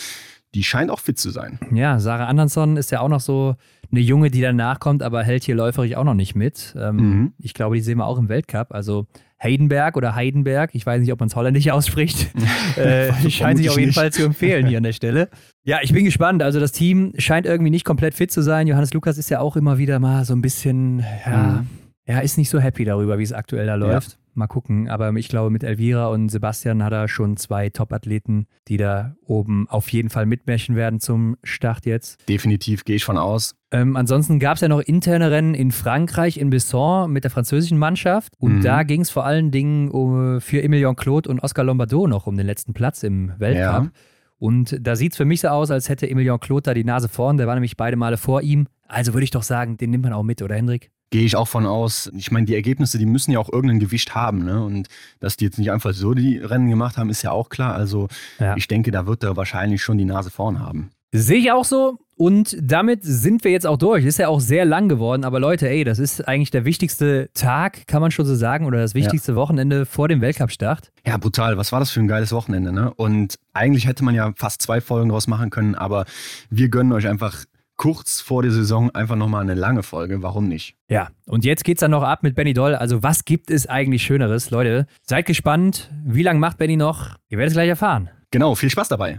die scheint auch fit zu sein. Ja, Sarah Andersson ist ja auch noch so eine Junge, die danach kommt, aber hält hier läuferig auch noch nicht mit. Ähm, mhm. Ich glaube, die sehen wir auch im Weltcup. Also Heidenberg oder Heidenberg, ich weiß nicht, ob man es holländisch ausspricht, äh, scheint sich auf jeden nicht. Fall zu empfehlen hier an der Stelle. Ja, ich bin gespannt. Also das Team scheint irgendwie nicht komplett fit zu sein. Johannes Lukas ist ja auch immer wieder mal so ein bisschen, ja, mhm. er ist nicht so happy darüber, wie es aktuell da läuft. Ja. Mal gucken. Aber ich glaube, mit Elvira und Sebastian hat er schon zwei Top-Athleten, die da oben auf jeden Fall mitmärchen werden zum Start jetzt. Definitiv, gehe ich von aus. Ähm, ansonsten gab es ja noch interne Rennen in Frankreich, in Besson mit der französischen Mannschaft. Und mhm. da ging es vor allen Dingen um, für Emilien Claude und Oscar Lombardo noch um den letzten Platz im Weltcup. Ja. Und da sieht es für mich so aus, als hätte Emilien Claude da die Nase vorn. Der war nämlich beide Male vor ihm. Also würde ich doch sagen, den nimmt man auch mit, oder Hendrik? Gehe ich auch von aus. Ich meine, die Ergebnisse, die müssen ja auch irgendein Gewicht haben. Ne? Und dass die jetzt nicht einfach so die Rennen gemacht haben, ist ja auch klar. Also ja. ich denke, da wird er wahrscheinlich schon die Nase vorn haben. Sehe ich auch so. Und damit sind wir jetzt auch durch. Ist ja auch sehr lang geworden, aber Leute, ey, das ist eigentlich der wichtigste Tag, kann man schon so sagen, oder das wichtigste ja. Wochenende vor dem Weltcup-Start. Ja, brutal. Was war das für ein geiles Wochenende, ne? Und eigentlich hätte man ja fast zwei Folgen draus machen können, aber wir gönnen euch einfach kurz vor der Saison einfach nochmal eine lange Folge. Warum nicht? Ja, und jetzt geht's dann noch ab mit Benny Doll. Also, was gibt es eigentlich Schöneres? Leute, seid gespannt. Wie lange macht Benny noch? Ihr werdet es gleich erfahren. Genau, viel Spaß dabei.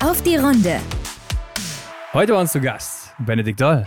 Auf die Runde. Heute bei uns zu Gast Benedikt Doll.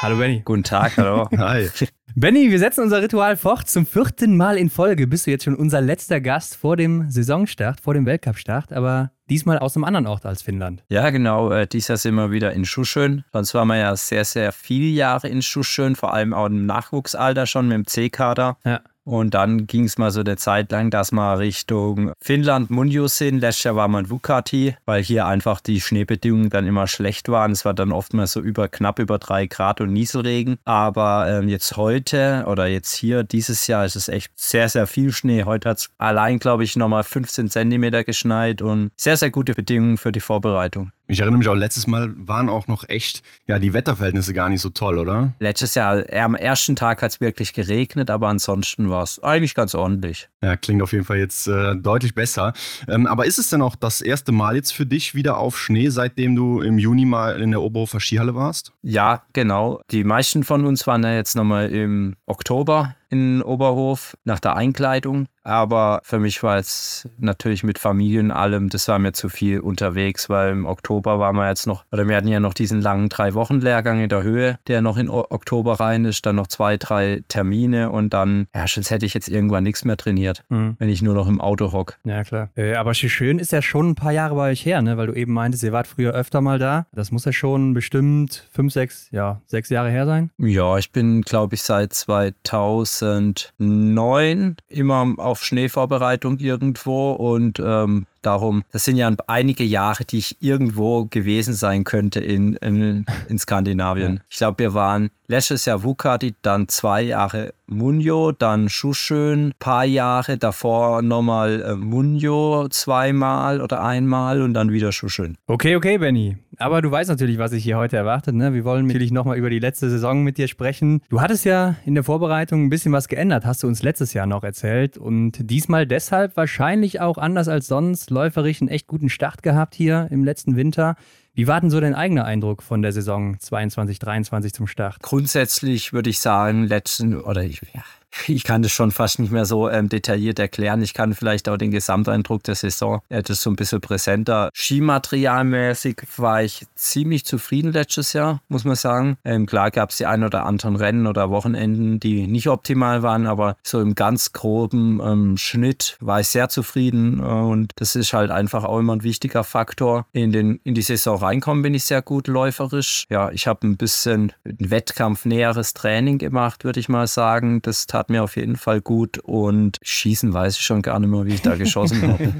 Hallo Benny. Guten Tag, hallo. Hi. Benny, wir setzen unser Ritual fort. Zum vierten Mal in Folge bist du jetzt schon unser letzter Gast vor dem Saisonstart, vor dem Weltcup-Start, aber diesmal aus einem anderen Ort als Finnland. Ja, genau. Äh, dieses Jahr sind wir wieder in Schuschön. Sonst waren wir ja sehr, sehr viele Jahre in Schuschön, vor allem auch im Nachwuchsalter schon mit dem C-Kader. Ja. Und dann ging es mal so eine Zeit lang, dass wir Richtung Finnland, Munjo sind. Letztes Jahr war man Vukati, weil hier einfach die Schneebedingungen dann immer schlecht waren. Es war dann oftmals so über knapp über drei Grad und Nieselregen. Aber ähm, jetzt heute oder jetzt hier dieses Jahr ist es echt sehr, sehr viel Schnee. Heute hat es allein, glaube ich, nochmal 15 Zentimeter geschneit und sehr, sehr gute Bedingungen für die Vorbereitung. Ich erinnere mich auch, letztes Mal waren auch noch echt, ja, die Wetterverhältnisse gar nicht so toll, oder? Letztes Jahr, am ersten Tag hat es wirklich geregnet, aber ansonsten war es eigentlich ganz ordentlich. Ja, klingt auf jeden Fall jetzt äh, deutlich besser. Ähm, aber ist es denn auch das erste Mal jetzt für dich wieder auf Schnee, seitdem du im Juni mal in der Oberhofer Skihalle warst? Ja, genau. Die meisten von uns waren ja jetzt nochmal im Oktober in Oberhof nach der Einkleidung. Aber für mich war es natürlich mit Familie und allem, das war mir zu viel unterwegs, weil im Oktober waren wir jetzt noch, oder wir hatten ja noch diesen langen Drei-Wochen-Lehrgang in der Höhe, der noch in Oktober rein ist, dann noch zwei, drei Termine und dann, ja, sonst hätte ich jetzt irgendwann nichts mehr trainiert, mhm. wenn ich nur noch im Auto hock. Ja, klar. Äh, aber schön ist ja schon ein paar Jahre bei euch her, ne? weil du eben meintest, ihr wart früher öfter mal da. Das muss ja schon bestimmt fünf, sechs, ja, sechs Jahre her sein. Ja, ich bin, glaube ich, seit 2009 immer auf Schneevorbereitung irgendwo und ähm, darum, das sind ja einige Jahre, die ich irgendwo gewesen sein könnte in, in, in Skandinavien. Ich glaube, wir waren letztes Jahr Vukati, dann zwei Jahre Munjo, dann Schuschön, paar Jahre, davor nochmal äh, Munjo zweimal oder einmal und dann wieder Schuschön. Okay, okay, Benny. Aber du weißt natürlich, was ich hier heute erwartet. Ne? Wir wollen natürlich nochmal über die letzte Saison mit dir sprechen. Du hattest ja in der Vorbereitung ein bisschen was geändert, hast du uns letztes Jahr noch erzählt. Und diesmal deshalb wahrscheinlich auch anders als sonst läuferisch einen echt guten Start gehabt hier im letzten Winter. Wie war denn so dein eigener Eindruck von der Saison 22, 23 zum Start? Grundsätzlich würde ich sagen, letzten, oder ich, ja, ich kann das schon fast nicht mehr so ähm, detailliert erklären. Ich kann vielleicht auch den Gesamteindruck der Saison, äh, so ein bisschen präsenter. Skimaterialmäßig war ich ziemlich zufrieden letztes Jahr, muss man sagen. Ähm, klar gab es die ein oder anderen Rennen oder Wochenenden, die nicht optimal waren, aber so im ganz groben ähm, Schnitt war ich sehr zufrieden äh, und das ist halt einfach auch immer ein wichtiger Faktor. In, den, in die Saison reinkommen bin ich sehr gut läuferisch. Ja, ich habe ein bisschen ein wettkampfnäheres Training gemacht, würde ich mal sagen. Das tat mir auf jeden Fall gut und schießen weiß ich schon gar nicht mehr, wie ich da geschossen habe.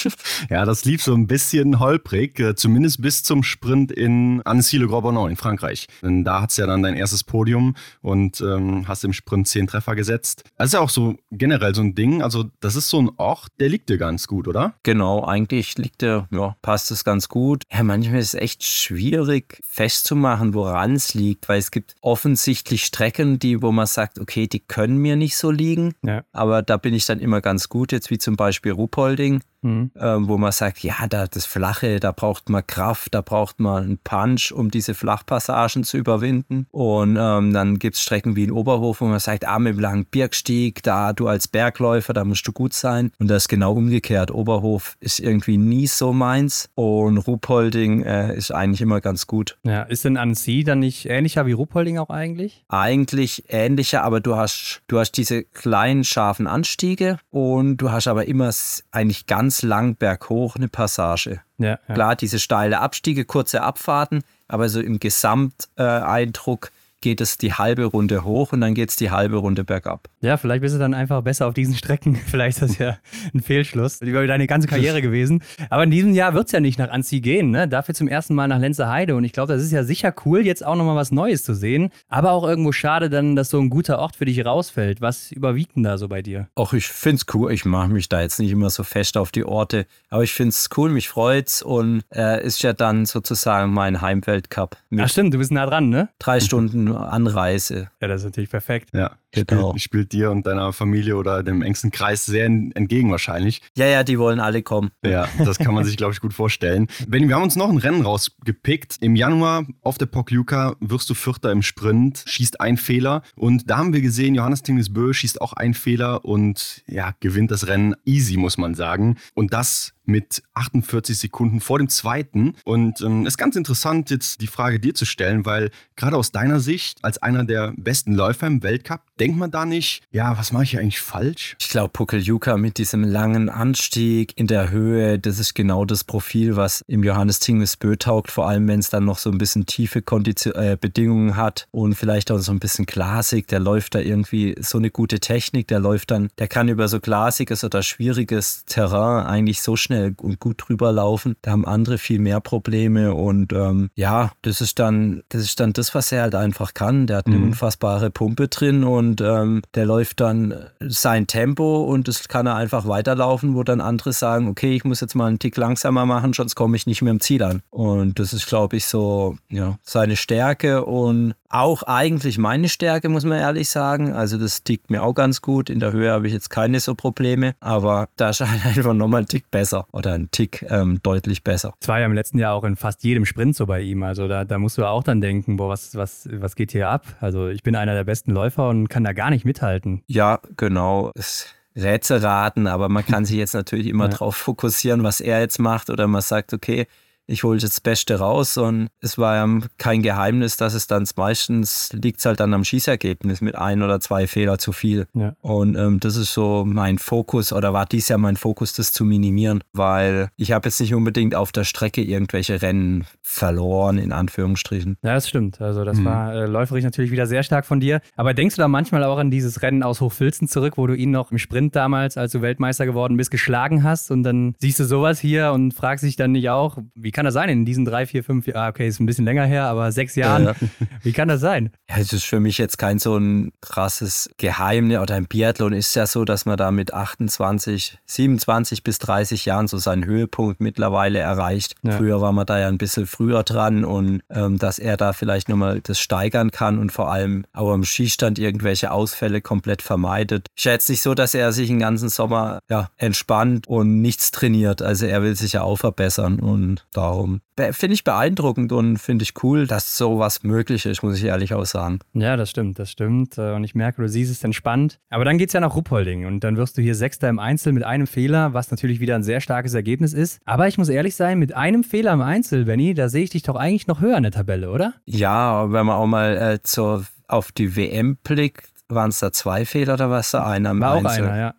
ja, das lief so ein bisschen holprig, äh, zumindest bis zum Sprint in Annecy-le-Grand-Bonnant in Frankreich. Denn da hat es ja dann dein erstes Podium und ähm, hast im Sprint zehn Treffer gesetzt. Das ist ja auch so generell so ein Ding, also das ist so ein Ort, der liegt dir ganz gut, oder? Genau, eigentlich liegt der, ja, passt es ganz gut. Ja, manchmal ist es echt schwierig festzumachen, woran es liegt, weil es gibt offensichtlich Strecken, die, wo man sagt, okay, die können mir nicht so liegen. Ja. Aber da bin ich dann immer ganz gut, jetzt wie zum Beispiel Ruhpolding mhm. ähm, wo man sagt, ja, da das Flache, da braucht man Kraft, da braucht man einen Punch, um diese Flachpassagen zu überwinden. Und ähm, dann gibt es Strecken wie in Oberhof, wo man sagt, ah, mit dem langen Birgstieg, da du als Bergläufer, da musst du gut sein. Und das ist genau umgekehrt. Oberhof ist irgendwie nie so meins und Ruhpolding äh, ist eigentlich immer ganz gut. Ja, ist denn Annecy dann nicht ähnlicher wie Ruhpolding auch eigentlich? Eigentlich ähnlicher, aber du hast, du hast diese kleinen, scharfen Anstiege und du hast aber immer eigentlich ganz ganz lang berghoch eine Passage. Ja, ja. Klar, diese steile Abstiege, kurze Abfahrten, aber so im Gesamteindruck geht es die halbe Runde hoch und dann geht es die halbe Runde bergab. Ja, vielleicht bist du dann einfach besser auf diesen Strecken. Vielleicht ist das ja ein Fehlschluss über deine ganze Karriere gewesen. Aber in diesem Jahr wird es ja nicht nach Anzieh gehen. Ne? Dafür zum ersten Mal nach Lenzerheide. Und ich glaube, das ist ja sicher cool, jetzt auch nochmal was Neues zu sehen. Aber auch irgendwo schade dann, dass so ein guter Ort für dich rausfällt. Was überwiegt denn da so bei dir? Ach, ich finde es cool. Ich mache mich da jetzt nicht immer so fest auf die Orte. Aber ich finde es cool, mich freut's und äh, ist ja dann sozusagen mein Heimweltcup. Ach stimmt, du bist nah dran, ne? Drei Stunden Anreise. Ja, das ist natürlich perfekt. Ja, genau. Spielt, spielt dir und deiner Familie oder dem engsten Kreis sehr entgegen wahrscheinlich. Ja, ja, die wollen alle kommen. Ja, das kann man sich, glaube ich, gut vorstellen. Benny, wir haben uns noch ein Rennen rausgepickt. Im Januar auf der Pokljuka wirst du Vierter im Sprint, schießt ein Fehler. Und da haben wir gesehen, Johannes Tingesbö schießt auch einen Fehler und ja, gewinnt das Rennen easy, muss man sagen. Und das mit 48 Sekunden vor dem zweiten. Und es ähm, ist ganz interessant, jetzt die Frage dir zu stellen, weil gerade aus deiner Sicht, als einer der besten Läufer im Weltcup, denkt man da nicht, ja, was mache ich eigentlich falsch? Ich glaube, Pukeljuka mit diesem langen Anstieg in der Höhe, das ist genau das Profil, was im Johannes Tingnes Bö taugt, vor allem wenn es dann noch so ein bisschen tiefe Kondition äh, Bedingungen hat und vielleicht auch so ein bisschen glasig, der läuft da irgendwie so eine gute Technik, der läuft dann, der kann über so glasiges oder schwieriges Terrain eigentlich so schnell schnell und gut drüber laufen. Da haben andere viel mehr Probleme und ähm, ja, das ist dann, das ist dann das, was er halt einfach kann. Der hat eine mhm. unfassbare Pumpe drin und ähm, der läuft dann sein Tempo und das kann er einfach weiterlaufen, wo dann andere sagen, okay, ich muss jetzt mal einen Tick langsamer machen, sonst komme ich nicht mehr im Ziel an. Und das ist, glaube ich, so ja, seine Stärke und auch eigentlich meine Stärke, muss man ehrlich sagen. Also das tickt mir auch ganz gut. In der Höhe habe ich jetzt keine so Probleme, aber da halt einfach nochmal ein Tick besser oder ein Tick ähm, deutlich besser. Es war ja im letzten Jahr auch in fast jedem Sprint so bei ihm. Also da, da musst du auch dann denken, boah, was, was, was geht hier ab? Also ich bin einer der besten Läufer und kann da gar nicht mithalten. Ja, genau. Es Rätselraten, aber man kann sich jetzt natürlich immer ja. darauf fokussieren, was er jetzt macht oder man sagt, okay, ich hole das Beste raus und es war ja kein Geheimnis, dass es dann meistens liegt halt dann am Schießergebnis mit ein oder zwei Fehler zu viel. Ja. Und ähm, das ist so mein Fokus oder war dies Jahr mein Fokus, das zu minimieren, weil ich habe jetzt nicht unbedingt auf der Strecke irgendwelche Rennen verloren, in Anführungsstrichen. Ja, das stimmt. Also das mhm. war äh, läuferisch natürlich wieder sehr stark von dir. Aber denkst du da manchmal auch an dieses Rennen aus Hochfilzen zurück, wo du ihn noch im Sprint damals, als du Weltmeister geworden bist, geschlagen hast und dann siehst du sowas hier und fragst dich dann nicht auch, wie kann das sein in diesen drei, vier, fünf Jahren? Ah, okay, ist ein bisschen länger her, aber sechs Jahren. Ja. Wie kann das sein? Ja, es ist für mich jetzt kein so ein krasses Geheimnis oder ein Biathlon ist ja so, dass man da mit 28, 27 bis 30 Jahren so seinen Höhepunkt mittlerweile erreicht. Ja. Früher war man da ja ein bisschen früher dran und ähm, dass er da vielleicht nochmal das steigern kann und vor allem auch am Schießstand irgendwelche Ausfälle komplett vermeidet. Ich schätze nicht so, dass er sich den ganzen Sommer ja, entspannt und nichts trainiert. Also er will sich ja auch verbessern und da Darum finde ich beeindruckend und finde ich cool, dass sowas möglich ist, muss ich ehrlich auch sagen. Ja, das stimmt, das stimmt. Äh, und ich merke, du siehst es entspannt. Aber dann geht es ja nach Ruppolding und dann wirst du hier Sechster im Einzel mit einem Fehler, was natürlich wieder ein sehr starkes Ergebnis ist. Aber ich muss ehrlich sein, mit einem Fehler im Einzel, Benny, da sehe ich dich doch eigentlich noch höher in der Tabelle, oder? Ja, wenn man auch mal äh, zur, auf die WM blickt, waren es da zwei Fehler oder was da einer im War Einzel? auch einer, ja.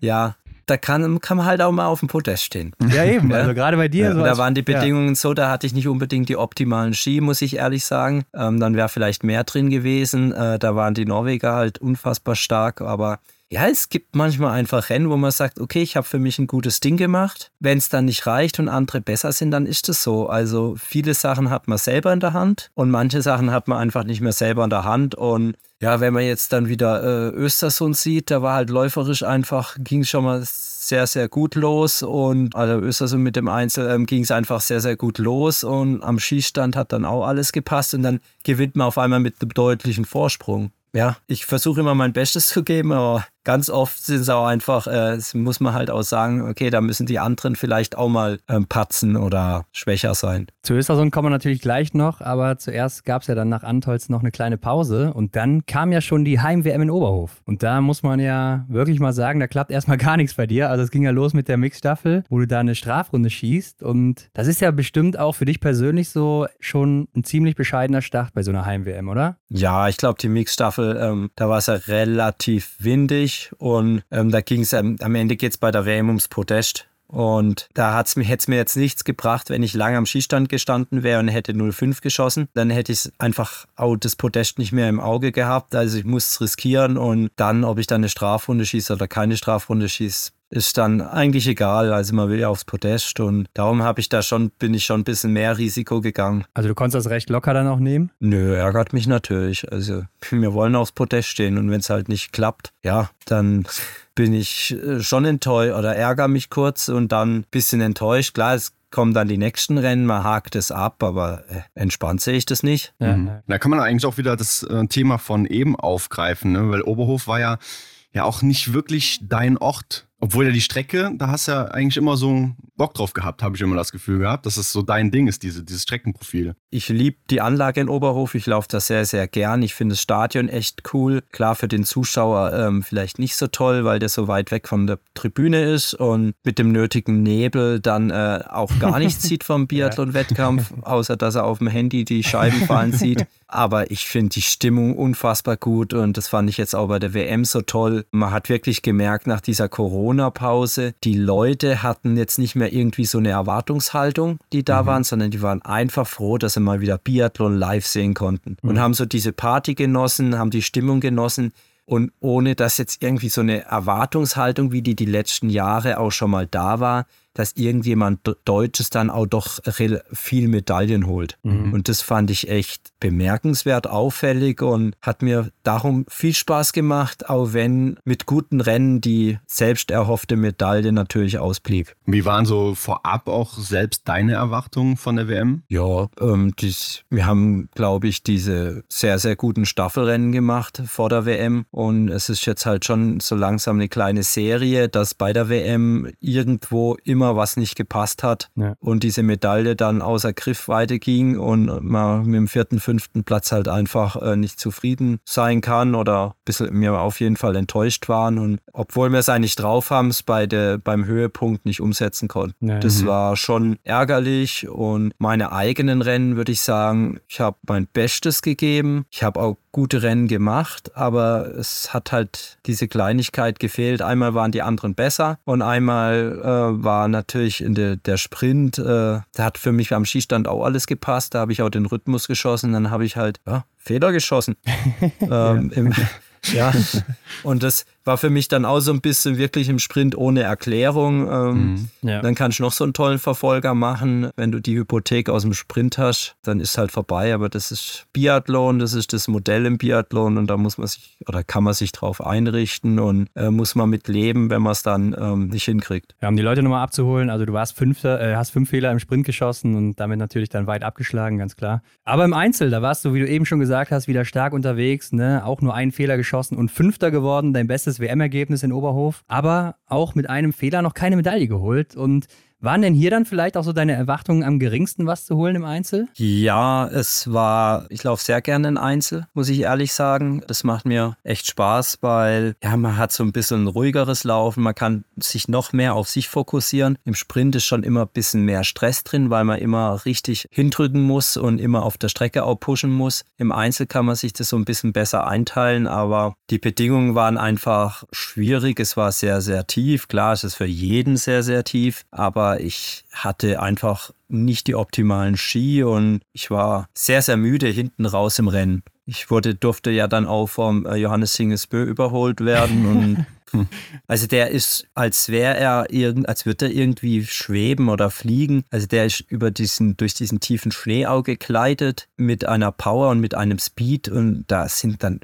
ja, da kann, kann man halt auch mal auf dem Podest stehen. Ja, eben. Ja? Also gerade bei dir. Ja, so da waren die Bedingungen ja. so, da hatte ich nicht unbedingt die optimalen Ski, muss ich ehrlich sagen. Ähm, dann wäre vielleicht mehr drin gewesen. Äh, da waren die Norweger halt unfassbar stark, aber ja, es gibt manchmal einfach Rennen, wo man sagt, okay, ich habe für mich ein gutes Ding gemacht. Wenn es dann nicht reicht und andere besser sind, dann ist es so. Also viele Sachen hat man selber in der Hand und manche Sachen hat man einfach nicht mehr selber in der Hand. Und ja, wenn man jetzt dann wieder äh, Östersund sieht, da war halt läuferisch einfach, ging schon mal sehr, sehr gut los und also Östersund mit dem Einzel ähm, ging es einfach sehr, sehr gut los und am Schießstand hat dann auch alles gepasst und dann gewinnt man auf einmal mit einem deutlichen Vorsprung. Ja, ich versuche immer mein Bestes zu geben, aber ganz oft sind es auch einfach, äh, muss man halt auch sagen, okay, da müssen die anderen vielleicht auch mal ähm, patzen oder schwächer sein. Zu Östersund kommen wir natürlich gleich noch, aber zuerst gab es ja dann nach Antolz noch eine kleine Pause und dann kam ja schon die Heim-WM in Oberhof. Und da muss man ja wirklich mal sagen, da klappt erstmal gar nichts bei dir. Also es ging ja los mit der Mixstaffel, wo du da eine Strafrunde schießt und das ist ja bestimmt auch für dich persönlich so schon ein ziemlich bescheidener Start bei so einer Heim-WM, oder? Ja, ich glaube, die Mixstaffel, ähm, da war es ja relativ windig durch und ähm, da ging es ähm, am Ende geht bei der WM ums Podest. Und da hätte es mir jetzt nichts gebracht, wenn ich lange am Skistand gestanden wäre und hätte 05 geschossen. Dann hätte ich einfach auch das Podest nicht mehr im Auge gehabt. Also ich muss es riskieren und dann, ob ich dann eine Strafrunde schieße oder keine Strafrunde schieße, ist dann eigentlich egal. Also man will ja aufs Podest und darum habe ich da schon, bin ich schon ein bisschen mehr Risiko gegangen. Also du konntest das recht locker dann auch nehmen? Nö, ärgert mich natürlich. Also wir wollen aufs Podest stehen und wenn es halt nicht klappt, ja, dann bin ich äh, schon enttäuscht oder ärgere mich kurz und dann ein bisschen enttäuscht. Klar, es kommen dann die nächsten Rennen, man hakt es ab, aber äh, entspannt sehe ich das nicht. Ja. Mhm. Da kann man eigentlich auch wieder das äh, Thema von eben aufgreifen, ne? weil Oberhof war ja, ja auch nicht wirklich dein Ort obwohl ja die Strecke, da hast du ja eigentlich immer so Bock drauf gehabt, habe ich immer das Gefühl gehabt, dass es so dein Ding ist, diese, dieses Streckenprofil. Ich liebe die Anlage in Oberhof, ich laufe da sehr, sehr gern. Ich finde das Stadion echt cool. Klar, für den Zuschauer ähm, vielleicht nicht so toll, weil der so weit weg von der Tribüne ist und mit dem nötigen Nebel dann äh, auch gar nichts sieht vom Biathlon-Wettkampf, außer dass er auf dem Handy die Scheiben fallen sieht. Aber ich finde die Stimmung unfassbar gut und das fand ich jetzt auch bei der WM so toll. Man hat wirklich gemerkt, nach dieser Corona-Pause, die Leute hatten jetzt nicht mehr irgendwie so eine Erwartungshaltung, die da mhm. waren, sondern die waren einfach froh, dass sie mal wieder Biathlon live sehen konnten mhm. und haben so diese Party genossen, haben die Stimmung genossen. Und ohne dass jetzt irgendwie so eine Erwartungshaltung, wie die die letzten Jahre auch schon mal da war, dass irgendjemand Deutsches dann auch doch viel Medaillen holt. Mhm. Und das fand ich echt bemerkenswert, auffällig und hat mir darum viel Spaß gemacht, auch wenn mit guten Rennen die selbst erhoffte Medaille natürlich ausblieb. Wie waren so vorab auch selbst deine Erwartungen von der WM? Ja, ähm, dies, wir haben, glaube ich, diese sehr, sehr guten Staffelrennen gemacht vor der WM und es ist jetzt halt schon so langsam eine kleine Serie, dass bei der WM irgendwo immer immer was nicht gepasst hat ja. und diese Medaille dann außer Griffweite ging und man mit dem vierten, fünften Platz halt einfach äh, nicht zufrieden sein kann oder ein bisschen mir auf jeden Fall enttäuscht waren und obwohl wir es eigentlich drauf haben, es bei der, beim Höhepunkt nicht umsetzen konnten. Ja. Das mhm. war schon ärgerlich und meine eigenen Rennen würde ich sagen, ich habe mein Bestes gegeben. Ich habe auch gute Rennen gemacht, aber es hat halt diese Kleinigkeit gefehlt. Einmal waren die anderen besser und einmal äh, war natürlich in der, der Sprint, äh, da hat für mich am Skistand auch alles gepasst. Da habe ich auch den Rhythmus geschossen, dann habe ich halt ja, Fehler geschossen. ähm, im, ja, und das war für mich dann auch so ein bisschen wirklich im Sprint ohne Erklärung. Ähm, mhm. ja. Dann kannst du noch so einen tollen Verfolger machen. Wenn du die Hypothek aus dem Sprint hast, dann ist halt vorbei. Aber das ist Biathlon, das ist das Modell im Biathlon und da muss man sich oder kann man sich drauf einrichten und äh, muss man mit leben, wenn man es dann ähm, nicht hinkriegt. Ja, um die Leute nochmal abzuholen, also du warst Fünfter, äh, hast fünf Fehler im Sprint geschossen und damit natürlich dann weit abgeschlagen, ganz klar. Aber im Einzel, da warst du, wie du eben schon gesagt hast, wieder stark unterwegs, ne? Auch nur einen Fehler geschossen und Fünfter geworden, dein bestes WM-Ergebnis in Oberhof, aber auch mit einem Fehler noch keine Medaille geholt. Und waren denn hier dann vielleicht auch so deine Erwartungen am geringsten, was zu holen im Einzel? Ja, es war, ich laufe sehr gerne in Einzel, muss ich ehrlich sagen. Das macht mir echt Spaß, weil ja, man hat so ein bisschen ruhigeres Laufen, man kann sich noch mehr auf sich fokussieren. Im Sprint ist schon immer ein bisschen mehr Stress drin, weil man immer richtig hindrücken muss und immer auf der Strecke auch pushen muss. Im Einzel kann man sich das so ein bisschen besser einteilen, aber die Bedingungen waren einfach schwierig. Es war sehr, sehr tief. Klar, es ist für jeden sehr, sehr tief, aber ich hatte einfach nicht die optimalen Ski und ich war sehr, sehr müde hinten raus im Rennen. Ich wurde, durfte ja dann auch vom äh, Johannes Singesbö überholt werden und also der ist, als wäre er irgend, als würde er irgendwie schweben oder fliegen. Also der ist über diesen, durch diesen tiefen Schnee auch gekleidet mit einer Power und mit einem Speed und da sind dann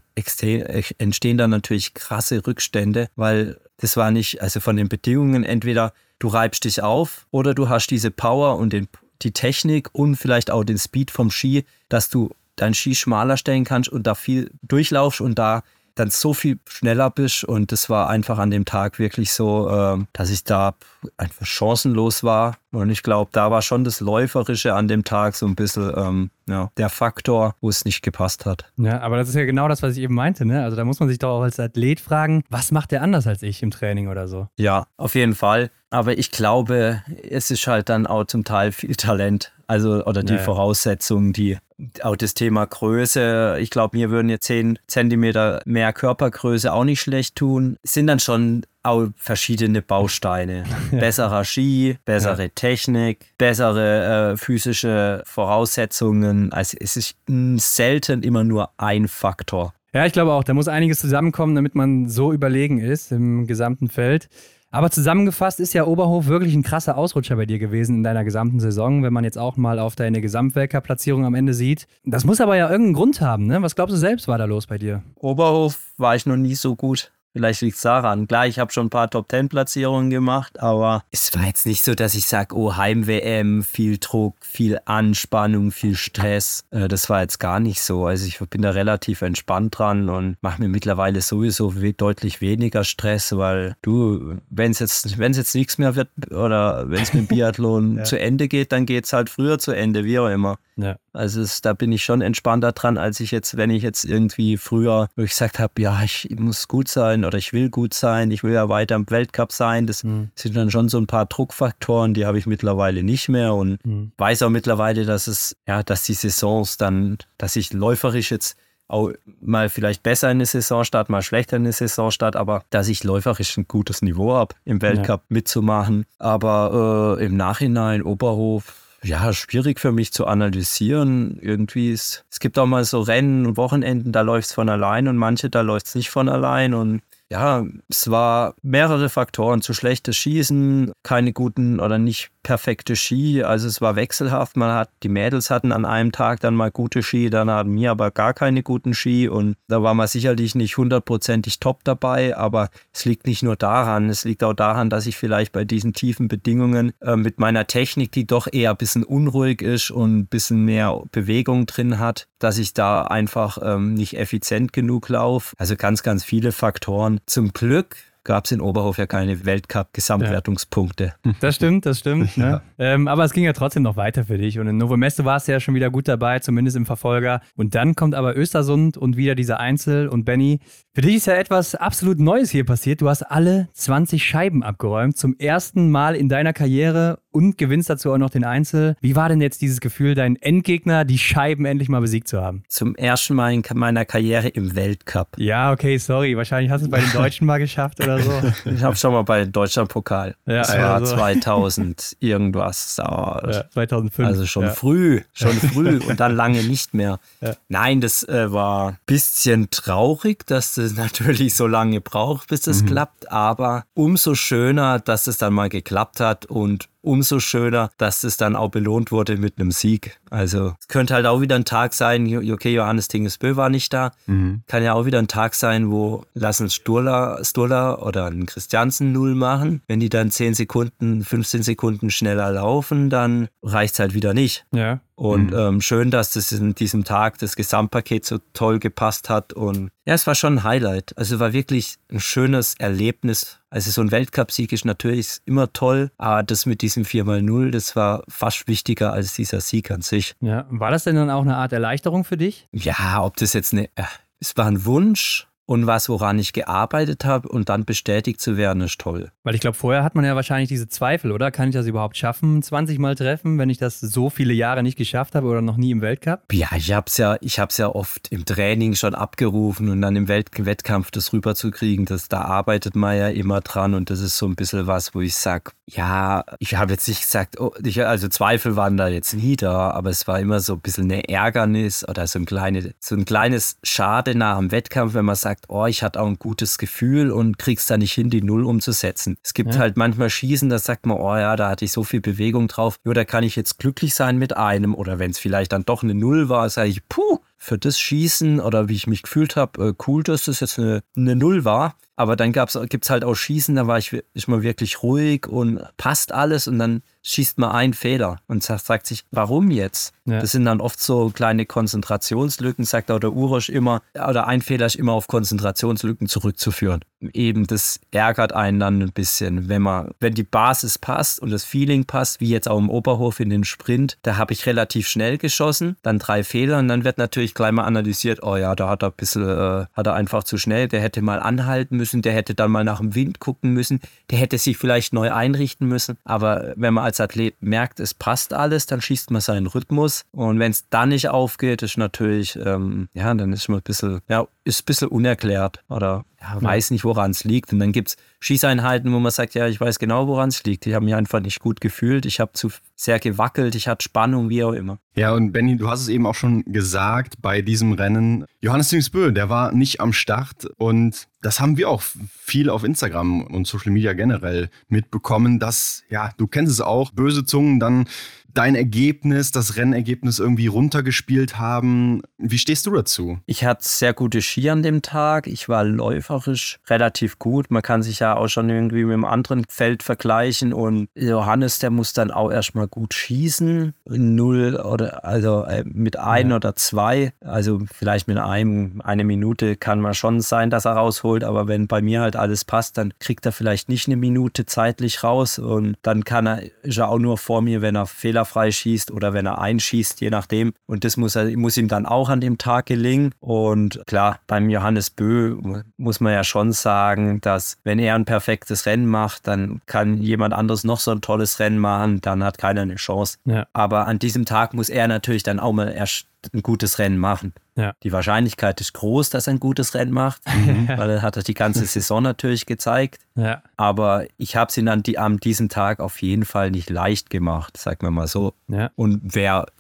entstehen dann natürlich krasse Rückstände, weil das war nicht, also von den Bedingungen entweder du reibst dich auf oder du hast diese Power und den, die Technik und vielleicht auch den Speed vom Ski, dass du deinen Ski schmaler stellen kannst und da viel durchlaufst und da dann so viel schneller bist. Und das war einfach an dem Tag wirklich so, ähm, dass ich da einfach chancenlos war. Und ich glaube, da war schon das Läuferische an dem Tag so ein bisschen ähm, ja, der Faktor, wo es nicht gepasst hat. Ja, aber das ist ja genau das, was ich eben meinte. Ne? Also da muss man sich doch auch als Athlet fragen, was macht der anders als ich im Training oder so? Ja, auf jeden Fall. Aber ich glaube, es ist halt dann auch zum Teil viel Talent. Also, oder die ja, Voraussetzungen, die auch das Thema Größe. Ich glaube, mir würden jetzt 10 Zentimeter mehr Körpergröße auch nicht schlecht tun. Es sind dann schon auch verschiedene Bausteine. Besserer Ski, bessere ja. Technik, bessere äh, physische Voraussetzungen. Also es ist selten immer nur ein Faktor. Ja, ich glaube auch, da muss einiges zusammenkommen, damit man so überlegen ist im gesamten Feld. Aber zusammengefasst ist ja Oberhof wirklich ein krasser Ausrutscher bei dir gewesen in deiner gesamten Saison, wenn man jetzt auch mal auf deine Gesamtweltcup-Platzierung am Ende sieht. Das muss aber ja irgendeinen Grund haben, ne? Was glaubst du selbst war da los bei dir? Oberhof war ich noch nie so gut Vielleicht liegt es daran. Klar, ich habe schon ein paar Top-10-Platzierungen gemacht, aber es war jetzt nicht so, dass ich sage, oh, Heim-WM, viel Druck, viel Anspannung, viel Stress. Äh, das war jetzt gar nicht so. Also ich bin da relativ entspannt dran und mache mir mittlerweile sowieso deutlich weniger Stress, weil du, wenn es jetzt, wenn es jetzt nichts mehr wird oder wenn es mit dem Biathlon ja. zu Ende geht, dann geht es halt früher zu Ende, wie auch immer. Ja. Also es, da bin ich schon entspannter dran, als ich jetzt, wenn ich jetzt irgendwie früher, wo ich gesagt habe, ja, ich muss gut sein oder ich will gut sein, ich will ja weiter im Weltcup sein. Das mhm. sind dann schon so ein paar Druckfaktoren, die habe ich mittlerweile nicht mehr und mhm. weiß auch mittlerweile, dass es, ja, dass die Saisons dann, dass ich läuferisch jetzt auch mal vielleicht besser in eine Saison start, mal schlechter in eine Saison start, aber dass ich läuferisch ein gutes Niveau habe, im Weltcup ja. mitzumachen. Aber äh, im Nachhinein Oberhof, ja, schwierig für mich zu analysieren. Irgendwie ist, es gibt auch mal so Rennen und Wochenenden, da läuft es von allein und manche, da läuft es nicht von allein und ja, es war mehrere Faktoren. Zu schlechtes Schießen, keine guten oder nicht perfekte Ski. Also es war wechselhaft. Man hat, die Mädels hatten an einem Tag dann mal gute Ski, dann hatten wir aber gar keine guten Ski und da war man sicherlich nicht hundertprozentig top dabei, aber es liegt nicht nur daran, es liegt auch daran, dass ich vielleicht bei diesen tiefen Bedingungen äh, mit meiner Technik, die doch eher ein bisschen unruhig ist und ein bisschen mehr Bewegung drin hat, dass ich da einfach ähm, nicht effizient genug laufe. Also ganz, ganz viele Faktoren. Zum Glück gab es in Oberhof ja keine Weltcup-Gesamtwertungspunkte. Ja. Das stimmt, das stimmt. ja. ne? ähm, aber es ging ja trotzdem noch weiter für dich. Und in Novo Mesto warst du ja schon wieder gut dabei, zumindest im Verfolger. Und dann kommt aber Östersund und wieder dieser Einzel. Und Benny, für dich ist ja etwas absolut Neues hier passiert. Du hast alle 20 Scheiben abgeräumt. Zum ersten Mal in deiner Karriere und gewinnst dazu auch noch den Einzel. Wie war denn jetzt dieses Gefühl, deinen Endgegner, die Scheiben endlich mal besiegt zu haben? Zum ersten Mal in meiner Karriere im Weltcup. Ja, okay, sorry. Wahrscheinlich hast du es bei den Deutschen mal geschafft oder so. Ich habe schon mal bei Deutschlandpokal. Ja, das war also. 2000 irgendwas. Ja, 2005. Also schon ja. früh, schon früh und dann lange nicht mehr. Ja. Nein, das äh, war ein bisschen traurig, dass das natürlich so lange braucht, bis das mhm. klappt. Aber umso schöner, dass es dann mal geklappt hat und umso schöner, dass es dann auch belohnt wurde mit einem Sieg. Also es könnte halt auch wieder ein Tag sein, okay, Johannes Tingesbö war nicht da. Mhm. Kann ja auch wieder ein Tag sein, wo lassen Sturla, Sturla oder ein Christiansen null machen. Wenn die dann 10 Sekunden, 15 Sekunden schneller laufen, dann reicht es halt wieder nicht. Ja. Und mhm. ähm, schön, dass das in diesem Tag das Gesamtpaket so toll gepasst hat. Und ja, es war schon ein Highlight. Also war wirklich ein schönes Erlebnis. Also so ein Weltcupsieg ist natürlich immer toll, aber das mit diesem 4x0, das war fast wichtiger als dieser Sieg an sich. Ja, war das denn dann auch eine Art Erleichterung für dich? Ja, ob das jetzt eine, äh, es war ein Wunsch, und was, woran ich gearbeitet habe und dann bestätigt zu werden, ist toll. Weil ich glaube, vorher hat man ja wahrscheinlich diese Zweifel, oder? Kann ich das überhaupt schaffen, 20 Mal treffen, wenn ich das so viele Jahre nicht geschafft habe oder noch nie im Weltcup? Ja, ich habe es ja, ich hab's ja oft im Training schon abgerufen und dann im Welt Wettkampf das rüberzukriegen, das, da arbeitet man ja immer dran und das ist so ein bisschen was, wo ich sage, ja, ich habe jetzt nicht gesagt, oh, ich, also Zweifel waren da jetzt nie da, aber es war immer so ein bisschen eine Ärgernis oder so ein, kleine, so ein kleines Schade nach dem Wettkampf, wenn man sagt, sagt, oh, ich hatte auch ein gutes Gefühl und kriegst da nicht hin, die Null umzusetzen. Es gibt ja. halt manchmal Schießen, da sagt man, oh ja, da hatte ich so viel Bewegung drauf. Nur da kann ich jetzt glücklich sein mit einem. Oder wenn es vielleicht dann doch eine Null war, sage ich, puh, für das Schießen oder wie ich mich gefühlt habe, äh, cool, dass das jetzt eine, eine Null war. Aber dann gibt es halt auch Schießen, da war ich, ich mal wirklich ruhig und passt alles und dann schießt man einen Fehler und sagt sich, warum jetzt? Ja. Das sind dann oft so kleine Konzentrationslücken, sagt auch der Urosch immer, oder ein Fehler ist immer auf Konzentrationslücken zurückzuführen. Eben, das ärgert einen dann ein bisschen, wenn man, wenn die Basis passt und das Feeling passt, wie jetzt auch im Oberhof in den Sprint, da habe ich relativ schnell geschossen, dann drei Fehler und dann wird natürlich gleich mal analysiert, oh ja, da hat er ein bisschen, äh, hat er einfach zu schnell, der hätte mal anhalten müssen, der hätte dann mal nach dem Wind gucken müssen, der hätte sich vielleicht neu einrichten müssen, aber wenn man als Athlet merkt, es passt alles, dann schießt man seinen Rhythmus. Und wenn es dann nicht aufgeht, ist natürlich, ähm, ja, dann ist man ein bisschen, ja, ist ein bisschen unerklärt oder ja, weiß nicht, woran es liegt. Und dann gibt es Schießeinheiten, wo man sagt, ja, ich weiß genau, woran es liegt. Ich habe mich einfach nicht gut gefühlt. Ich habe zu sehr gewackelt. Ich hatte Spannung, wie auch immer. Ja, und Benny, du hast es eben auch schon gesagt bei diesem Rennen. Johannes Dingsbö, der war nicht am Start. Und das haben wir auch viel auf Instagram und Social Media generell mitbekommen, dass, ja, du kennst es auch, böse Zungen dann dein Ergebnis, das Rennergebnis irgendwie runtergespielt haben. Wie stehst du dazu? Ich hatte sehr gute Ski an dem Tag. Ich war läuferisch relativ gut. Man kann sich ja auch schon irgendwie mit einem anderen Feld vergleichen. Und Johannes, der muss dann auch erstmal gut schießen. Null oder also äh, mit ein ja. oder zwei. Also vielleicht mit einem, eine Minute kann man schon sein, dass er rausholt. Aber wenn bei mir halt alles passt, dann kriegt er vielleicht nicht eine Minute zeitlich raus. Und dann kann er, ist er auch nur vor mir, wenn er fehlerfrei schießt oder wenn er einschießt, je nachdem. Und das muss, er, muss ihm dann auch an dem Tag gelingen. Und klar, beim Johannes Bö muss man ja schon sagen, dass wenn er ein perfektes Rennen macht, dann kann jemand anderes noch so ein tolles Rennen machen, dann hat keiner eine Chance. Ja. Aber an diesem Tag muss er natürlich dann auch mal erst ein gutes Rennen machen. Ja. Die Wahrscheinlichkeit ist groß, dass er ein gutes Rennen macht, mhm. weil er hat das die ganze Saison natürlich gezeigt. Ja. Aber ich habe es ihm an, die, an diesem Tag auf jeden Fall nicht leicht gemacht, sagen wir mal so. Ja. Und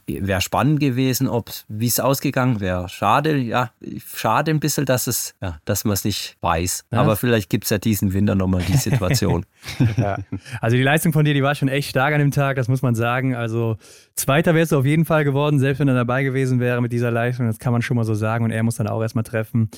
wäre wär spannend gewesen, ob wie es ausgegangen wäre. Schade, ja, schade ein bisschen, dass es, ja, dass man es nicht weiß. Aber vielleicht gibt es ja diesen Winter nochmal die Situation. also die Leistung von dir, die war schon echt stark an dem Tag, das muss man sagen. Also Zweiter wärst du auf jeden Fall geworden, selbst wenn er dabei gewesen wäre mit dieser Leistung. Das kann man schon mal so sagen. Und er muss dann auch erstmal treffen.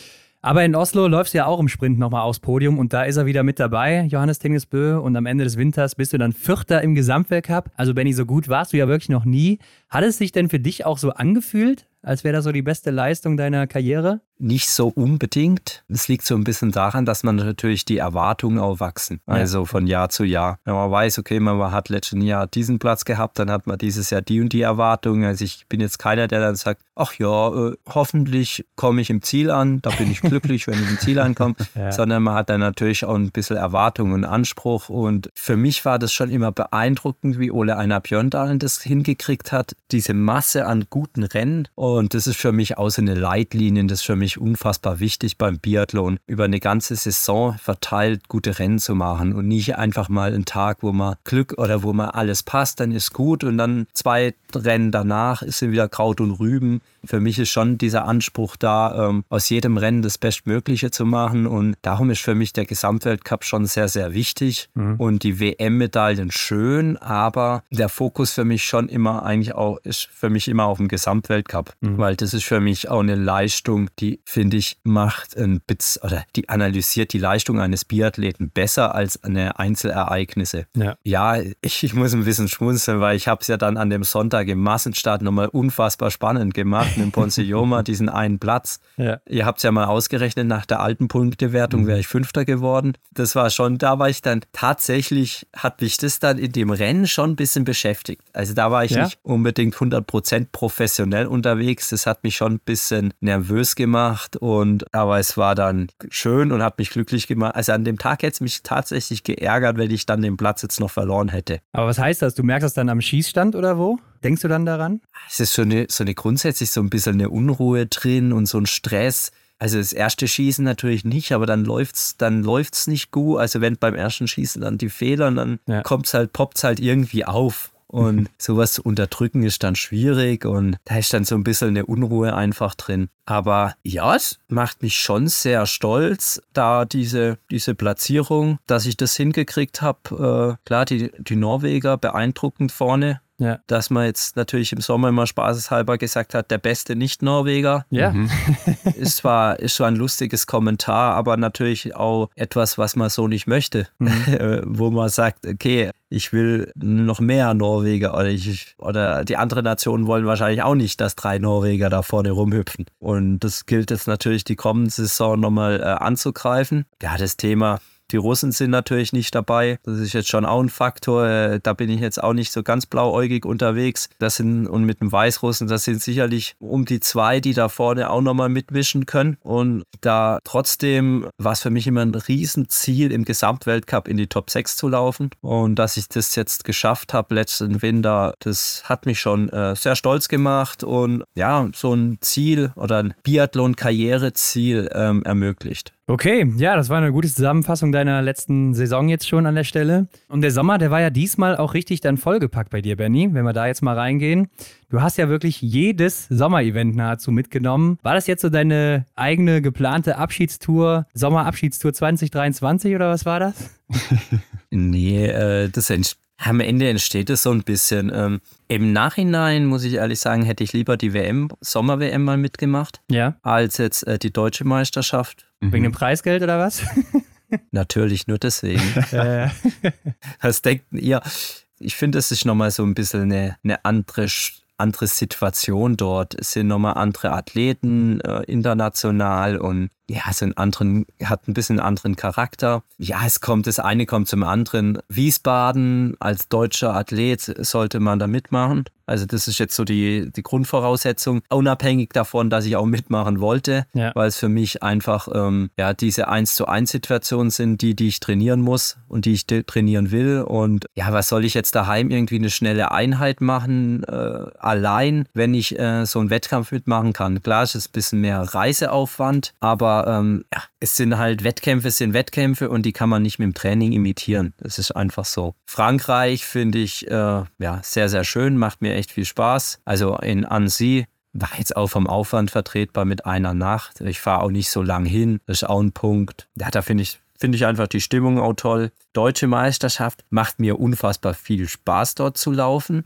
Aber in Oslo läufst du ja auch im Sprint nochmal aufs Podium und da ist er wieder mit dabei, Johannes Tingesbö. Und am Ende des Winters bist du dann Vierter im Gesamtweltcup. Also Benny, so gut warst du ja wirklich noch nie. Hat es sich denn für dich auch so angefühlt, als wäre das so die beste Leistung deiner Karriere? Nicht so unbedingt. Es liegt so ein bisschen daran, dass man natürlich die Erwartungen auch wachsen. Also von Jahr zu Jahr. Wenn man weiß, okay, man hat letztes Jahr diesen Platz gehabt, dann hat man dieses Jahr die und die Erwartungen. Also ich bin jetzt keiner, der dann sagt, ach ja, äh, hoffentlich komme ich im Ziel an, da bin ich glücklich, wenn ich im Ziel ankomme. Ja. Sondern man hat dann natürlich auch ein bisschen Erwartungen und Anspruch. Und für mich war das schon immer beeindruckend, wie Ole Einar Björndalen das hingekriegt hat. Diese Masse an guten Rennen. Und das ist für mich auch so eine Leitlinie, das ist für mich unfassbar wichtig beim Biathlon, über eine ganze Saison verteilt gute Rennen zu machen und nicht einfach mal einen Tag, wo man Glück oder wo man alles passt, dann ist gut und dann zwei Rennen danach ist wieder Kraut und Rüben. Für mich ist schon dieser Anspruch da, ähm, aus jedem Rennen das Bestmögliche zu machen und darum ist für mich der Gesamtweltcup schon sehr, sehr wichtig mhm. und die WM-Medaillen schön, aber der Fokus für mich schon immer eigentlich auch, ist für mich immer auf dem Gesamtweltcup, mhm. weil das ist für mich auch eine Leistung, die, finde ich, macht ein Bits oder die analysiert die Leistung eines Biathleten besser als eine Einzelereignisse. Ja, ja ich, ich muss ein bisschen schmunzeln, weil ich habe es ja dann an dem Sonntag im Massenstart nochmal unfassbar spannend gemacht mit Ponsioma, diesen einen Platz. Ja. Ihr habt es ja mal ausgerechnet, nach der alten Punktewertung mhm. wäre ich Fünfter geworden. Das war schon, da war ich dann tatsächlich, hat mich das dann in dem Rennen schon ein bisschen beschäftigt. Also da war ich ja? nicht unbedingt 100% professionell unterwegs. Das hat mich schon ein bisschen nervös gemacht und aber es war dann schön und hat mich glücklich gemacht. Also an dem Tag hätte es mich tatsächlich geärgert, wenn ich dann den Platz jetzt noch verloren hätte. Aber was heißt das? Du merkst das dann am Schießstand oder wo? Denkst du dann daran? Es ist so eine, so eine grundsätzlich so ein bisschen eine Unruhe drin und so ein Stress. Also das erste Schießen natürlich nicht, aber dann läuft's, dann läuft's nicht gut. Also wenn beim ersten Schießen dann die Fehler, dann ja. kommt's halt, poppt's halt irgendwie auf. Und sowas zu unterdrücken ist dann schwierig und da ist dann so ein bisschen eine Unruhe einfach drin. Aber ja, es macht mich schon sehr stolz, da diese, diese Platzierung, dass ich das hingekriegt habe. Äh, klar, die, die Norweger beeindruckend vorne. Ja. Dass man jetzt natürlich im Sommer immer spaßeshalber gesagt hat, der beste Nicht-Norweger. Ja. Mhm. ist, zwar, ist zwar ein lustiges Kommentar, aber natürlich auch etwas, was man so nicht möchte. Mhm. Wo man sagt, okay, ich will noch mehr Norweger oder, ich, oder die anderen Nationen wollen wahrscheinlich auch nicht, dass drei Norweger da vorne rumhüpfen. Und das gilt jetzt natürlich die kommende Saison nochmal äh, anzugreifen. Ja, das Thema die Russen sind natürlich nicht dabei. Das ist jetzt schon auch ein Faktor. Äh, da bin ich jetzt auch nicht so ganz blauäugig unterwegs. Das sind, und mit dem Weißrussen, das sind sicherlich um die zwei, die da vorne auch nochmal mitmischen können. Und da trotzdem war es für mich immer ein Riesenziel, im Gesamtweltcup in die Top 6 zu laufen. Und dass ich das jetzt geschafft habe letzten Winter, das hat mich schon äh, sehr stolz gemacht und ja, so ein Ziel oder ein Biathlon-Karriereziel ähm, ermöglicht. Okay, ja, das war eine gute Zusammenfassung deiner letzten Saison jetzt schon an der Stelle. Und der Sommer, der war ja diesmal auch richtig dann vollgepackt bei dir, Benny, wenn wir da jetzt mal reingehen. Du hast ja wirklich jedes Sommerevent nahezu mitgenommen. War das jetzt so deine eigene geplante Abschiedstour, Sommerabschiedstour 2023 oder was war das? nee, äh, das Am Ende entsteht es so ein bisschen. Ähm, Im Nachhinein, muss ich ehrlich sagen, hätte ich lieber die WM, Sommer-WM mal mitgemacht, ja. als jetzt äh, die deutsche Meisterschaft. Mhm. Wegen dem Preisgeld oder was? Natürlich, nur deswegen. Was denkt ihr? Ich finde, es ist nochmal so ein bisschen eine, eine andere andere Situation dort. Es sind nochmal andere Athleten äh, international und ja, so einen anderen, hat ein bisschen einen anderen Charakter. Ja, es kommt, das eine kommt zum anderen. Wiesbaden als deutscher Athlet sollte man da mitmachen. Also das ist jetzt so die, die Grundvoraussetzung, unabhängig davon, dass ich auch mitmachen wollte, ja. weil es für mich einfach ähm, ja, diese 1 zu 1 Situationen sind, die, die ich trainieren muss und die ich trainieren will. Und ja, was soll ich jetzt daheim irgendwie eine schnelle Einheit machen, äh, allein, wenn ich äh, so einen Wettkampf mitmachen kann? Klar, es ist ein bisschen mehr Reiseaufwand, ähm, ja, es sind halt Wettkämpfe, es sind Wettkämpfe und die kann man nicht mit dem Training imitieren. Das ist einfach so. Frankreich finde ich äh, ja, sehr, sehr schön, macht mir echt viel Spaß. Also in Annecy war jetzt auch vom Aufwand vertretbar mit einer Nacht. Ich fahre auch nicht so lang hin. Das ist auch ein Punkt. Ja, da finde ich, finde ich einfach die Stimmung auch toll. Deutsche Meisterschaft macht mir unfassbar viel Spaß dort zu laufen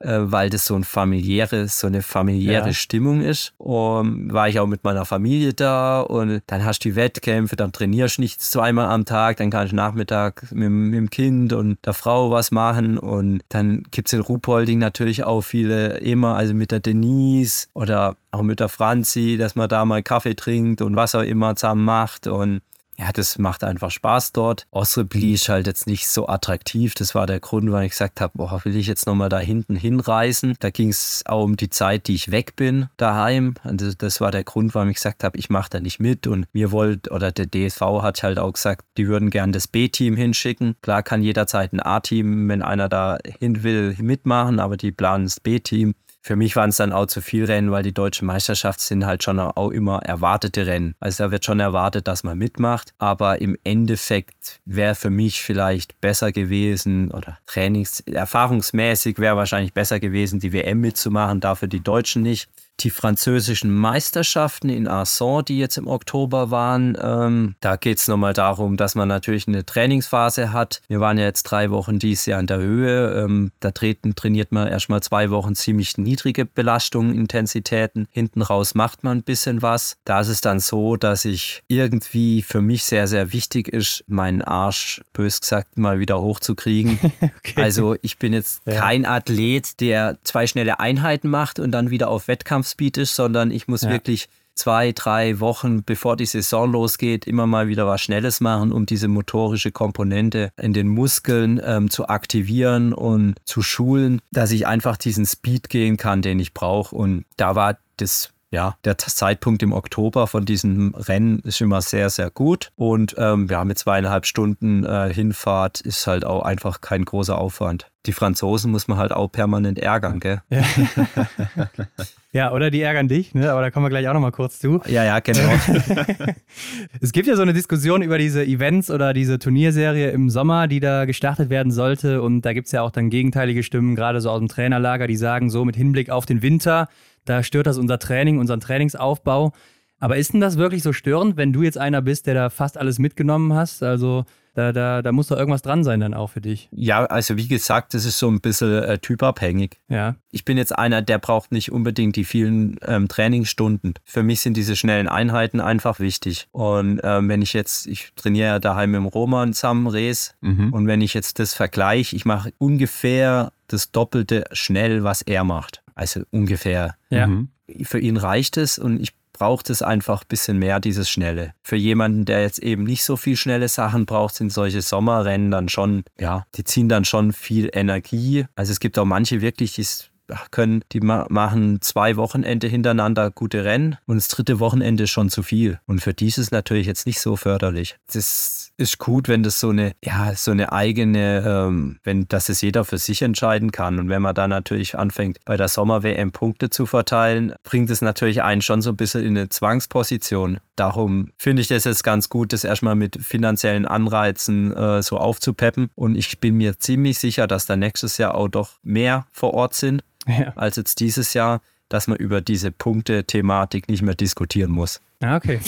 äh, weil das so ein familiäre, so eine familiäre ja. Stimmung ist. Und war ich auch mit meiner Familie da und dann hast du die Wettkämpfe, dann trainierst du nicht zweimal am Tag, dann kannst du Nachmittag mit, mit dem Kind und der Frau was machen und dann gibt es in Ruhpolding natürlich auch viele immer, also mit der Denise oder auch mit der Franzi, dass man da mal Kaffee trinkt und was auch immer zusammen macht und ja, das macht einfach Spaß dort. Osrebli ist halt jetzt nicht so attraktiv. Das war der Grund, weil ich gesagt habe, boah, will ich jetzt nochmal da hinten hinreisen. Da ging es auch um die Zeit, die ich weg bin daheim. Also das war der Grund, warum ich gesagt habe, ich mache da nicht mit. Und mir wollte, oder der DSV hat halt auch gesagt, die würden gern das B-Team hinschicken. Klar kann jederzeit ein A-Team, wenn einer da hin will, mitmachen, aber die planen das B-Team. Für mich waren es dann auch zu viel Rennen, weil die deutsche Meisterschaft sind halt schon auch immer erwartete Rennen. Also da wird schon erwartet, dass man mitmacht. Aber im Endeffekt wäre für mich vielleicht besser gewesen oder trainings erfahrungsmäßig wäre wahrscheinlich besser gewesen, die WM mitzumachen, dafür die Deutschen nicht die französischen Meisterschaften in Arson, die jetzt im Oktober waren. Ähm, da geht es nochmal darum, dass man natürlich eine Trainingsphase hat. Wir waren ja jetzt drei Wochen dieses Jahr in der Höhe. Ähm, da treten, trainiert man erstmal zwei Wochen ziemlich niedrige Belastungen, Intensitäten. Hinten raus macht man ein bisschen was. Da ist es dann so, dass ich irgendwie für mich sehr, sehr wichtig ist, meinen Arsch, bös gesagt, mal wieder hochzukriegen. okay. Also ich bin jetzt ja. kein Athlet, der zwei schnelle Einheiten macht und dann wieder auf Wettkampf Wettkampfspeed ist, sondern ich muss ja. wirklich zwei, drei Wochen, bevor die Saison losgeht, immer mal wieder was Schnelles machen, um diese motorische Komponente in den Muskeln ähm, zu aktivieren und zu schulen, dass ich einfach diesen Speed gehen kann, den ich brauche. Und da war das ja, der Zeitpunkt im Oktober von diesem Rennen ist immer sehr, sehr gut. Und ähm, ja, mit zweieinhalb Stunden äh, Hinfahrt ist halt auch einfach kein großer Aufwand. Die Franzosen muss man halt auch permanent ärgern, gell? Ja, ja oder die ärgern dich, ne? aber da kommen wir gleich auch nochmal kurz zu. Ja, ja, genau. es gibt ja so eine Diskussion über diese Events oder diese Turnierserie im Sommer, die da gestartet werden sollte. Und da gibt es ja auch dann gegenteilige Stimmen, gerade so aus dem Trainerlager, die sagen, so mit Hinblick auf den Winter da stört das unser Training, unseren Trainingsaufbau. Aber ist denn das wirklich so störend, wenn du jetzt einer bist, der da fast alles mitgenommen hast? Also da, da, da muss doch irgendwas dran sein dann auch für dich. Ja, also wie gesagt, das ist so ein bisschen äh, typabhängig. Ja. Ich bin jetzt einer, der braucht nicht unbedingt die vielen ähm, Trainingsstunden. Für mich sind diese schnellen Einheiten einfach wichtig. Und ähm, wenn ich jetzt, ich trainiere ja daheim im Roman zusammen Res mhm. und wenn ich jetzt das vergleiche, ich mache ungefähr das Doppelte schnell, was er macht. Also ungefähr. Ja. Mhm. Für ihn reicht es und ich brauche es einfach ein bisschen mehr, dieses Schnelle. Für jemanden, der jetzt eben nicht so viel schnelle Sachen braucht, sind solche Sommerrennen dann schon, ja, die ziehen dann schon viel Energie. Also es gibt auch manche wirklich, die können, die machen zwei Wochenende hintereinander gute Rennen und das dritte Wochenende schon zu viel. Und für die ist es natürlich jetzt nicht so förderlich. Das ist gut, wenn das so eine, ja, so eine eigene, ähm, wenn das es jeder für sich entscheiden kann. Und wenn man dann natürlich anfängt, bei der Sommer-WM Punkte zu verteilen, bringt es natürlich einen schon so ein bisschen in eine Zwangsposition. Darum finde ich das jetzt ganz gut, das erstmal mit finanziellen Anreizen äh, so aufzupeppen. Und ich bin mir ziemlich sicher, dass da nächstes Jahr auch doch mehr vor Ort sind ja. als jetzt dieses Jahr, dass man über diese Punkte-Thematik nicht mehr diskutieren muss. Ah, okay.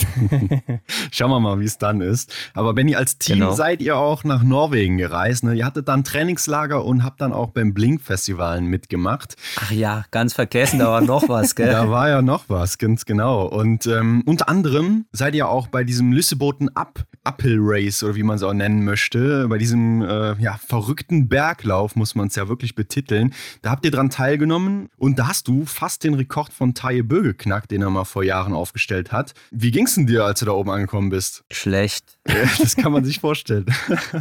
Schauen wir mal, wie es dann ist. Aber Benny, als Team genau. seid ihr auch nach Norwegen gereist. Ne? Ihr hattet dann Trainingslager und habt dann auch beim Blink-Festival mitgemacht. Ach ja, ganz vergessen, da war noch was, gell? da war ja noch was, ganz genau. Und ähm, unter anderem seid ihr auch bei diesem Lüsseboten Up Uphill Race oder wie man es auch nennen möchte, bei diesem äh, ja, verrückten Berglauf, muss man es ja wirklich betiteln. Da habt ihr dran teilgenommen und da hast du fast den Rekord von Taye Bö geknackt, den er mal vor Jahren aufgestellt hat. Wie ging es denn dir, als du da oben angekommen bist? Schlecht. das kann man sich vorstellen.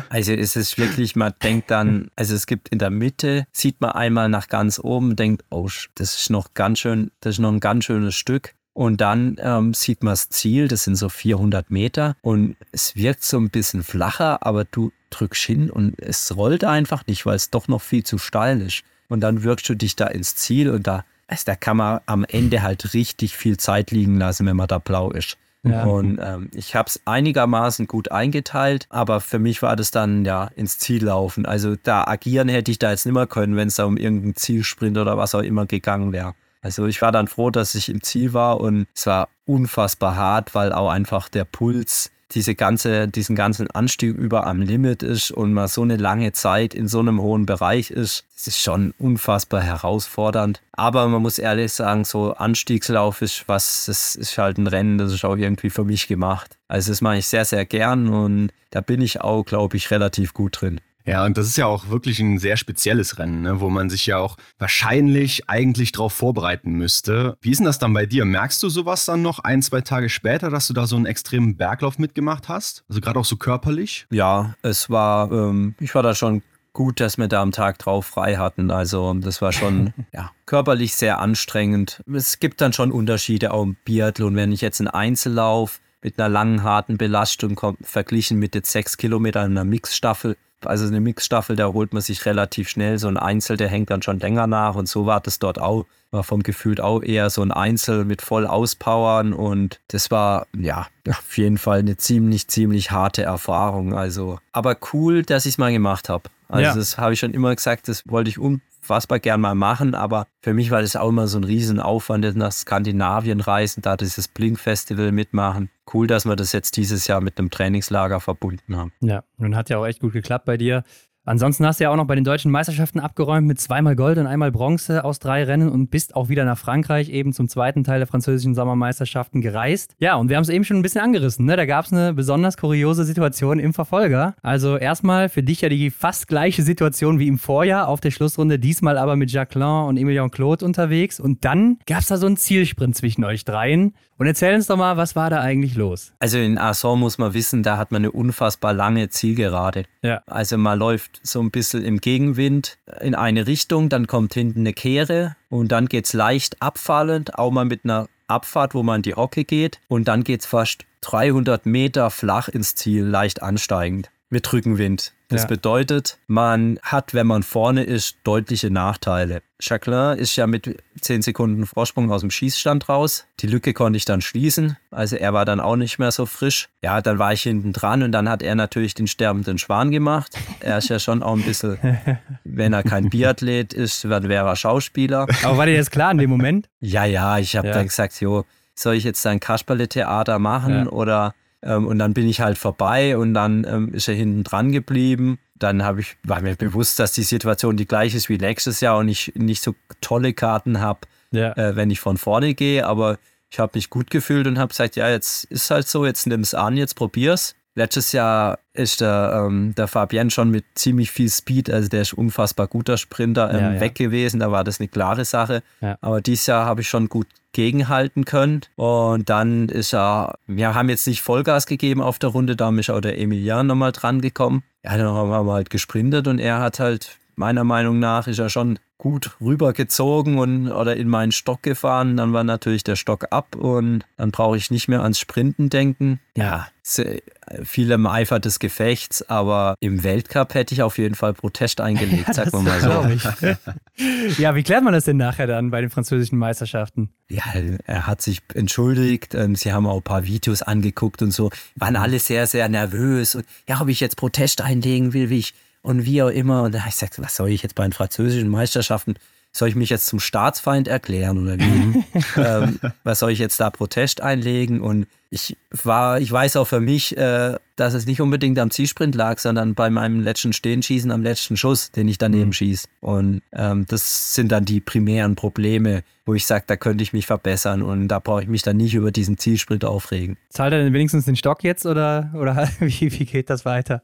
Also es ist wirklich, man denkt dann, also es gibt in der Mitte, sieht man einmal nach ganz oben, denkt, oh, das ist noch ganz schön, das ist noch ein ganz schönes Stück. Und dann ähm, sieht man das Ziel, das sind so 400 Meter und es wirkt so ein bisschen flacher, aber du drückst hin und es rollt einfach nicht, weil es doch noch viel zu steil ist. Und dann wirkst du dich da ins Ziel und da, also da kann man am Ende halt richtig viel Zeit liegen lassen, wenn man da blau ist. Ja. Und ähm, ich habe es einigermaßen gut eingeteilt, aber für mich war das dann ja ins Ziel laufen. Also da agieren hätte ich da jetzt nicht mehr können, wenn es da um irgendeinen Zielsprint oder was auch immer gegangen wäre. Also ich war dann froh, dass ich im Ziel war und es war unfassbar hart, weil auch einfach der Puls diese ganze, diesen ganzen Anstieg über am Limit ist und man so eine lange Zeit in so einem hohen Bereich ist, das ist schon unfassbar herausfordernd. Aber man muss ehrlich sagen, so Anstiegslauf ist was, das ist halt ein Rennen, das ist auch irgendwie für mich gemacht. Also das mache ich sehr, sehr gern und da bin ich auch, glaube ich, relativ gut drin. Ja, und das ist ja auch wirklich ein sehr spezielles Rennen, ne, wo man sich ja auch wahrscheinlich eigentlich darauf vorbereiten müsste. Wie ist denn das dann bei dir? Merkst du sowas dann noch ein, zwei Tage später, dass du da so einen extremen Berglauf mitgemacht hast? Also gerade auch so körperlich? Ja, es war, ähm, ich war da schon gut, dass wir da am Tag drauf frei hatten. Also das war schon ja, körperlich sehr anstrengend. Es gibt dann schon Unterschiede auch im Biathlon. Wenn ich jetzt einen Einzellauf mit einer langen, harten Belastung komme, verglichen mit jetzt sechs Kilometern einer Mixstaffel, also eine Mixstaffel, da holt man sich relativ schnell. So ein Einzel, der hängt dann schon länger nach und so war das dort auch. War vom Gefühl auch eher so ein Einzel mit voll auspowern und das war ja auf jeden Fall eine ziemlich, ziemlich harte Erfahrung. Also, aber cool, dass ich es mal gemacht habe. Also, ja. das habe ich schon immer gesagt, das wollte ich unfassbar gern mal machen, aber für mich war das auch immer so ein Riesenaufwand, nach Skandinavien reisen, da dieses Blink-Festival mitmachen. Cool, dass wir das jetzt dieses Jahr mit einem Trainingslager verbunden haben. Ja, und hat ja auch echt gut geklappt bei dir. Ansonsten hast du ja auch noch bei den deutschen Meisterschaften abgeräumt mit zweimal Gold und einmal Bronze aus drei Rennen und bist auch wieder nach Frankreich eben zum zweiten Teil der französischen Sommermeisterschaften gereist. Ja, und wir haben es eben schon ein bisschen angerissen. Ne? Da gab es eine besonders kuriose Situation im Verfolger. Also erstmal für dich ja die fast gleiche Situation wie im Vorjahr auf der Schlussrunde, diesmal aber mit Jacqueline und Emilien Claude unterwegs. Und dann gab es da so einen Zielsprint zwischen euch dreien. Und erzähl uns doch mal, was war da eigentlich los? Also in Arson muss man wissen, da hat man eine unfassbar lange Zielgerade. Ja. Also man läuft so ein bisschen im Gegenwind in eine Richtung, dann kommt hinten eine Kehre und dann geht es leicht abfallend, auch mal mit einer Abfahrt, wo man in die Hocke geht und dann geht es fast 300 Meter flach ins Ziel, leicht ansteigend mit Rückenwind. Das ja. bedeutet, man hat, wenn man vorne ist, deutliche Nachteile. Jacqueline ist ja mit 10 Sekunden Vorsprung aus dem Schießstand raus. Die Lücke konnte ich dann schließen. Also er war dann auch nicht mehr so frisch. Ja, dann war ich hinten dran und dann hat er natürlich den sterbenden Schwan gemacht. Er ist ja schon auch ein bisschen, wenn er kein Biathlet ist, dann wäre er Schauspieler. Aber war dir das klar in dem Moment? Ja, ja, ich habe ja. dann gesagt, jo, soll ich jetzt ein Kasperle-Theater machen ja. oder ähm, und dann bin ich halt vorbei und dann ähm, ist er hinten dran geblieben. Dann habe ich, war mir bewusst, dass die Situation die gleiche ist wie nächstes Jahr und ich nicht so tolle Karten habe, ja. äh, wenn ich von vorne gehe. Aber ich habe mich gut gefühlt und habe gesagt, ja, jetzt ist halt so, jetzt nimm es an, jetzt probier's. Letztes Jahr ist der, ähm, der Fabienne schon mit ziemlich viel Speed, also der ist unfassbar guter Sprinter, ähm, ja, ja. weg gewesen. Da war das eine klare Sache. Ja. Aber dieses Jahr habe ich schon gut gegenhalten können. Und dann ist er, wir haben jetzt nicht Vollgas gegeben auf der Runde, da ist auch der Emilian nochmal dran gekommen. Ja, dann haben wir halt gesprintet und er hat halt, meiner Meinung nach, ist er schon gut rübergezogen und oder in meinen Stock gefahren. Dann war natürlich der Stock ab und dann brauche ich nicht mehr ans Sprinten denken. Ja, viel im Eifer des Gefechts, aber im Weltcup hätte ich auf jeden Fall Protest eingelegt, ja, sagen wir mal so. ja, wie klärt man das denn nachher dann bei den französischen Meisterschaften? Ja, er hat sich entschuldigt, ähm, sie haben auch ein paar Videos angeguckt und so, waren alle sehr, sehr nervös. Und ja, ob ich jetzt Protest einlegen will, wie ich und wie auch immer. Und da habe ich gesagt, was soll ich jetzt bei den französischen Meisterschaften? soll ich mich jetzt zum Staatsfeind erklären oder wie? Ähm, was soll ich jetzt da Protest einlegen? Und ich war, ich weiß auch für mich, äh, dass es nicht unbedingt am Zielsprint lag, sondern bei meinem letzten Stehenschießen am letzten Schuss, den ich daneben mhm. schieße. Und ähm, das sind dann die primären Probleme, wo ich sage, da könnte ich mich verbessern und da brauche ich mich dann nicht über diesen Zielsprint aufregen. Zahlt er denn wenigstens den Stock jetzt oder, oder wie, wie geht das weiter?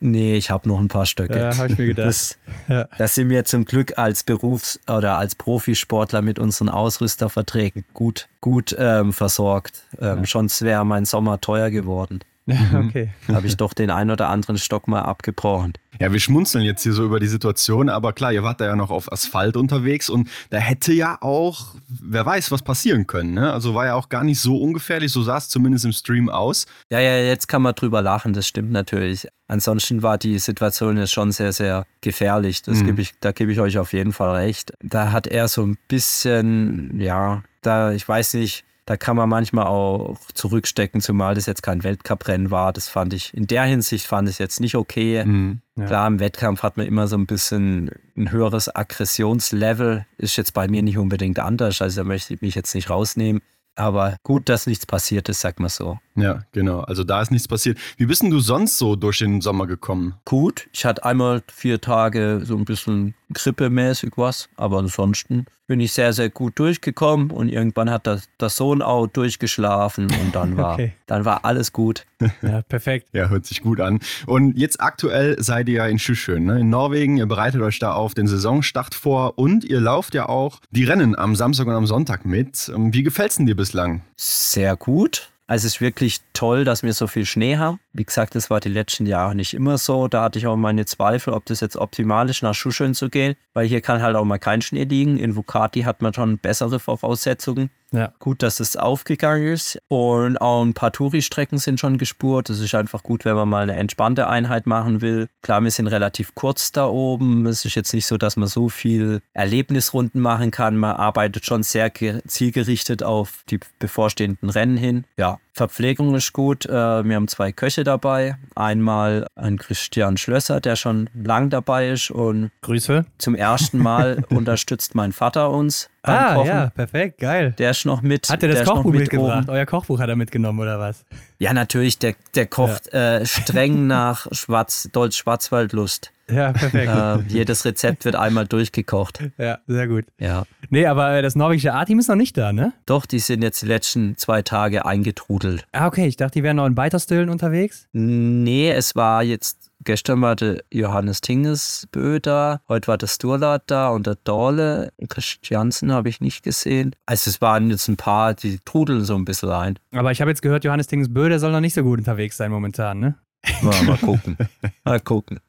Nee, ich habe noch ein paar Stöcke. Ja, habe ich mir gedacht. Das, ja. das sind wir zum Glück als Berufs- oder als Profisportler mit unseren Ausrüsterverträgen gut, gut ähm, versorgt. Ähm, ja. Sonst wäre mein Sommer teuer geworden. Okay. Habe ich doch den ein oder anderen Stock mal abgebrochen. Ja, wir schmunzeln jetzt hier so über die Situation, aber klar, ihr wart da ja noch auf Asphalt unterwegs und da hätte ja auch, wer weiß, was passieren können. Ne? Also war ja auch gar nicht so ungefährlich, so sah es zumindest im Stream aus. Ja, ja, jetzt kann man drüber lachen, das stimmt natürlich. Ansonsten war die Situation jetzt schon sehr, sehr gefährlich. Das mhm. gebe ich, da gebe ich euch auf jeden Fall recht. Da hat er so ein bisschen, ja, da, ich weiß nicht, da kann man manchmal auch zurückstecken, zumal das jetzt kein Weltcuprennen war. Das fand ich, in der Hinsicht fand ich es jetzt nicht okay. Mhm, ja. Klar, im Wettkampf hat man immer so ein bisschen ein höheres Aggressionslevel. Ist jetzt bei mir nicht unbedingt anders, also da möchte ich mich jetzt nicht rausnehmen. Aber gut, dass nichts passiert ist, sag mal so. Ja, genau. Also da ist nichts passiert. Wie bist denn du sonst so durch den Sommer gekommen? Gut. Ich hatte einmal vier Tage so ein bisschen grippemäßig was, aber ansonsten bin ich sehr, sehr gut durchgekommen und irgendwann hat der, der Sohn auch durchgeschlafen und dann war, okay. dann war alles gut. Ja, perfekt. ja, hört sich gut an. Und jetzt aktuell seid ihr ja in Schüschön, ne? in Norwegen. Ihr bereitet euch da auf den Saisonstart vor und ihr lauft ja auch die Rennen am Samstag und am Sonntag mit. Wie gefällt es denn dir bislang? Sehr gut. Also es ist wirklich toll, dass wir so viel Schnee haben. Wie gesagt, das war die letzten Jahre nicht immer so. Da hatte ich auch meine Zweifel, ob das jetzt optimal ist, nach Schuscheln zu gehen, weil hier kann halt auch mal kein Schnee liegen. In Vukati hat man schon bessere Voraussetzungen. Ja. Gut, dass es aufgegangen ist. Und auch ein paar Touri-Strecken sind schon gespurt. Das ist einfach gut, wenn man mal eine entspannte Einheit machen will. Klar, wir sind relativ kurz da oben. Es ist jetzt nicht so, dass man so viel Erlebnisrunden machen kann. Man arbeitet schon sehr zielgerichtet auf die bevorstehenden Rennen hin. Ja, Verpflegung ist gut. Äh, wir haben zwei Köche dabei. Einmal ein Christian Schlösser, der schon lang dabei ist und Grüße. Zum ersten Mal unterstützt mein Vater uns. Ah, Kochen. ja, perfekt, geil. Der ist noch mit. Hat er das Kochbuch mit mitgebracht? Oben. Euer Kochbuch hat er mitgenommen, oder was? Ja, natürlich. Der, der kocht ja. äh, streng nach Schwarz, Deutsch-Schwarzwaldlust. Ja, perfekt. Äh, jedes Rezept wird einmal durchgekocht. Ja, sehr gut. Ja. Nee, aber äh, das norwegische A-Team ist noch nicht da, ne? Doch, die sind jetzt die letzten zwei Tage eingetrudelt. Ah, okay. Ich dachte, die wären noch in Weiterstillen unterwegs. Nee, es war jetzt, gestern war der Johannes Tingesbö da, heute war der Sturlat da und der Dorle. Christiansen habe ich nicht gesehen. Also es waren jetzt ein paar, die trudeln so ein bisschen ein. Aber ich habe jetzt gehört, Johannes Tingesbö, der soll noch nicht so gut unterwegs sein momentan, ne? Mal, mal gucken. mal gucken.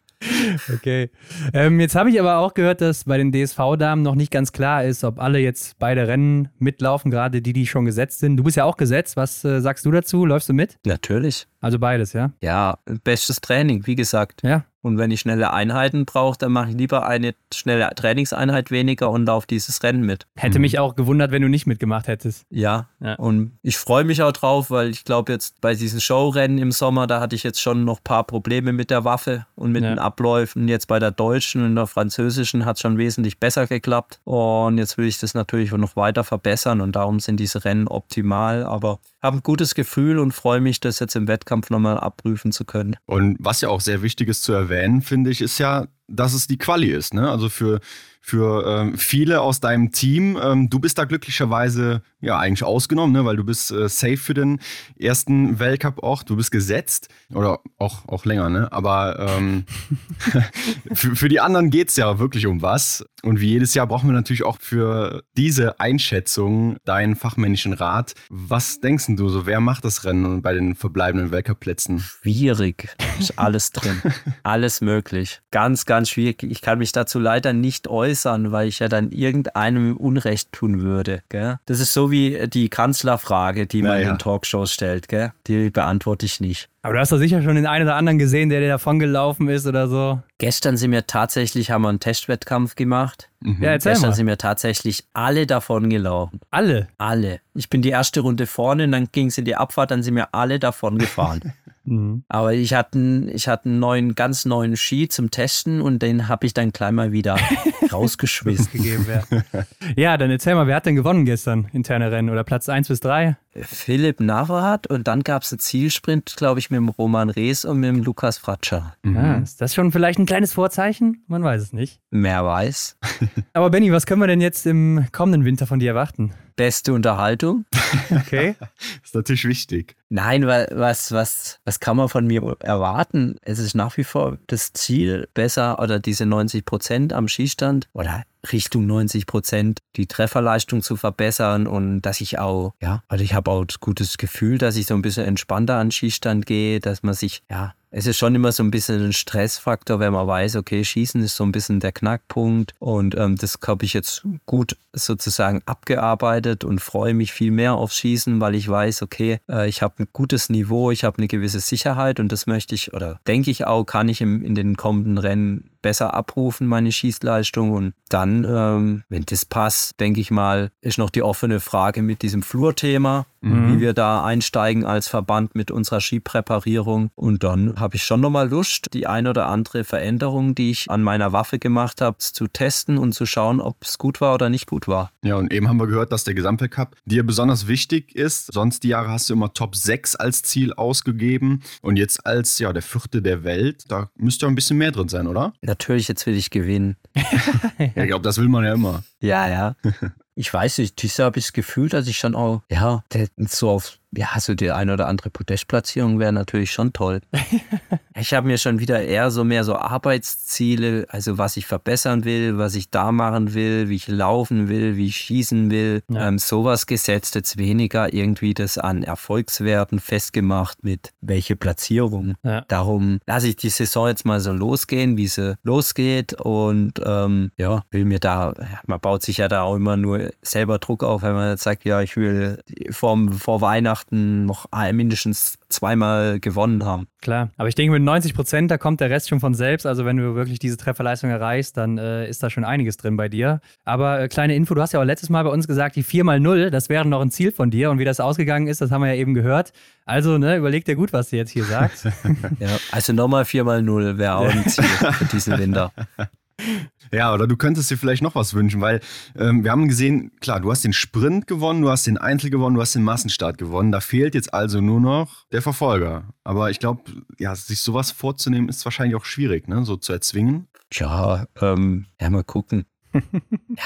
Okay. Ähm, jetzt habe ich aber auch gehört, dass bei den DSV-Damen noch nicht ganz klar ist, ob alle jetzt beide Rennen mitlaufen, gerade die, die schon gesetzt sind. Du bist ja auch gesetzt. Was äh, sagst du dazu? Läufst du mit? Natürlich. Also beides, ja? Ja, bestes Training, wie gesagt. Ja. Und wenn ich schnelle Einheiten brauche, dann mache ich lieber eine schnelle Trainingseinheit weniger und laufe dieses Rennen mit. Hätte mhm. mich auch gewundert, wenn du nicht mitgemacht hättest. Ja, ja. und ich freue mich auch drauf, weil ich glaube jetzt bei diesen Showrennen im Sommer, da hatte ich jetzt schon noch ein paar Probleme mit der Waffe und mit ja. den Abläufen. Jetzt bei der deutschen und der französischen hat es schon wesentlich besser geklappt. Und jetzt will ich das natürlich noch weiter verbessern und darum sind diese Rennen optimal. Aber habe ein gutes Gefühl und freue mich, das jetzt im Wettkampf nochmal abprüfen zu können. Und was ja auch sehr wichtig ist zu erwähnen, finde ich, ist ja, dass es die Quali ist. Ne? Also für für ähm, viele aus deinem Team. Ähm, du bist da glücklicherweise ja eigentlich ausgenommen, ne, weil du bist äh, safe für den ersten Weltcup auch. Du bist gesetzt oder auch, auch länger, ne? Aber ähm, für, für die anderen geht es ja wirklich um was. Und wie jedes Jahr brauchen wir natürlich auch für diese Einschätzung deinen fachmännischen Rat. Was denkst du so? Wer macht das Rennen bei den verbleibenden Weltcup-Plätzen? Schwierig. Ist alles drin. alles möglich. Ganz, ganz schwierig. Ich kann mich dazu leider nicht äußern äußern, weil ich ja dann irgendeinem Unrecht tun würde. Gell? Das ist so wie die Kanzlerfrage, die man naja. in Talkshows stellt. Gell? Die beantworte ich nicht. Aber du hast doch sicher schon den einen oder anderen gesehen, der dir davongelaufen ist oder so. Gestern sind wir tatsächlich, haben wir einen Testwettkampf gemacht. Mhm. Ja, erzähl Gestern mal. sind wir tatsächlich alle davon gelaufen. Alle? Alle. Ich bin die erste Runde vorne und dann ging es in die Abfahrt, dann sind wir alle davon gefahren. Mhm. Aber ich hatte, einen- ich hatte einen neuen, ganz neuen Ski zum Testen und den habe ich dann gleich mal wieder rausgeschmissen. gegeben wäre. ja, dann erzähl mal, wer hat denn gewonnen gestern interne Rennen oder Platz 1 bis 3? Philipp Navrat und dann gab es einen Zielsprint, glaube ich, mit dem Roman Rees und mit dem Lukas Fratscher. Ah, ist das schon vielleicht ein kleines Vorzeichen? Man weiß es nicht. Mehr weiß. Aber Benny, was können wir denn jetzt im kommenden Winter von dir erwarten? Beste Unterhaltung. Okay. ist natürlich wichtig. Nein, wa- was, was, was kann man von mir erwarten? Es ist nach wie vor das Ziel, besser oder diese 90 Prozent am Skistand oder Richtung 90 Prozent die Trefferleistung zu verbessern und dass ich auch, ja, also ich habe auch das gutes Gefühl, dass ich so ein bisschen entspannter an den Skistand gehe, dass man sich, ja, es ist schon immer so ein bisschen ein Stressfaktor, wenn man weiß, okay, Schießen ist so ein bisschen der Knackpunkt und ähm, das habe ich jetzt gut sozusagen abgearbeitet und freue mich viel mehr aufs Schießen, weil ich weiß, okay, äh, ich habe ein gutes Niveau, ich habe eine gewisse Sicherheit und das möchte ich oder denke ich auch, kann ich im, in den kommenden Rennen besser abrufen, meine Schießleistung. Und dann, ähm, wenn das passt, denke ich mal, ist noch die offene Frage mit diesem Flurthema, wie wir da einsteigen als Verband mit unserer Skipräparierung. Und dann habe ich schon nochmal Lust, die ein oder andere Veränderung, die ich an meiner Waffe gemacht habe, zu testen und zu schauen, ob es gut war oder nicht gut war. Ja, und eben haben wir gehört, dass der Gesamtweltcup dir besonders wichtig ist. Sonst die Jahre hast du immer Top 6 als Ziel ausgegeben. Und jetzt als ja, der vierte der Welt, da müsste ja ein bisschen mehr drin sein, oder? Natürlich, jetzt will ich gewinnen. Ja, ich glaube, das will man ja immer. Ja, ja. Ich weiß nicht, dieses Jahr habe ich das Gefühl, dass ich schon auch, ja, so auf, ja, so die eine oder andere Podestplatzierung wäre natürlich schon toll. ich habe mir schon wieder eher so mehr so Arbeitsziele, also was ich verbessern will, was ich da machen will, wie ich laufen will, wie ich schießen will, Ja. ähm, sowas gesetzt, jetzt weniger irgendwie das an Erfolgswerten festgemacht mit welche Platzierung. Ja. Darum lasse ich die Saison jetzt mal so losgehen, wie sie losgeht und ähm, ja, will mir da, man baut sich ja da auch immer nur selber Druck auf, wenn man jetzt sagt, ja, ich will vor, vor Weihnachten noch ein- mindestens zweimal gewonnen haben. Klar, aber ich denke mit 90 Prozent, da kommt der Rest schon von selbst. Also wenn du wirklich diese Trefferleistung erreichst, dann äh, ist da schon einiges drin bei dir. Aber äh, kleine Info, du hast ja auch letztes Mal bei uns gesagt, die 4x0, das wäre noch ein Ziel von dir. Und wie das ausgegangen ist, das haben wir ja eben gehört. Also ne, überleg dir gut, was du jetzt hier sagst. Ja, also nochmal 4x0 wäre auch ein Ziel für diesen Winter. Ja, oder du könntest dir vielleicht noch was wünschen, weil ähm, wir haben gesehen, klar, du hast den Sprint gewonnen, du hast den Einzel gewonnen, du hast den Massenstart gewonnen. Da fehlt jetzt also nur noch der Verfolger. Aber ich glaube, ja, sich sowas vorzunehmen, ist wahrscheinlich auch schwierig, ne? So zu erzwingen. Tja, ähm, ja, mal gucken.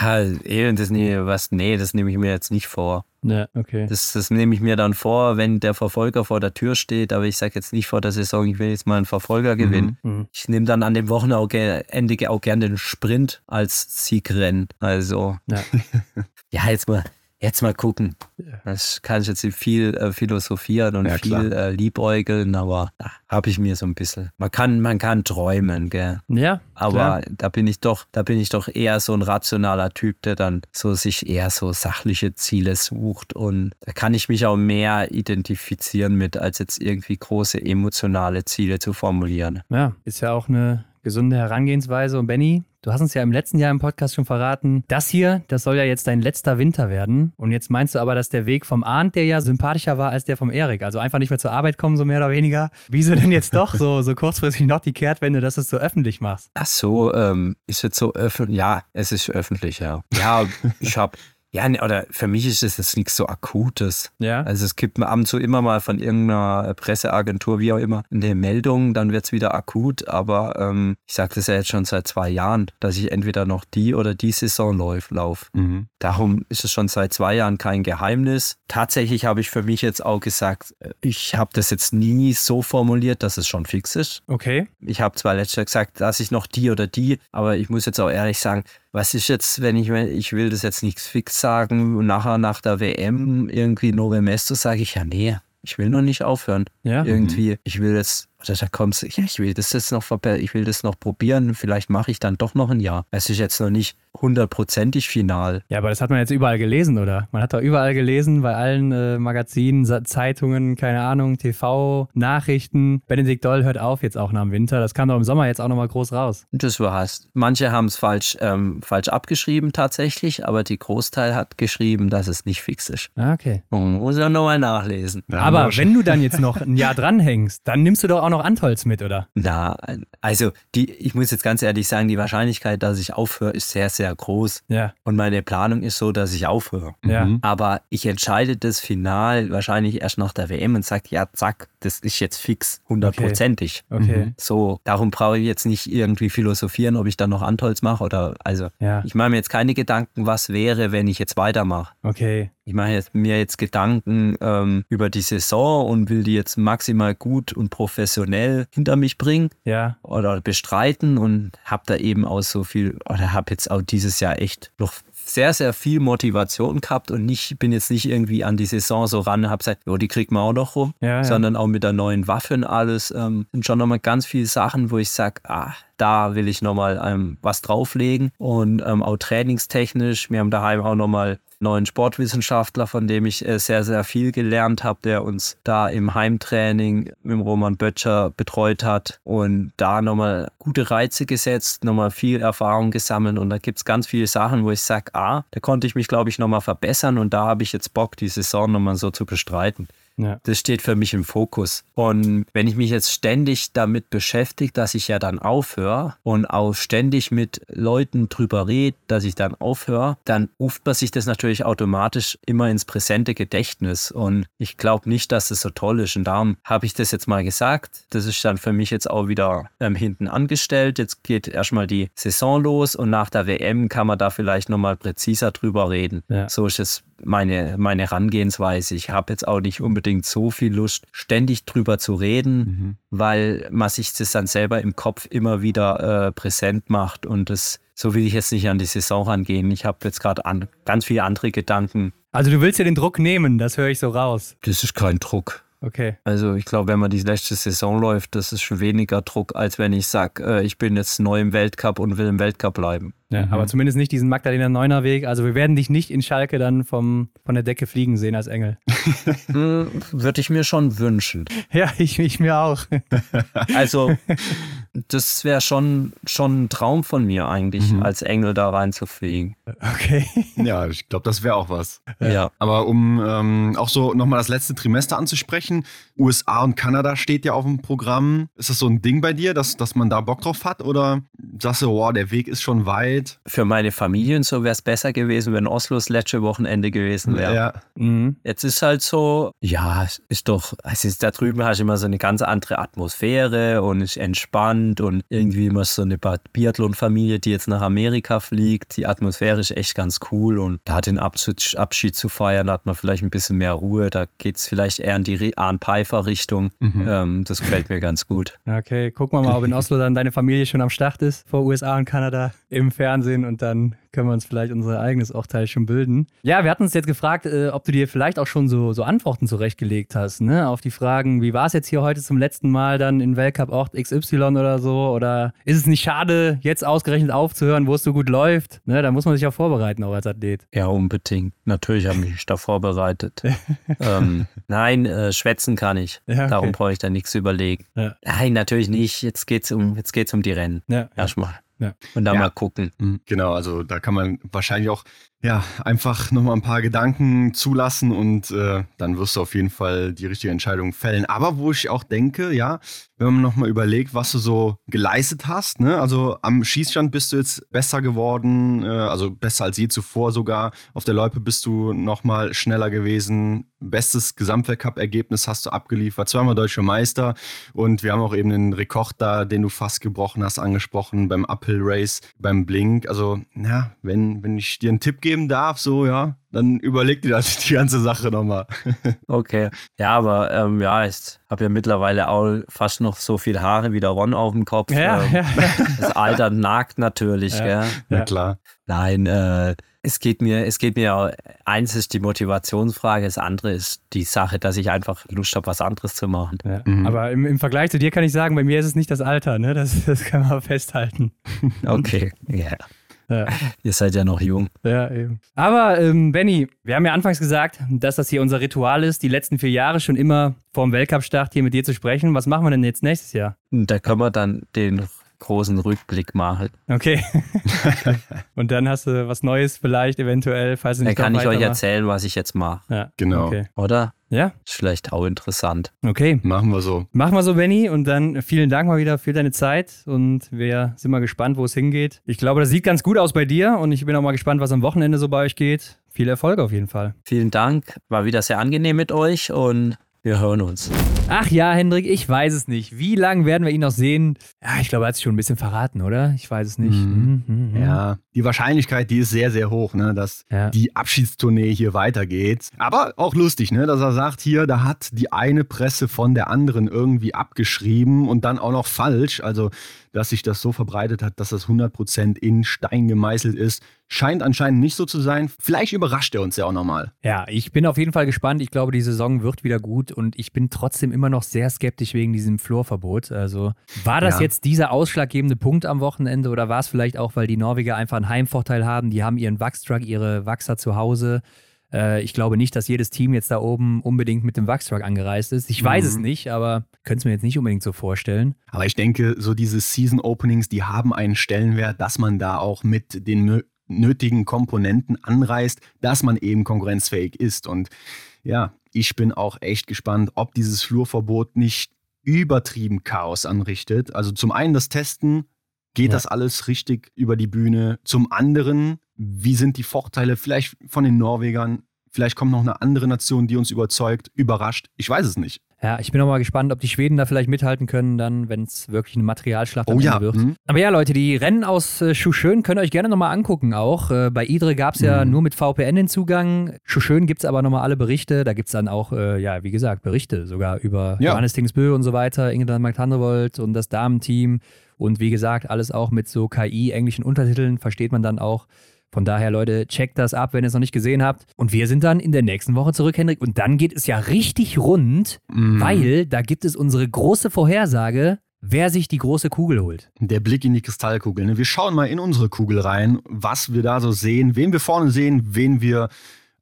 Ja, eh, das, nee, was, nee, das nehme ich mir jetzt nicht vor. ja, okay. Das, das nehme ich mir dann vor, wenn der Verfolger vor der Tür steht, aber ich sage jetzt nicht vor der Saison, ich will jetzt mal einen Verfolger gewinnen. Mhm. Ich nehme dann an dem Wochenende auch gerne den Sprint als Siegrennen. Also, Ja. ja, jetzt mal, jetzt mal gucken. Das kann ich jetzt viel äh, philosophieren und Ja, viel äh, liebäugeln, aber da habe ich mir so ein bisschen. Man kann, man kann träumen, gell. Ja, Aber klar. da bin ich doch, da bin ich doch eher so ein rationaler Typ, der dann so sich eher so sachliche Ziele sucht und da kann ich mich auch mehr identifizieren mit, als jetzt irgendwie große emotionale Ziele zu formulieren. Ja, ist ja auch eine gesunde Herangehensweise. Und Benny, du hast uns ja im letzten Jahr im Podcast schon verraten, das hier, das soll ja jetzt dein letzter Winter werden. Und jetzt meinst du aber, dass der Weg vom Arndt, der ja sympathischer war als der vom Erik, also einfach nicht mehr zur Arbeit kommen, so mehr oder weniger. Wieso denn jetzt doch so, so kurzfristig noch die Kehrtwende, dass du es so öffentlich machst? Ach so, ähm, ist jetzt so öffentlich? Ja, es ist öffentlich, ja. Ja, ich habe, ja, ne, oder für mich ist es jetzt nichts so Akutes. Ja. Also es gibt ab und zu immer mal von irgendeiner Presseagentur, wie auch immer, eine Meldung, dann wird es wieder akut. Aber ähm, ich sage das ja jetzt schon seit zwei Jahren, dass ich entweder noch die oder die Saison lauf. lauf. Mhm. Darum ist es schon seit zwei Jahren kein Geheimnis. Tatsächlich habe ich für mich jetzt auch gesagt, äh, ich habe das jetzt nie so formuliert, dass es schon fix ist. Okay. Ich habe zwar letztes Jahr gesagt, dass ich noch die oder die, aber ich muss jetzt auch ehrlich sagen, was ist jetzt, wenn ich, ich will das jetzt nicht fix sagen, und nachher nach der WM irgendwie Novemesto sage ich, ja nee, ich will noch nicht aufhören. Ja. Irgendwie, ich will jetzt, oder da kommst du, ja, ich will das jetzt noch ich will das noch probieren, vielleicht mache ich dann doch noch ein Jahr. Es ist jetzt noch nicht hundertprozentig final. Ja, aber das hat man jetzt überall gelesen, oder? Man hat doch überall gelesen, bei allen äh, Magazinen, Zeitungen, keine Ahnung, TV, Nachrichten. Benedikt Doll hört auf jetzt auch nach dem Winter. Das kam doch im Sommer jetzt auch nochmal groß raus. Das war hast. Manche haben es falsch, ähm, falsch abgeschrieben tatsächlich, aber die Großteil hat geschrieben, dass es nicht fix ist. Ah, okay. Man muss ja nochmal nachlesen. Ja, aber wenn du dann jetzt noch ein Jahr dranhängst, dann nimmst du doch auch noch Antolz mit, oder? Na, also die, ich muss jetzt ganz ehrlich sagen, die Wahrscheinlichkeit, dass ich aufhöre, ist sehr, sehr groß. Ja. Und meine Planung ist so, dass ich aufhöre. Ja. Mhm. Aber ich entscheide das final wahrscheinlich erst nach der WM und sage, ja, zack, das ist jetzt fix, hundertprozentig. Okay. okay. Mhm. So, darum brauche ich jetzt nicht irgendwie philosophieren, ob ich dann noch Antolz mache oder, also, ja. ich mache mir jetzt keine Gedanken, was wäre, wenn ich jetzt weitermache. Okay. Ich mache jetzt, mir jetzt Gedanken ähm, über die Saison und will die jetzt maximal gut und professionell hinter mich bringen ja. oder bestreiten und habe da eben auch so viel oder habe jetzt auch dieses Jahr echt noch sehr, sehr viel Motivation gehabt und nicht, bin jetzt nicht irgendwie an die Saison so ran, habe gesagt, oh, die kriegt man auch noch rum, ja, ja. sondern auch mit der neuen Waffe und alles. Ähm, und schon nochmal ganz viele Sachen, wo ich sage, ah, da will ich nochmal ähm, was drauflegen und ähm, auch trainingstechnisch. Wir haben daheim auch nochmal neuen Sportwissenschaftler, von dem ich äh, sehr, sehr viel gelernt habe, der uns da im Heimtraining mit Roman Böttcher betreut hat und da nochmal gute Reize gesetzt, nochmal viel Erfahrung gesammelt und da gibt es ganz viele Sachen, wo ich sage, ah, da konnte ich mich, glaube ich, nochmal verbessern und da habe ich jetzt Bock, die Saison nochmal so zu bestreiten. Ja. Das steht für mich im Fokus. Und wenn ich mich jetzt ständig damit beschäftige, dass ich ja dann aufhöre und auch ständig mit Leuten drüber rede, dass ich dann aufhöre, dann ruft man sich das natürlich automatisch immer ins präsente Gedächtnis. Und ich glaube nicht, dass das so toll ist. Und darum habe ich das jetzt mal gesagt. Das ist dann für mich jetzt auch wieder ähm, hinten angestellt. Jetzt geht erstmal die Saison los und nach der WM kann man da vielleicht nochmal präziser drüber reden. Ja. So ist es meine, meine Herangehensweise. Ich habe jetzt auch nicht unbedingt so viel Lust, ständig drüber zu reden, mhm. weil man sich das dann selber im Kopf immer wieder äh, präsent macht. Und das, so will ich jetzt nicht an die Saison rangehen. Ich habe jetzt gerade an, ganz viele andere Gedanken. Also du willst ja den Druck nehmen, das höre ich so raus. Das ist kein Druck. Okay. Also ich glaube, wenn man die letzte Saison läuft, das ist schon weniger Druck, als wenn ich sage, äh, ich bin jetzt neu im Weltcup und will im Weltcup bleiben. Ja, mhm. aber zumindest nicht diesen Magdalena Neuner Weg. Also wir werden dich nicht in Schalke dann vom, von der Decke fliegen sehen als Engel. Hm, Würde ich mir schon wünschen. Ja, ich, ich mir auch. also das wäre schon, schon ein Traum von mir eigentlich, mhm. als Engel da reinzufliegen. Okay. Ja, ich glaube, das wäre auch was. Ja. Aber um ähm, auch so nochmal das letzte Trimester anzusprechen, USA und Kanada steht ja auf dem Programm. Ist das so ein Ding bei dir, dass, dass man da Bock drauf hat? Oder sagst du, oh, der Weg ist schon weit? Für meine Familie und so wäre es besser gewesen, wenn Oslo das letzte Wochenende gewesen wäre. Ja. Mhm. Jetzt ist halt so, ja, ist doch, also da drüben hast du immer so eine ganz andere Atmosphäre und ist entspannt und irgendwie immer so eine Biathlon-Familie, die jetzt nach Amerika fliegt. Die Atmosphäre ist echt ganz cool und da den Abschied zu feiern, hat man vielleicht ein bisschen mehr Ruhe. Da geht es vielleicht eher in die Arn-Pfeiffer-Richtung. Mhm. Ähm, das gefällt mir ganz gut. Okay, gucken wir mal, ob in Oslo dann deine Familie schon am Start ist, vor USA und Kanada im Fernsehen und dann können wir uns vielleicht unser eigenes Urteil schon bilden. Ja, wir hatten uns jetzt gefragt, äh, ob du dir vielleicht auch schon so, so Antworten zurechtgelegt hast, ne? Auf die Fragen, wie war es jetzt hier heute zum letzten Mal dann in Weltcup Ort XY oder so? Oder ist es nicht schade, jetzt ausgerechnet aufzuhören, wo es so gut läuft? Ne? Da muss man sich auch vorbereiten, auch als Athlet. Ja, unbedingt. Natürlich habe ich mich da vorbereitet. ähm, nein, äh, schwätzen kann ich. Ja, okay. Darum brauche ich da nichts überlegen. Ja. Nein, natürlich nicht. Jetzt geht es um, um die Rennen. Ja, Erstmal. Ja. Und dann ja. mal gucken. Mhm. Genau, also da kann man wahrscheinlich auch ja, einfach nochmal ein paar Gedanken zulassen und äh, dann wirst du auf jeden Fall die richtige Entscheidung fällen. Aber wo ich auch denke, ja, wenn man nochmal überlegt, was du so geleistet hast, ne? also am Schießstand bist du jetzt besser geworden, äh, also besser als je zuvor sogar. Auf der Loipe bist du nochmal schneller gewesen. Bestes Gesamtweltcup-Ergebnis hast du abgeliefert, zweimal deutscher Meister und wir haben auch eben den Rekord da, den du fast gebrochen hast, angesprochen beim Uphill Race, beim Blink. Also, ja, wenn, wenn ich dir einen Tipp gebe, geben darf, so, ja, dann überleg dir das die ganze Sache nochmal. okay. Ja, aber ähm, ja, ich habe ja mittlerweile auch fast noch so viel Haare wie der Ron auf dem Kopf. Ja, ähm, ja. Das Alter nagt natürlich, ja, gell? Ja, klar. Nein, äh, Es geht mir, es geht mir, eins ist die Motivationsfrage, das andere ist die Sache, dass ich einfach Lust habe, was anderes zu machen. Ja. Mhm. Aber im, im, Vergleich zu dir kann ich sagen, bei mir ist es nicht das Alter, ne? Das, das kann man festhalten. Okay, ja. Yeah. Ja. Ihr seid ja noch jung. Ja, eben. Aber ähm, Benny, wir haben ja anfangs gesagt, dass das hier unser Ritual ist, die letzten vier Jahre schon immer vor dem Weltcup-Start hier mit dir zu sprechen. Was machen wir denn jetzt nächstes Jahr? Da können wir dann den großen Rückblick machen. Okay. und dann hast du was Neues vielleicht eventuell, falls du nicht Dann kann ich euch erzählen, was ich jetzt mache. Ja, genau. Okay. Oder? Ja. Ist vielleicht auch interessant. Okay. Machen wir so. Machen wir so, Benny. Und dann vielen Dank mal wieder für deine Zeit. Und wir sind mal gespannt, wo es hingeht. Ich glaube, das sieht ganz gut aus bei dir. Und ich bin auch mal gespannt, was am Wochenende so bei euch geht. Viel Erfolg auf jeden Fall. Vielen Dank. War wieder sehr angenehm mit euch und wir hören uns. Ach ja, Hendrik, ich weiß es nicht. Wie lange werden wir ihn noch sehen? Ja, ich glaube, er hat sich schon ein bisschen verraten, oder? Ich weiß es nicht. Mhm. Mhm, mhm. Ja, die Wahrscheinlichkeit, die ist sehr, sehr hoch, ne, dass ja. die Abschiedstournee hier weitergeht. Aber auch lustig, ne, dass er sagt, hier, da hat die eine Presse von der anderen irgendwie abgeschrieben und dann auch noch falsch. Also dass sich das so verbreitet hat, dass das 100% in Stein gemeißelt ist. Scheint anscheinend nicht so zu sein. Vielleicht überrascht er uns ja auch nochmal. Ja, ich bin auf jeden Fall gespannt. Ich glaube, die Saison wird wieder gut und ich bin trotzdem immer noch sehr skeptisch wegen diesem Florverbot. Also war das ja. jetzt dieser ausschlaggebende Punkt am Wochenende oder war es vielleicht auch, weil die Norweger einfach einen Heimvorteil haben? Die haben ihren Wachstruck, ihre Wachser zu Hause. Äh, ich glaube nicht, dass jedes Team jetzt da oben unbedingt mit dem Wachstruck angereist ist. Ich weiß mhm. es nicht, aber könnte es mir jetzt nicht unbedingt so vorstellen. Aber ich denke, so diese Season Openings, die haben einen Stellenwert, dass man da auch mit den nötigen Komponenten anreist, dass man eben konkurrenzfähig ist. Und ja, ich bin auch echt gespannt, ob dieses Flurverbot nicht übertrieben Chaos anrichtet. Also zum einen das Testen, geht ja. das alles richtig über die Bühne? Zum anderen wie sind die Vorteile vielleicht von den Norwegern? Vielleicht kommt noch eine andere Nation, die uns überzeugt, überrascht. Ich weiß es nicht. Ja, ich bin auch mal gespannt, ob die Schweden da vielleicht mithalten können, dann, wenn es wirklich eine Materialschlacht oh, ja. wird. Mhm. Aber ja, Leute, die Rennen aus äh, Schuschön könnt ihr euch gerne nochmal angucken auch. Äh, bei Idre gab es ja mhm. nur mit VPN den Zugang. Schuschön gibt es aber nochmal alle Berichte. Da gibt es dann auch, äh, ja, wie gesagt, Berichte sogar über ja. Johannes Tingsbö und so weiter, Ingrid Magdandrevold und das Damenteam. Und wie gesagt, alles auch mit so KI-englischen Untertiteln versteht man dann auch. Von daher, Leute, checkt das ab, wenn ihr es noch nicht gesehen habt. Und wir sind dann in der nächsten Woche zurück, Hendrik. Und dann geht es ja richtig rund, mm. weil da gibt es unsere große Vorhersage, wer sich die große Kugel holt. Der Blick in die Kristallkugel. Ne? Wir schauen mal in unsere Kugel rein, was wir da so sehen, wen wir vorne sehen, wen wir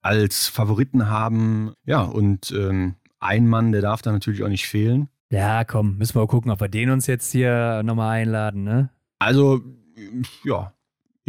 als Favoriten haben. Ja, und ähm, ein Mann, der darf da natürlich auch nicht fehlen. Ja, komm, müssen wir mal gucken, ob wir den uns jetzt hier nochmal einladen, ne? Also, ja,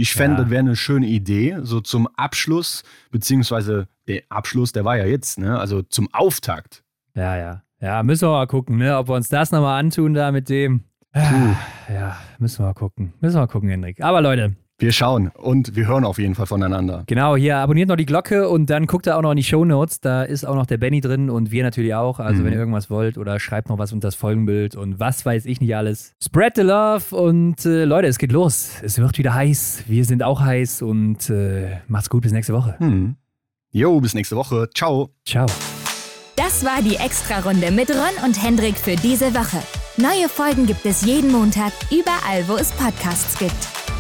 ich fände, ja. das wäre eine schöne Idee, so zum Abschluss, beziehungsweise der Abschluss, der war ja jetzt, ne? Also zum Auftakt. Ja, ja. Ja, müssen wir mal gucken, ne? Ob wir uns das nochmal antun da mit dem. Puh. Ja, müssen wir mal gucken. Müssen wir mal gucken, Hendrik. Aber Leute, wir schauen und wir hören auf jeden Fall voneinander. Genau, hier abonniert noch die Glocke und dann guckt ihr auch noch in die Show Notes. Da ist auch noch der Benny drin und wir natürlich auch. Also, mhm. wenn ihr irgendwas wollt oder schreibt noch was unter das Folgenbild und was weiß ich nicht alles. Spread the love und äh, Leute, es geht los. Es wird wieder heiß. Wir sind auch heiß und äh, macht's gut. Bis nächste Woche. Mhm. Jo, bis nächste Woche. Ciao. Ciao. Das war die Extra-Runde mit Ron und Hendrik für diese Woche. Neue Folgen gibt es jeden Montag, überall, wo es Podcasts gibt.